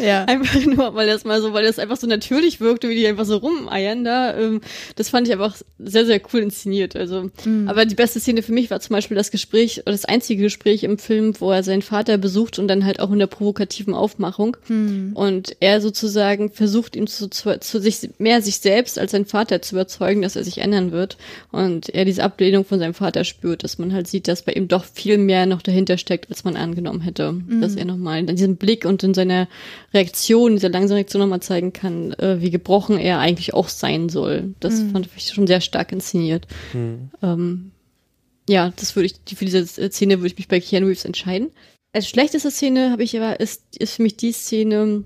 Ja. Einfach nur, weil das mal so, weil das einfach so natürlich wirkte, wie die einfach so rumeiern da. Ähm, das fand ich einfach sehr, sehr cool inszeniert. Also, aber die beste Szene für mich war zum Beispiel das Gespräch, oder das einzige Gespräch im Film, wo er seinen Vater besucht und dann halt auch in der provokativen Aufmachung. Und er sozusagen versucht, ihm zu, zu, zu sich, mehr sich selbst als sein Vater zu überzeugen, dass er sich ändern wird. Und er diese Ablehnung von seinem Vater spürt, dass man halt sieht, dass bei ihm doch viel mehr noch dahinter steckt, als man angenommen hätte. Dass er nochmal in diesem Blick und in seiner Reaktion, dieser langsamen Reaktion nochmal zeigen kann, äh, wie gebrochen er eigentlich auch sein soll. Das fand ich schon sehr stark inszeniert. Ähm, ja, das würde ich, für diese Szene würde ich mich bei Keanu Reeves entscheiden. Als schlechteste Szene habe ich aber, ist, ist für mich die Szene,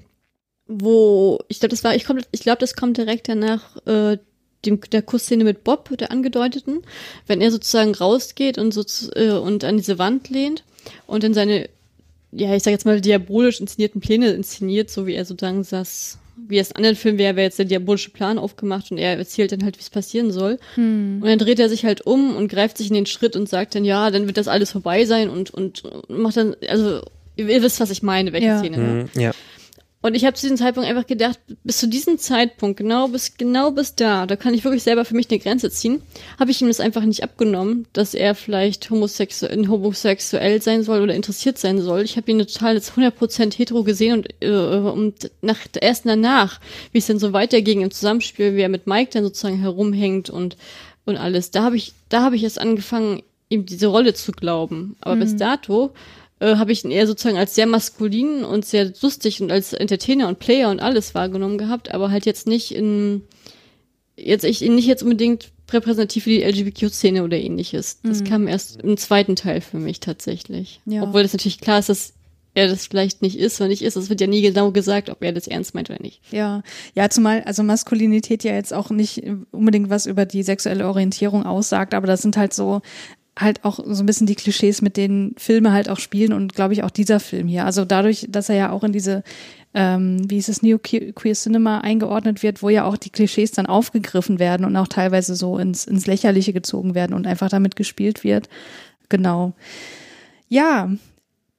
wo, ich glaube, das war, ich, komm, ich glaube, das kommt direkt danach, äh, dem, der Kussszene mit Bob, der angedeuteten, wenn er sozusagen rausgeht und so zu- äh, und an diese Wand lehnt und in seine, ja, ich sag jetzt mal, diabolisch inszenierten Pläne inszeniert, so wie er sozusagen das, wie es in anderen Filmen wäre, wäre jetzt der diabolische Plan aufgemacht und er erzählt dann halt, wie es passieren soll. Und dann dreht er sich halt um und greift sich in den Schritt und sagt dann, ja, dann wird das alles vorbei sein und, und, macht dann, also, ihr, ihr wisst, was ich meine, welche Ja. Szene. Ne? Hm, ja. Und ich habe zu diesem Zeitpunkt einfach gedacht, bis zu diesem Zeitpunkt, genau bis genau bis da, da kann ich wirklich selber für mich eine Grenze ziehen, habe ich ihm das einfach nicht abgenommen, dass er vielleicht homosexuell, homosexuell sein soll oder interessiert sein soll. Ich habe ihn total als 100% hetero gesehen und, äh, und nach, erst danach, wie es dann so weiterging im Zusammenspiel, wie er mit Mike dann sozusagen herumhängt und und alles, da habe ich da habe ich erst angefangen, ihm diese Rolle zu glauben. Aber bis dato äh, habe ich ihn eher sozusagen als sehr maskulin und sehr lustig und als Entertainer und Player und alles wahrgenommen gehabt, aber halt jetzt nicht in, jetzt ich ihn nicht jetzt unbedingt repräsentativ für die LGBTQ-Szene oder ähnliches. Das kam erst im zweiten Teil für mich tatsächlich. Ja. Obwohl das natürlich klar ist, dass er das vielleicht nicht ist oder nicht ist. Es wird ja nie genau gesagt, ob er das ernst meint oder nicht. Ja, ja, zumal also Maskulinität ja jetzt auch nicht unbedingt was über die sexuelle Orientierung aussagt, aber das sind halt so halt auch so ein bisschen die Klischees, mit denen Filme halt auch spielen und glaube ich auch dieser Film hier. Also dadurch, dass er ja auch in diese, ähm, wie ist es, Neo Queer Cinema eingeordnet wird, wo ja auch die Klischees dann aufgegriffen werden und auch teilweise so ins, ins Lächerliche gezogen werden und einfach damit gespielt wird. Genau. Ja,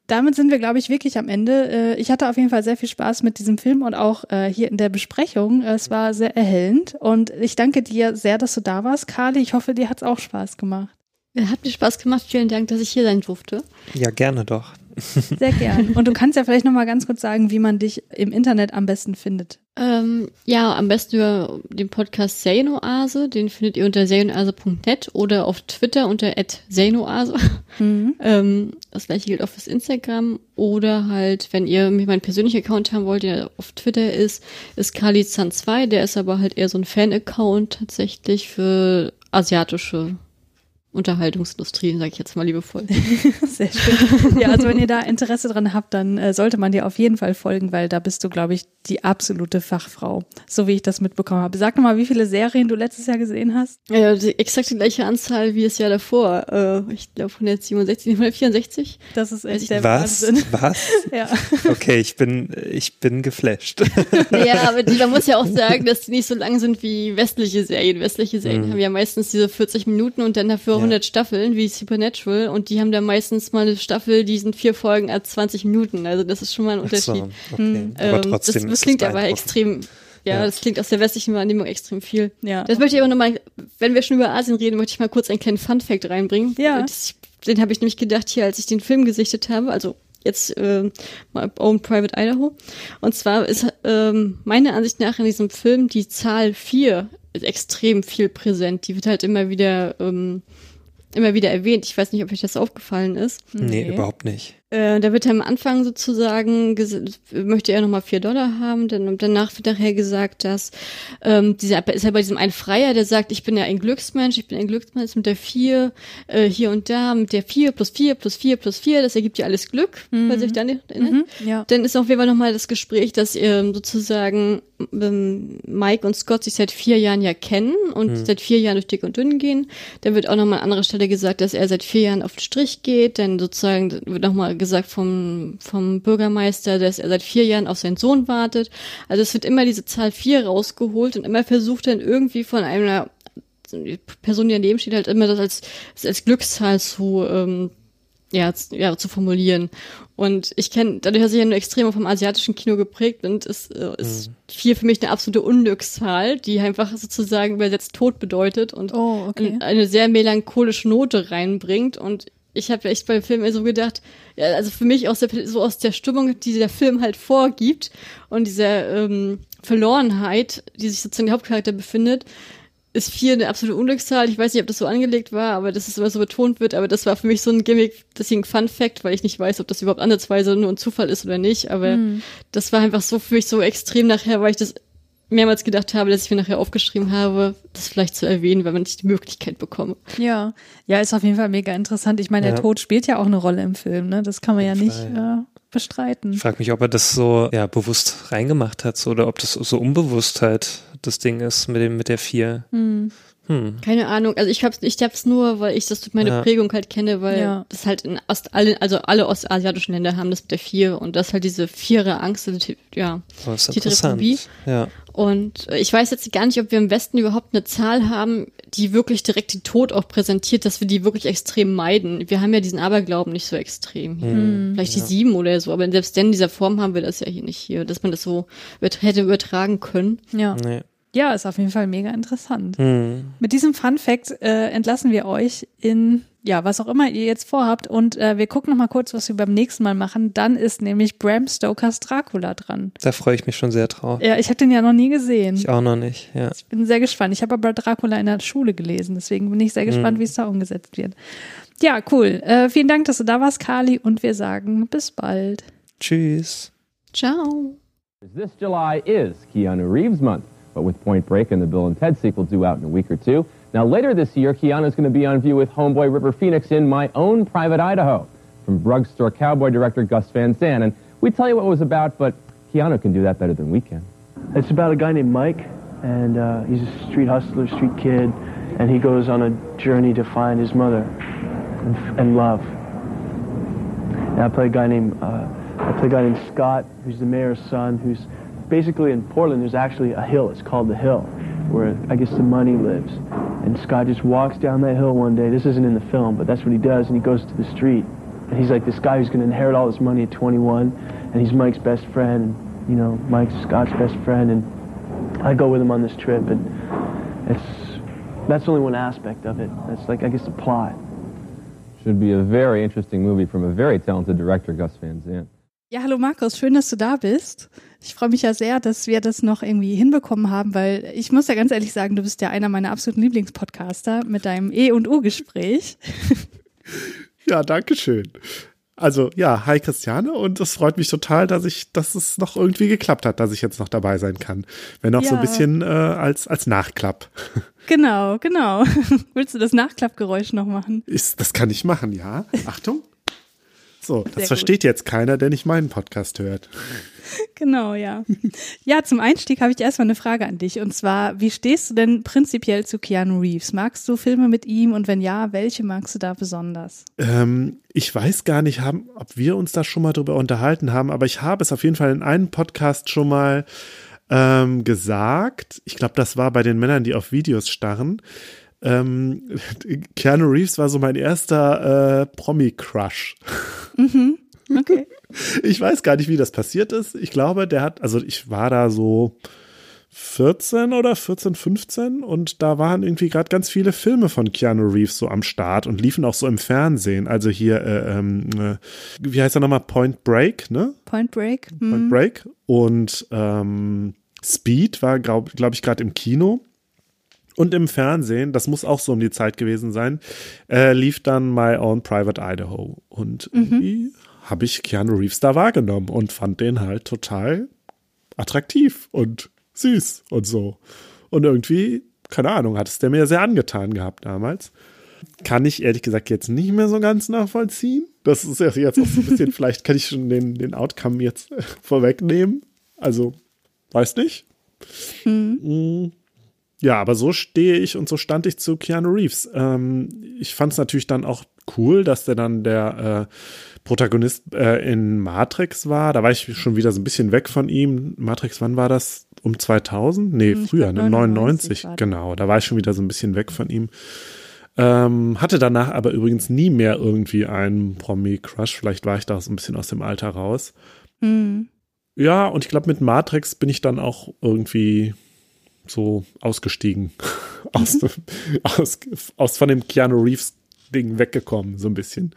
damit sind wir, glaube ich, wirklich am Ende. Äh, Ich hatte auf jeden Fall sehr viel Spaß mit diesem Film und auch äh, hier in der Besprechung. Es war sehr erhellend und ich danke dir sehr, dass du da warst, Carly. Ich hoffe, dir hat's auch Spaß gemacht. Hat mir Spaß gemacht. Vielen Dank, dass ich hier sein durfte. ja, gerne doch. Sehr gern. Und du kannst ja vielleicht nochmal ganz kurz sagen, wie man dich im Internet am besten findet. Ähm, ja, am besten über den Podcast Serienoase. Den findet ihr unter serienoase.net oder auf Twitter unter serienoase. Mhm. ähm, das gleiche gilt auch fürs Instagram. Oder halt, wenn ihr meinen persönlichen Account haben wollt, der auf Twitter ist, ist KaliZan2. Der ist aber halt eher so ein Fan-Account tatsächlich für asiatische Unterhaltungsindustrie, sage ich jetzt mal liebevoll. Sehr schön. Ja, also wenn ihr da Interesse dran habt, dann äh, sollte man dir auf jeden Fall folgen, weil da bist du, glaube ich, die absolute Fachfrau, so wie ich das mitbekommen habe. Sag mal, wie viele Serien du letztes Jahr gesehen hast? Ja, die exakt die gleiche Anzahl wie das Jahr davor. Äh, ich glaube 167, 164. Das ist echt der Was? Wahnsinn. Was? Ja. Okay, ich bin, ich bin geflasht. Ja, aber die, man muss ja auch sagen, dass die nicht so lang sind wie westliche Serien. Westliche Serien haben ja meistens diese 40 Minuten und dann dafür 100 Staffeln wie Supernatural und die haben da meistens mal eine Staffel, die sind vier Folgen als 20 Minuten. Also das ist schon mal ein Ach so, Unterschied. okay. Aber Ähm, trotzdem das, das klingt aber extrem, ja, Ja. das klingt aus der westlichen Wahrnehmung extrem viel. Ja. Das möchte ich aber nochmal, wenn wir schon über Asien reden, möchte ich mal kurz einen kleinen Fun-Fact reinbringen. Ja. Das, den habe ich nämlich gedacht hier, als ich den Film gesichtet habe, also jetzt äh, My Own Private Idaho. Und zwar ist ähm, meiner Ansicht nach in diesem Film die Zahl 4 ist extrem viel präsent. Die wird halt immer wieder ähm, immer wieder erwähnt. Ich weiß nicht, ob euch das aufgefallen ist. Nee, Nee. überhaupt nicht. Äh, da wird am Anfang sozusagen, möchte er nochmal vier Dollar haben, dann danach wird nachher gesagt, dass ähm, dieser ist ja bei diesem einen Freier, der sagt, ich bin ja ein Glücksmensch, ich bin ein Glücksmensch mit der vier äh, hier und da, mit der vier plus vier plus vier plus vier, das ergibt ja alles Glück, falls ihr euch da nicht erinnert. Mhm, ja. Dann ist auf jeden Fall nochmal das Gespräch, dass ähm, sozusagen ähm, Mike und Scott sich seit vier Jahren ja kennen und seit vier Jahren durch dick und dünn gehen. Dann wird auch nochmal an anderer Stelle gesagt, dass er seit vier Jahren auf den Strich geht. Dann sozusagen wird nochmal gesagt vom, vom Bürgermeister, dass er seit vier Jahren auf seinen Sohn wartet. Also es wird immer diese Zahl vier rausgeholt und immer versucht dann irgendwie von einer Person, die daneben steht, halt immer das als, als Glückszahl zu, ähm, ja, ja, zu formulieren. Und ich kenne, dadurch, dass ich ja nur extrem vom asiatischen Kino geprägt bin, ist, äh, ist vier für mich eine absolute Unglückszahl, die einfach sozusagen übersetzt Tod bedeutet und Oh, okay. ein- eine sehr melancholische Note reinbringt. Und ich habe echt beim Film so gedacht, ja, also für mich aus der, so aus der Stimmung, die der Film halt vorgibt und dieser ähm, Verlorenheit, die sich sozusagen der Hauptcharakter befindet, ist vier eine absolute Unglückszahl. Ich weiß nicht, ob das so angelegt war, aber dass es immer so betont wird. Aber das war für mich so ein Gimmick, deswegen Fun Fact, weil ich nicht weiß, ob das überhaupt ansatzweise nur ein Zufall ist oder nicht. Aber das war einfach so für mich so extrem nachher, weil ich das mehrmals gedacht habe, dass ich mir nachher aufgeschrieben habe, das vielleicht zu erwähnen, weil man nicht die Möglichkeit bekomme. Ja, ja, ist auf jeden Fall mega interessant. Ich meine, der Ja. Tod spielt ja auch eine Rolle im Film, ne? Das kann man ja nicht Fall, äh, bestreiten. Ich frage mich, ob er das so ja, bewusst reingemacht hat so, oder ob das so unbewusst halt das Ding ist mit dem mit der vier. Hm. Keine Ahnung. Also ich hab's, ich hab's nur, weil ich das durch meine Ja. Prägung halt kenne, weil Ja. das halt in Ost, alle, also alle ostasiatischen Länder haben das mit der vier und das halt diese vierer Angst, also die- ja. Aber ist Die. Ja. Und äh, ich weiß jetzt gar nicht, ob wir im Westen überhaupt eine Zahl haben, die wirklich direkt den Tod auch präsentiert, dass wir die wirklich extrem meiden. Wir haben ja diesen Aberglauben nicht so extrem. hier. Hm, Vielleicht die sieben oder so, aber selbst denn in dieser Form haben wir das ja hier nicht hier, dass man das so übert hätte übertragen können. Ja. Nee. ja, ist auf jeden Fall mega interessant. Hm. Mit diesem Fun Fact äh, entlassen wir euch in, ja, was auch immer ihr jetzt vorhabt. Und äh, wir gucken noch mal kurz, was wir beim nächsten Mal machen. Dann ist nämlich Bram Stokers Dracula dran. Da freue ich mich schon sehr drauf. Ja, ich habe den ja noch nie gesehen. Ich auch noch nicht. Ja. Ich bin sehr gespannt. Ich habe aber Dracula in der Schule gelesen, deswegen bin ich sehr gespannt, wie es da umgesetzt wird. Ja, cool. Äh, vielen Dank, dass du da warst, Kali, und wir sagen bis bald. Tschüss. Ciao. This July is Keanu Reeves month, but with Point Break and the Bill and Ted sequel due out in a week or two, now later this year, Keanu's going to be on view with homeboy River Phoenix in My Own Private Idaho, from drugstore cowboy director Gus Van Sant. And we tell you what it was about, but Keanu can do that better than we can. It's about a guy named Mike, and uh, he's a street hustler, street kid, and he goes on a journey to find his mother and, and love. And I play a guy named uh, I play a guy named Scott, who's the mayor's son, who's basically in Portland. There's actually a hill. It's called the Hill, where I guess the money lives. And Scott just walks down that hill one day. This isn't in the film, but that's what he does. And he goes to the street, and he's like this guy who's going to inherit all this money at 21, and he's Mike's best friend. And, you know, Mike's Scott's best friend, and I go with him on this trip, and it's that's only one aspect of it. That's like I guess the plot. Should be a very interesting movie from a very talented director, Gus Van Sant. Ja, hallo Markus, schön, dass du da bist. Ich freue mich ja sehr, dass wir das noch irgendwie hinbekommen haben, weil ich muss ja ganz ehrlich sagen, du bist ja einer meiner absoluten Lieblingspodcaster mit deinem E und U-Gespräch. Ja, danke schön. Also ja, hi Christiane und es freut mich total, dass ich, dass es noch irgendwie geklappt hat, dass ich jetzt noch dabei sein kann. Wenn auch Ja. so ein bisschen äh, als, als Nachklapp. Genau, genau. Willst du das Nachklappgeräusch noch machen? Ist, das kann ich machen, ja. Achtung. So, das Sehr versteht jetzt keiner, der nicht meinen Podcast hört. Genau, ja. Ja, zum Einstieg habe ich erstmal eine Frage an dich. Und zwar, wie stehst du denn prinzipiell zu Keanu Reeves? Magst du Filme mit ihm? Und wenn ja, welche magst du da besonders? Ähm, ich weiß gar nicht, haben, ob wir uns da schon mal drüber unterhalten haben, aber ich habe es auf jeden Fall in einem Podcast schon mal ähm, gesagt. Ich glaube, das war bei den Männern, die auf Videos starren. Ähm, Keanu Reeves war so mein erster äh, Promi-Crush. Mhm. Okay. Ich weiß gar nicht, wie das passiert ist. Ich glaube, der hat, also ich war da so 14 oder 14, 15 und da waren irgendwie gerade ganz viele Filme von Keanu Reeves so am Start und liefen auch so im Fernsehen. Also hier, äh, ähm, äh, wie heißt er nochmal? Point Break, ne? Point Break? Point Hm. Break. Und ähm, Speed war, glaube glaub ich, gerade im Kino. Und im Fernsehen, das muss auch so um die Zeit gewesen sein, äh, lief dann My Own Private Idaho. Und irgendwie habe ich Keanu Reeves da wahrgenommen und fand den halt total attraktiv und süß und so. Und irgendwie, keine Ahnung, hat es der mir sehr angetan gehabt damals. Kann ich ehrlich gesagt jetzt nicht mehr so ganz nachvollziehen. Das ist ja jetzt auch so ein bisschen, vielleicht kann ich schon den, den Outcome jetzt vorwegnehmen. Also, weiß nicht. Mm. Ja, aber so stehe ich und so stand ich zu Keanu Reeves. Ähm, ich fand es natürlich dann auch cool, dass der dann der äh, Protagonist äh, in Matrix war. Da war ich schon wieder so ein bisschen weg von ihm. Matrix, wann war das? Um 2000? Nee, Hm, früher, ne? 99 99. war das. Genau, da war ich schon wieder so ein bisschen weg von ihm. Ähm, hatte danach aber übrigens nie mehr irgendwie einen Promi-Crush. Vielleicht war ich da so ein bisschen aus dem Alter raus. Hm. Ja, und ich glaube, mit Matrix bin ich dann auch irgendwie so ausgestiegen. aus, dem, aus, aus von dem Keanu Reeves-Ding weggekommen, so ein bisschen.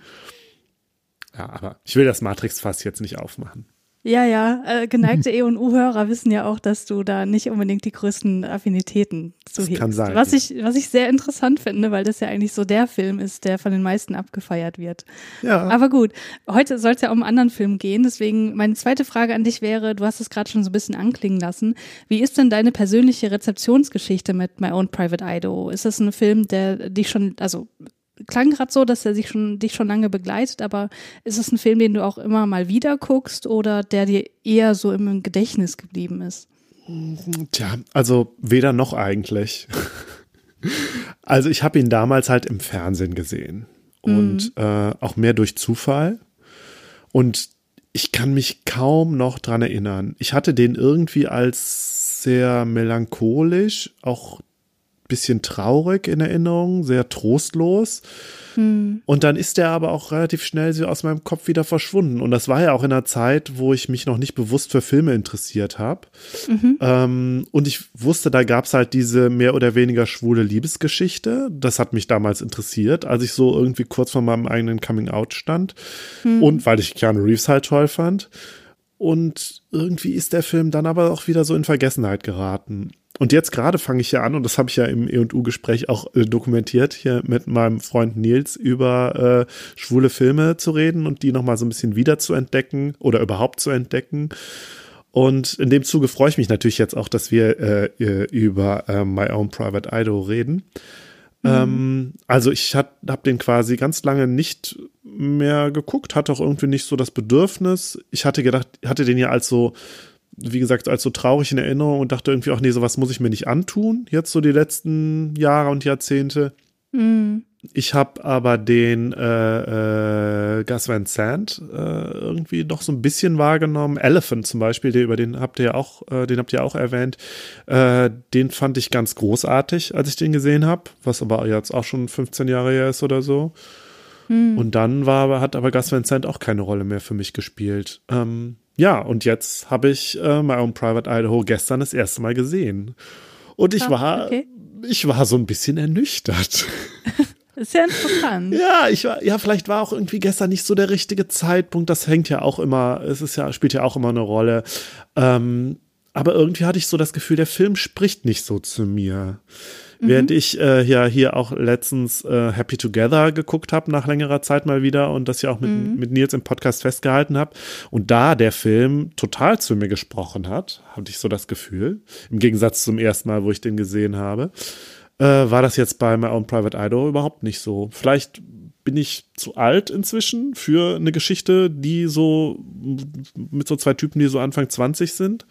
Ja, aber ich will das Matrix-Fass jetzt nicht aufmachen. Ja, ja, äh, geneigte E- und U-Hörer wissen ja auch, dass du da nicht unbedingt die größten Affinitäten zu hegst. kann sein, Was ich, was ich sehr interessant finde, weil das ja eigentlich so der Film ist, der von den meisten abgefeiert wird. Ja. Aber gut, heute soll es ja um einen anderen Film gehen, deswegen meine zweite Frage an dich wäre, du hast es gerade schon so ein bisschen anklingen lassen. Wie ist denn deine persönliche Rezeptionsgeschichte mit My Own Private Idaho? Ist das ein Film, der dich schon, also klang gerade so, dass er sich schon, dich schon lange begleitet, aber ist es ein Film, den du auch immer mal wieder guckst oder der dir eher so im Gedächtnis geblieben ist? Tja, also weder noch eigentlich. Also ich habe ihn damals halt im Fernsehen gesehen und äh, auch mehr durch Zufall. Und ich kann mich kaum noch dran erinnern. Ich hatte den irgendwie als sehr melancholisch, auch bisschen traurig in Erinnerung, sehr trostlos. Und dann ist der aber auch relativ schnell so aus meinem Kopf wieder verschwunden. Und das war ja auch in einer Zeit, wo ich mich noch nicht bewusst für Filme interessiert habe. Ähm, und ich wusste, da gab es halt diese mehr oder weniger schwule Liebesgeschichte. Das hat mich damals interessiert, als ich so irgendwie kurz vor meinem eigenen Coming-out stand. Und weil ich Keanu Reeves halt toll fand. Und irgendwie ist der Film dann aber auch wieder so in Vergessenheit geraten. Und jetzt gerade fange ich ja an, und das habe ich ja im E&U-Gespräch auch äh, dokumentiert, hier mit meinem Freund Nils über äh, schwule Filme zu reden und die nochmal so ein bisschen wieder zu entdecken oder überhaupt zu entdecken. Und in dem Zuge freue ich mich natürlich jetzt auch, dass wir äh, äh, über äh, My Own Private Idaho reden. Ähm, also ich habe den quasi ganz lange nicht mehr geguckt, hatte auch irgendwie nicht so das Bedürfnis. Ich hatte gedacht, hatte den ja als so, wie gesagt, als so traurig in Erinnerung und dachte irgendwie auch, nee, sowas muss ich mir nicht antun, jetzt so die letzten Jahre und Jahrzehnte. Mhm. Ich habe aber den äh, äh, Gus Van Sant äh, irgendwie noch so ein bisschen wahrgenommen. Elephant zum Beispiel, der, über den habt ihr ja auch, äh, den habt ihr auch erwähnt. Äh, den fand ich ganz großartig, als ich den gesehen habe, was aber jetzt auch schon 15 Jahre her ist oder so. Und dann war, hat aber Gus Van Sant auch keine Rolle mehr für mich gespielt. Ähm, ja, und jetzt habe ich äh, My Own Private Idaho gestern das erste Mal gesehen. Und ich Ah, war, okay. ich war so ein bisschen ernüchtert. Ist ja interessant. Ja, ich war, ja, vielleicht war auch irgendwie gestern nicht so der richtige Zeitpunkt. Das hängt ja auch immer, es ist ja, spielt ja auch immer eine Rolle. Ähm, aber irgendwie hatte ich so das Gefühl, der Film spricht nicht so zu mir. Mhm. Während ich äh, ja hier auch letztens äh, Happy Together geguckt habe, nach längerer Zeit mal wieder und das ja auch mit, mhm. mit Nils im Podcast festgehalten habe. Und da der Film total zu mir gesprochen hat, hatte ich so das Gefühl. Im Gegensatz zum ersten Mal, wo ich den gesehen habe, äh, war das jetzt bei My Own Private Idol überhaupt nicht so. Vielleicht bin ich zu alt inzwischen für eine Geschichte, die so mit so zwei Typen, die so Anfang 20 sind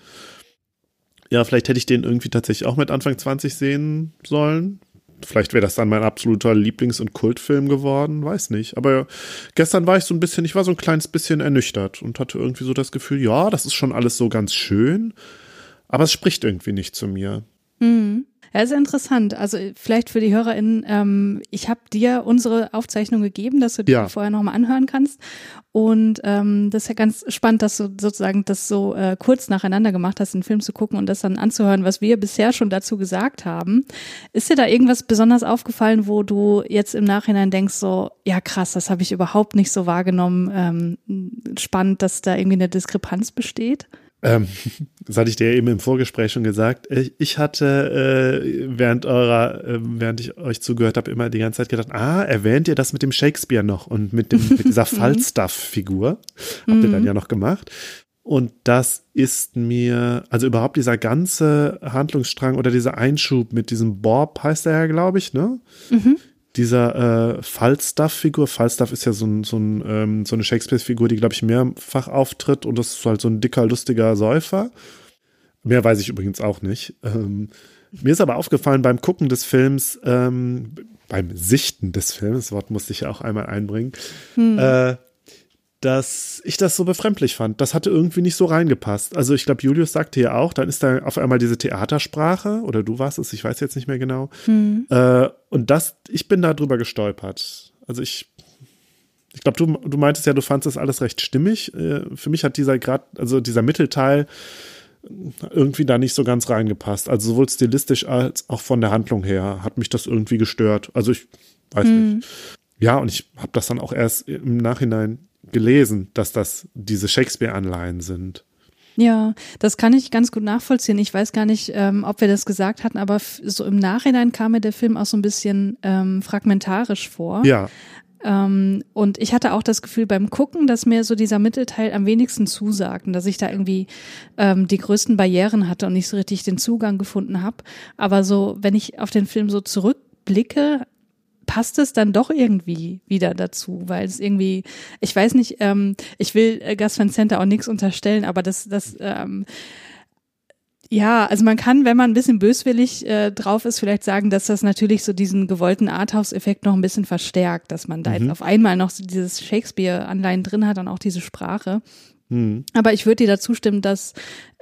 ja, vielleicht hätte ich den irgendwie tatsächlich auch mit Anfang 20 sehen sollen. Vielleicht wäre das dann mein absoluter Lieblings- und Kultfilm geworden, weiß nicht. Aber gestern war ich so ein bisschen, ich war so ein kleines bisschen ernüchtert und hatte irgendwie so das Gefühl, ja, das ist schon alles so ganz schön, aber es spricht irgendwie nicht zu mir. Mhm. Ja, ist interessant. Also vielleicht für die HörerInnen, ähm, ich habe dir unsere Aufzeichnung gegeben, dass du die ja. vorher nochmal anhören kannst. Und ähm, das ist ja ganz spannend, dass du sozusagen das so äh, kurz nacheinander gemacht hast, den Film zu gucken und das dann anzuhören, was wir bisher schon dazu gesagt haben. Ist dir da irgendwas besonders aufgefallen, wo du jetzt im Nachhinein denkst, so, ja krass, das habe ich überhaupt nicht so wahrgenommen. Ähm, spannend, dass da irgendwie eine Diskrepanz besteht? Ähm, das hatte ich dir eben im Vorgespräch schon gesagt. Ich hatte äh, während eurer, äh, während ich euch zugehört habe, immer die ganze Zeit gedacht, ah, erwähnt ihr das mit dem Shakespeare noch und mit dem mit dieser Falstaff-Figur? Habt ihr dann mhm. ja noch gemacht. Und das ist mir, also überhaupt dieser ganze Handlungsstrang oder dieser Einschub mit diesem Bob heißt er ja, glaube ich, ne? Mhm dieser äh, Falstaff-Figur. Falstaff ist ja so, ein, so, ein, ähm, so eine Shakespeare-Figur, die, glaube ich, mehrfach auftritt und das ist halt so ein dicker, lustiger Säufer. Mehr weiß ich übrigens auch nicht. Ähm, mir ist aber aufgefallen beim Gucken des Films, ähm, beim Sichten des Films, das Wort musste ich ja auch einmal einbringen, hm. äh, dass ich das so befremdlich fand. Das hatte irgendwie nicht so reingepasst. Also ich glaube, Julius sagte ja auch, dann ist da auf einmal diese Theatersprache, oder du warst es, ich weiß jetzt nicht mehr genau. Mhm. Äh, und das, ich bin da drüber gestolpert. Also ich, ich glaube, du, du meintest ja, du fandest das alles recht stimmig. Äh, für mich hat dieser gerade, also dieser Mittelteil irgendwie da nicht so ganz reingepasst. Also sowohl stilistisch als auch von der Handlung her hat mich das irgendwie gestört. Also ich weiß mhm. nicht. Ja, und ich habe das dann auch erst im Nachhinein gelesen, dass das diese Shakespeare-Anleihen sind. Ja, das kann ich ganz gut nachvollziehen. Ich weiß gar nicht, ähm, ob wir das gesagt hatten, aber so im Nachhinein kam mir der Film auch so ein bisschen ähm, fragmentarisch vor. Ja. Ähm, und ich hatte auch das Gefühl beim Gucken, dass mir so dieser Mittelteil am wenigsten zusagt und dass ich da irgendwie ähm, die größten Barrieren hatte und nicht so richtig den Zugang gefunden habe. Aber so, wenn ich auf den Film so zurückblicke, passt es dann doch irgendwie wieder dazu, weil es irgendwie, ich weiß nicht, ähm, ich will äh, Gus Van Center auch nichts unterstellen, aber das, das, ähm, ja, also man kann, wenn man ein bisschen böswillig äh, drauf ist, vielleicht sagen, dass das natürlich so diesen gewollten Arthouse-Effekt noch ein bisschen verstärkt, dass man da mhm. jetzt auf einmal noch so dieses Shakespeare-Anleihen drin hat und auch diese Sprache. Mhm. Aber ich würde dir dazu stimmen, dass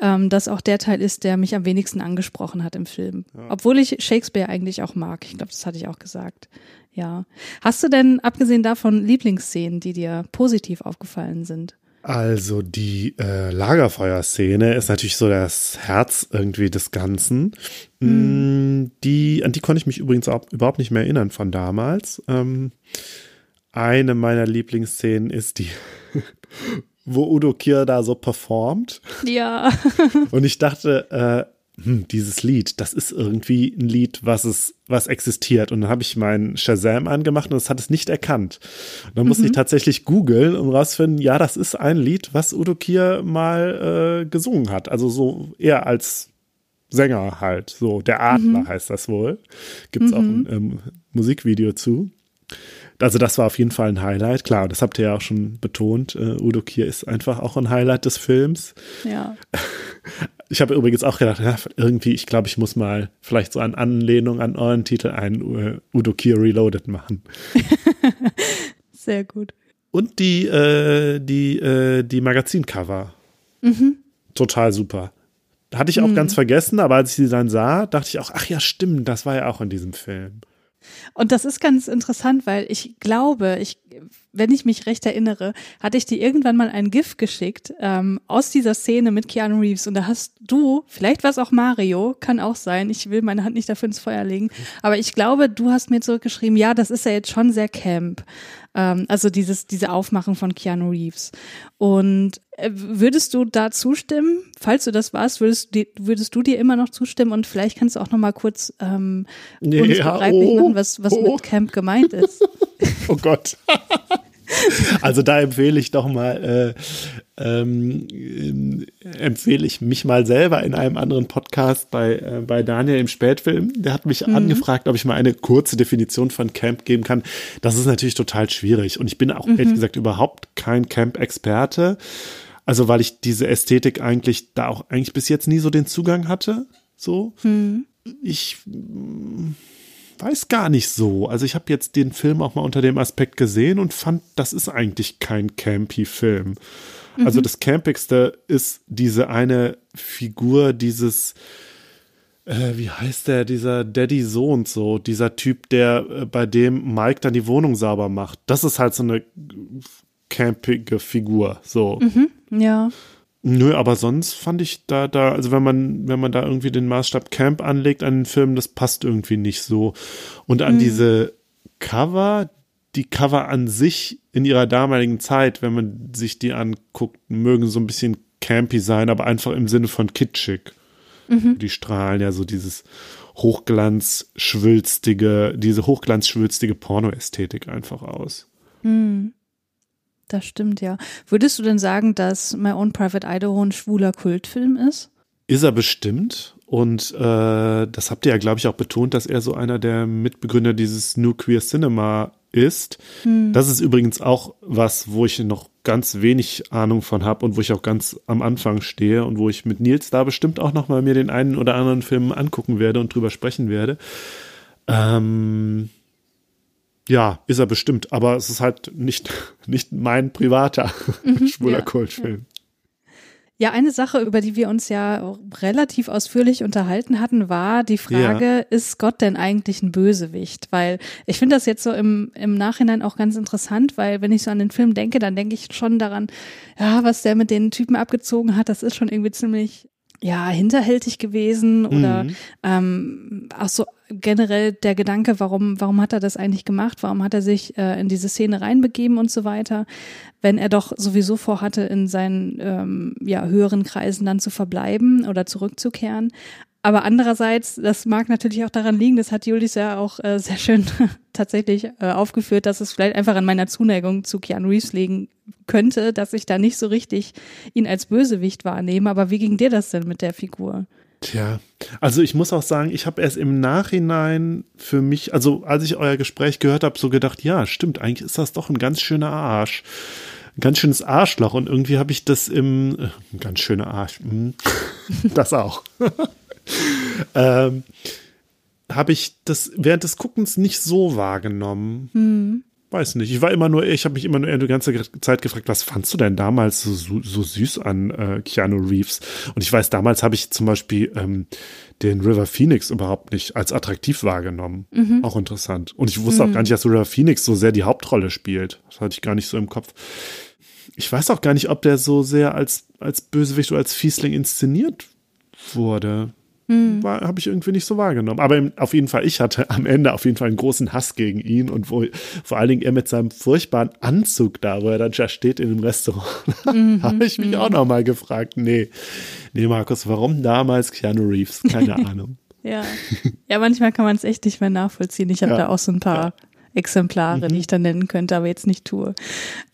ähm, das auch der Teil ist, der mich am wenigsten angesprochen hat im Film. Ja. Obwohl ich Shakespeare eigentlich auch mag. Ich glaube, das hatte ich auch gesagt. Ja. Hast du denn, abgesehen davon, Lieblingsszenen, die dir positiv aufgefallen sind? Also die äh, Lagerfeuerszene ist natürlich so das Herz irgendwie des Ganzen. Mhm. Die, an die konnte ich mich übrigens auch überhaupt nicht mehr erinnern von damals. Ähm, eine meiner Lieblingsszenen ist die, wo Udo Kier da so performt. Ja. Und ich dachte, äh, hm, dieses Lied, das ist irgendwie ein Lied, was es, was existiert. Und dann habe ich meinen Shazam angemacht und es hat es nicht erkannt. Und dann musste ich mhm. tatsächlich googeln und rausfinden, ja, das ist ein Lied, was Udo Kier mal äh, gesungen hat. Also so eher als Sänger halt. So, der Adler mhm. heißt das wohl. Gibt es mhm. auch ein ähm, Musikvideo zu. Also das war auf jeden Fall ein Highlight. Klar, das habt ihr ja auch schon betont. Uh, Udo Kier ist einfach auch ein Highlight des Films. Ja. Ich habe übrigens auch gedacht, ja, irgendwie, ich glaube, ich muss mal vielleicht so an Anlehnung an euren Titel ein uh, Udo Kier Reloaded machen. Sehr gut. Und die, äh, die, äh, die Magazincover. Mhm. Total super. Hatte ich auch mhm. ganz vergessen, aber als ich sie dann sah, dachte ich auch, ach ja, stimmt, das war ja auch in diesem Film. Und das ist ganz interessant, weil ich glaube, ich wenn ich mich recht erinnere, hatte ich dir irgendwann mal ein GIF geschickt ähm, aus dieser Szene mit Keanu Reeves und da hast du, vielleicht war es auch Mario, kann auch sein, ich will meine Hand nicht dafür ins Feuer legen, aber ich glaube, du hast mir zurückgeschrieben, ja, das ist ja jetzt schon sehr Camp. Ähm, also dieses, diese Aufmachung von Keanu Reeves. Und äh, würdest du da zustimmen? Falls du das warst, würdest, du, würdest du dir immer noch zustimmen und vielleicht kannst du auch noch mal kurz ähm, Nee, uns ja, begreiflich oh, machen, was, was oh. mit Camp gemeint ist. Oh Gott. Also da empfehle ich doch mal, äh, ähm, äh, empfehle ich mich mal selber in einem anderen Podcast bei, äh, bei Daniel im Spätfilm. Der hat mich Mhm. angefragt, ob ich mal eine kurze Definition von Camp geben kann. Das ist natürlich total schwierig und ich bin auch Mhm. ehrlich gesagt überhaupt kein Camp-Experte. Also weil ich diese Ästhetik eigentlich da auch eigentlich bis jetzt nie so den Zugang hatte. So. Hm. Ich mm, weiß gar nicht so. Also ich habe jetzt den Film auch mal unter dem Aspekt gesehen und fand, das ist eigentlich kein campy Film. Also Mhm. das campigste ist diese eine Figur, dieses äh, wie heißt der, dieser Daddy so und so, dieser Typ, der äh, bei dem Mike dann die Wohnung sauber macht. Das ist halt so eine campige Figur, so. Mhm. Ja. Nö, aber sonst fand ich da, da, also wenn man, wenn man da irgendwie den Maßstab Camp anlegt an den Film, das passt irgendwie nicht so. Und an Mhm. diese Cover, die Cover an sich in ihrer damaligen Zeit, wenn man sich die anguckt, mögen so ein bisschen campy sein, aber einfach im Sinne von kitschig. Mhm. Die strahlen ja so dieses hochglanzschwülstige, diese hochglanzschwülstige Pornoästhetik einfach aus. Hm. Das stimmt, ja. Würdest du denn sagen, dass My Own Private Idaho ein schwuler Kultfilm ist? Ist er bestimmt. Und äh, das habt ihr ja, glaube ich, auch betont, dass er so einer der Mitbegründer dieses New Queer Cinema ist. Hm. Das ist übrigens auch was, wo ich noch ganz wenig Ahnung von habe und wo ich auch ganz am Anfang stehe und wo ich mit Nils da bestimmt auch noch mal mir den einen oder anderen Film angucken werde und drüber sprechen werde. Ähm, ja, ist er bestimmt, aber es ist halt nicht, nicht mein privater schwuler ja, Kultfilm. Ja, eine Sache, über die wir uns ja relativ ausführlich unterhalten hatten, war die Frage, ist Gott denn eigentlich ein Bösewicht? Weil ich finde das jetzt so im, im Nachhinein auch ganz interessant, weil wenn ich so an den Film denke, dann denke ich schon daran, ja, was der mit den Typen abgezogen hat, das ist schon irgendwie ziemlich ja, hinterhältig gewesen oder Mhm. ähm, auch so generell der Gedanke, warum, warum hat er das eigentlich gemacht? Warum hat er sich äh, in diese Szene reinbegeben und so weiter, wenn er doch sowieso vorhatte, in seinen ähm, ja, höheren Kreisen dann zu verbleiben oder zurückzukehren. Aber andererseits, das mag natürlich auch daran liegen, das hat Julis ja auch äh, sehr schön tatsächlich äh, aufgeführt, dass es vielleicht einfach an meiner Zuneigung zu Keanu Reeves liegen könnte, dass ich da nicht so richtig ihn als Bösewicht wahrnehme. Aber wie ging dir das denn mit der Figur? Tja, also ich muss auch sagen, ich habe erst im Nachhinein für mich, also als ich euer Gespräch gehört habe, so gedacht, ja, stimmt, eigentlich ist das doch ein ganz schöner Arsch. Ein ganz schönes Arschloch und irgendwie habe ich das im, äh, ganz schöner Arsch, hm, das auch. ähm, habe ich das während des Guckens nicht so wahrgenommen. Hm. Weiß nicht. Ich war immer nur, ich habe mich immer nur die ganze Zeit gefragt, was fandst du denn damals so, so, süß an äh, Keanu Reeves? Und ich weiß, damals habe ich zum Beispiel ähm, den River Phoenix überhaupt nicht als attraktiv wahrgenommen. Mhm. Auch interessant. Und ich wusste Mhm. auch gar nicht, dass River Phoenix so sehr die Hauptrolle spielt. Das hatte ich gar nicht so im Kopf. Ich weiß auch gar nicht, ob der so sehr als, als Bösewicht oder als Fiesling inszeniert wurde. Hm. War, habe ich irgendwie nicht so wahrgenommen. Aber im, auf jeden Fall, ich hatte am Ende auf jeden Fall einen großen Hass gegen ihn und wo vor allen Dingen er mit seinem furchtbaren Anzug da, wo er dann da steht in dem Restaurant, Mhm, habe ich mich auch nochmal gefragt, nee, nee, Markus, warum damals Keanu Reeves? Keine Ahnung. Ja. Ja, manchmal kann man es echt nicht mehr nachvollziehen. Ich habe Ja. da auch so ein paar Exemplare, die ich dann nennen könnte, aber jetzt nicht tue.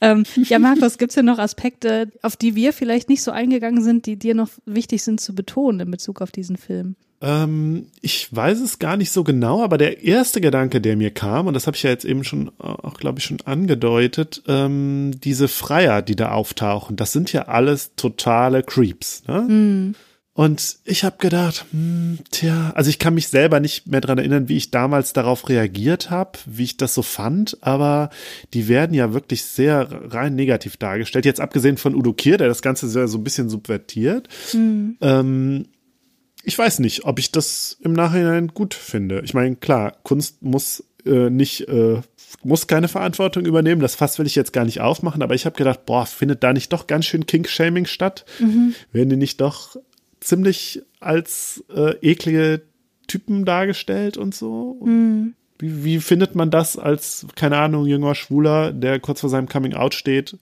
Ähm, ja, Markus, gibt es denn noch Aspekte, auf die wir vielleicht nicht so eingegangen sind, die dir noch wichtig sind zu betonen in Bezug auf diesen Film? Ähm, ich weiß es gar nicht so genau, aber der erste Gedanke, der mir kam, und das habe ich ja jetzt eben schon, äh, auch glaube ich, schon angedeutet, ähm, diese Freier, die da auftauchen, das sind ja alles totale Creeps. Ne? Hm. Und ich habe gedacht, hm, tja, also ich kann mich selber nicht mehr dran erinnern, wie ich damals darauf reagiert habe, wie ich das so fand, aber die werden ja wirklich sehr rein negativ dargestellt. Jetzt abgesehen von Udo Kier, der das Ganze so ein bisschen subvertiert. Hm. Ähm, ich weiß nicht, ob ich das im Nachhinein gut finde. Ich meine, klar, Kunst muss äh, nicht, äh, muss keine Verantwortung übernehmen. Das Fass will ich jetzt gar nicht aufmachen, aber ich habe gedacht, boah, findet da nicht doch ganz schön Kink-Shaming statt? Mhm. Werden die nicht doch ziemlich als äh, eklige Typen dargestellt und so? Mhm. Wie, wie findet man das als, keine Ahnung, junger Schwuler, der kurz vor seinem Coming-out steht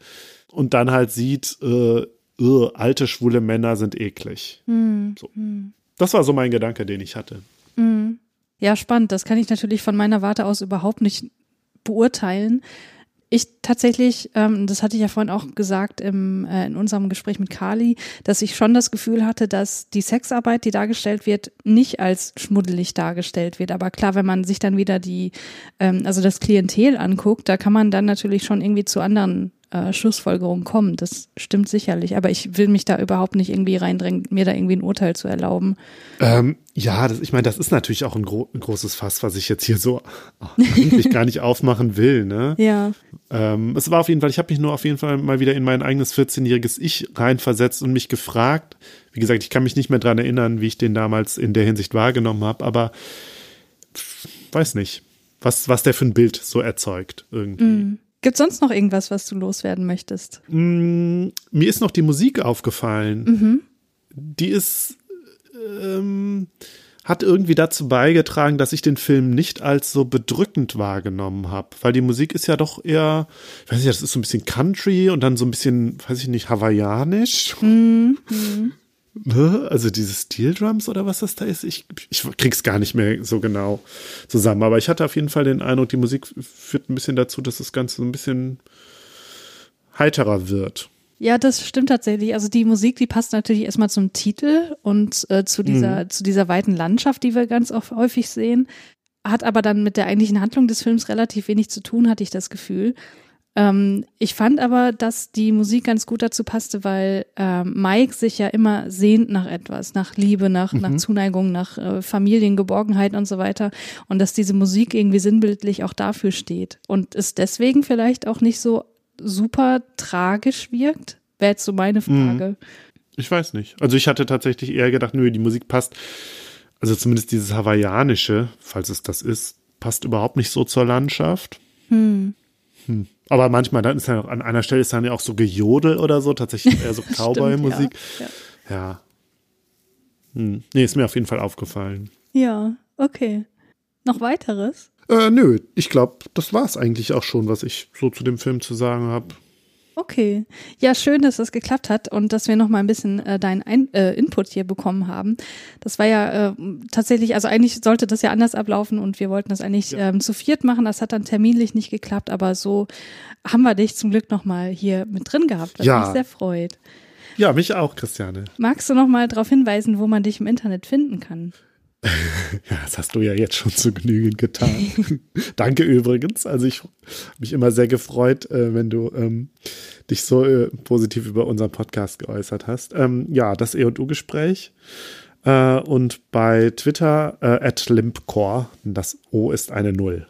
und dann halt sieht, äh, uh, alte schwule Männer sind eklig. Mhm. So. Mhm. Das war so mein Gedanke, den ich hatte. Mhm. Ja, spannend. Das kann ich natürlich von meiner Warte aus überhaupt nicht beurteilen. Ich tatsächlich, ähm, das hatte ich ja vorhin auch gesagt im, äh, in unserem Gespräch mit Kali, dass ich schon das Gefühl hatte, dass die Sexarbeit, die dargestellt wird, nicht als schmuddelig dargestellt wird. Aber klar, wenn man sich dann wieder die, ähm, also das Klientel anguckt, da kann man dann natürlich schon irgendwie zu anderen äh, Schlussfolgerungen kommen. Das stimmt sicherlich. Aber ich will mich da überhaupt nicht irgendwie reindrängen, mir da irgendwie ein Urteil zu erlauben. Ähm, ja, das, ich meine, das ist natürlich auch ein, gro ein, großes Fass, was ich jetzt hier so eigentlich gar nicht aufmachen will. Ne? Ja. Ähm, es war auf jeden Fall, ich habe mich nur auf jeden Fall mal wieder in mein eigenes 14-jähriges Ich reinversetzt und mich gefragt. Wie gesagt, ich kann mich nicht mehr dran erinnern, wie ich den damals in der Hinsicht wahrgenommen habe, aber weiß nicht, was, was der für ein Bild so erzeugt irgendwie. Mm. Gibt sonst noch irgendwas, was du loswerden möchtest? Mm, mir ist noch die Musik aufgefallen. Mhm. Die ist, ähm, hat irgendwie dazu beigetragen, dass ich den Film nicht als so bedrückend wahrgenommen habe. Weil die Musik ist ja doch eher, ich weiß nicht, das ist so ein bisschen Country und dann so ein bisschen, weiß ich nicht, hawaiianisch. Mhm. Also diese Steel Drums oder was das da ist, ich, ich krieg's gar nicht mehr so genau zusammen. Aber ich hatte auf jeden Fall den Eindruck, die Musik führt ein bisschen dazu, dass das Ganze so ein bisschen heiterer wird. Ja, das stimmt tatsächlich. Also die Musik, die passt natürlich erstmal zum Titel und äh, zu dieser, Mhm. zu dieser weiten Landschaft, die wir ganz oft, häufig sehen. Hat aber dann mit der eigentlichen Handlung des Films relativ wenig zu tun, hatte ich das Gefühl. Ähm, ich fand aber, dass die Musik ganz gut dazu passte, weil ähm, Mike sich ja immer sehnt nach etwas, nach Liebe, nach, Mhm. nach Zuneigung, nach äh, Familiengeborgenheit und so weiter. Und dass diese Musik irgendwie sinnbildlich auch dafür steht. Und es deswegen vielleicht auch nicht so super tragisch wirkt, wäre jetzt so meine Frage. Ich weiß nicht. Also ich hatte tatsächlich eher gedacht, nö, die Musik passt. Also zumindest dieses Hawaiianische, falls es das ist, passt überhaupt nicht so zur Landschaft. Hm. Hm. Aber manchmal, dann ist ja an einer Stelle ist dann ja auch so Gejodel oder so, tatsächlich eher so Cowboy-Musik. Ja, Ja. Hm. Nee, ist mir auf jeden Fall aufgefallen. ja, okay. Noch weiteres? Äh, nö, ich glaube, das war es eigentlich auch schon, was ich so zu dem Film zu sagen habe. Okay. Ja, schön, dass das geklappt hat und dass wir noch mal ein bisschen äh, deinen Ein äh, Input hier bekommen haben. Das war ja äh, tatsächlich, also eigentlich sollte das ja anders ablaufen und wir wollten das eigentlich ähm, zu viert machen. Das hat dann terminlich nicht geklappt, aber so haben wir dich zum Glück noch mal hier mit drin gehabt, was Ja. mich sehr freut. Ja, mich auch, Christiane. Magst du noch mal darauf hinweisen, wo man dich im Internet finden kann? Ja, das hast du ja jetzt schon zu Genügen getan. Danke übrigens. Also ich habe mich immer sehr gefreut, äh, wenn du ähm, dich so äh, positiv über unseren Podcast geäußert hast. Ähm, ja, das E&U-Gespräch. Äh, und bei Twitter äh, at limpcore. Das O ist eine Null.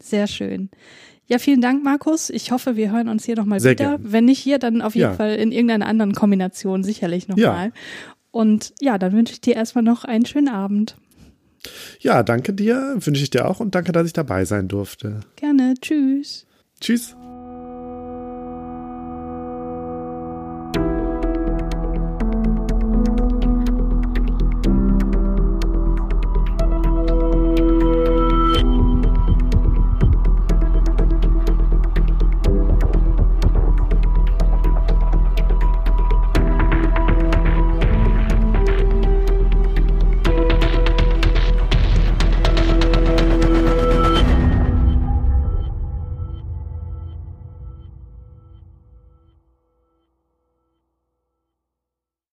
Sehr schön. Ja, vielen Dank, Markus. Ich hoffe, wir hören uns hier nochmal wieder. gern. Wenn nicht hier, dann auf jeden Ja. Fall in irgendeiner anderen Kombination sicherlich Ja. nochmal. Und ja, dann wünsche ich dir erstmal noch einen schönen Abend. Ja, danke dir, wünsche ich dir auch und danke, dass ich dabei sein durfte. Gerne. Tschüss. Tschüss.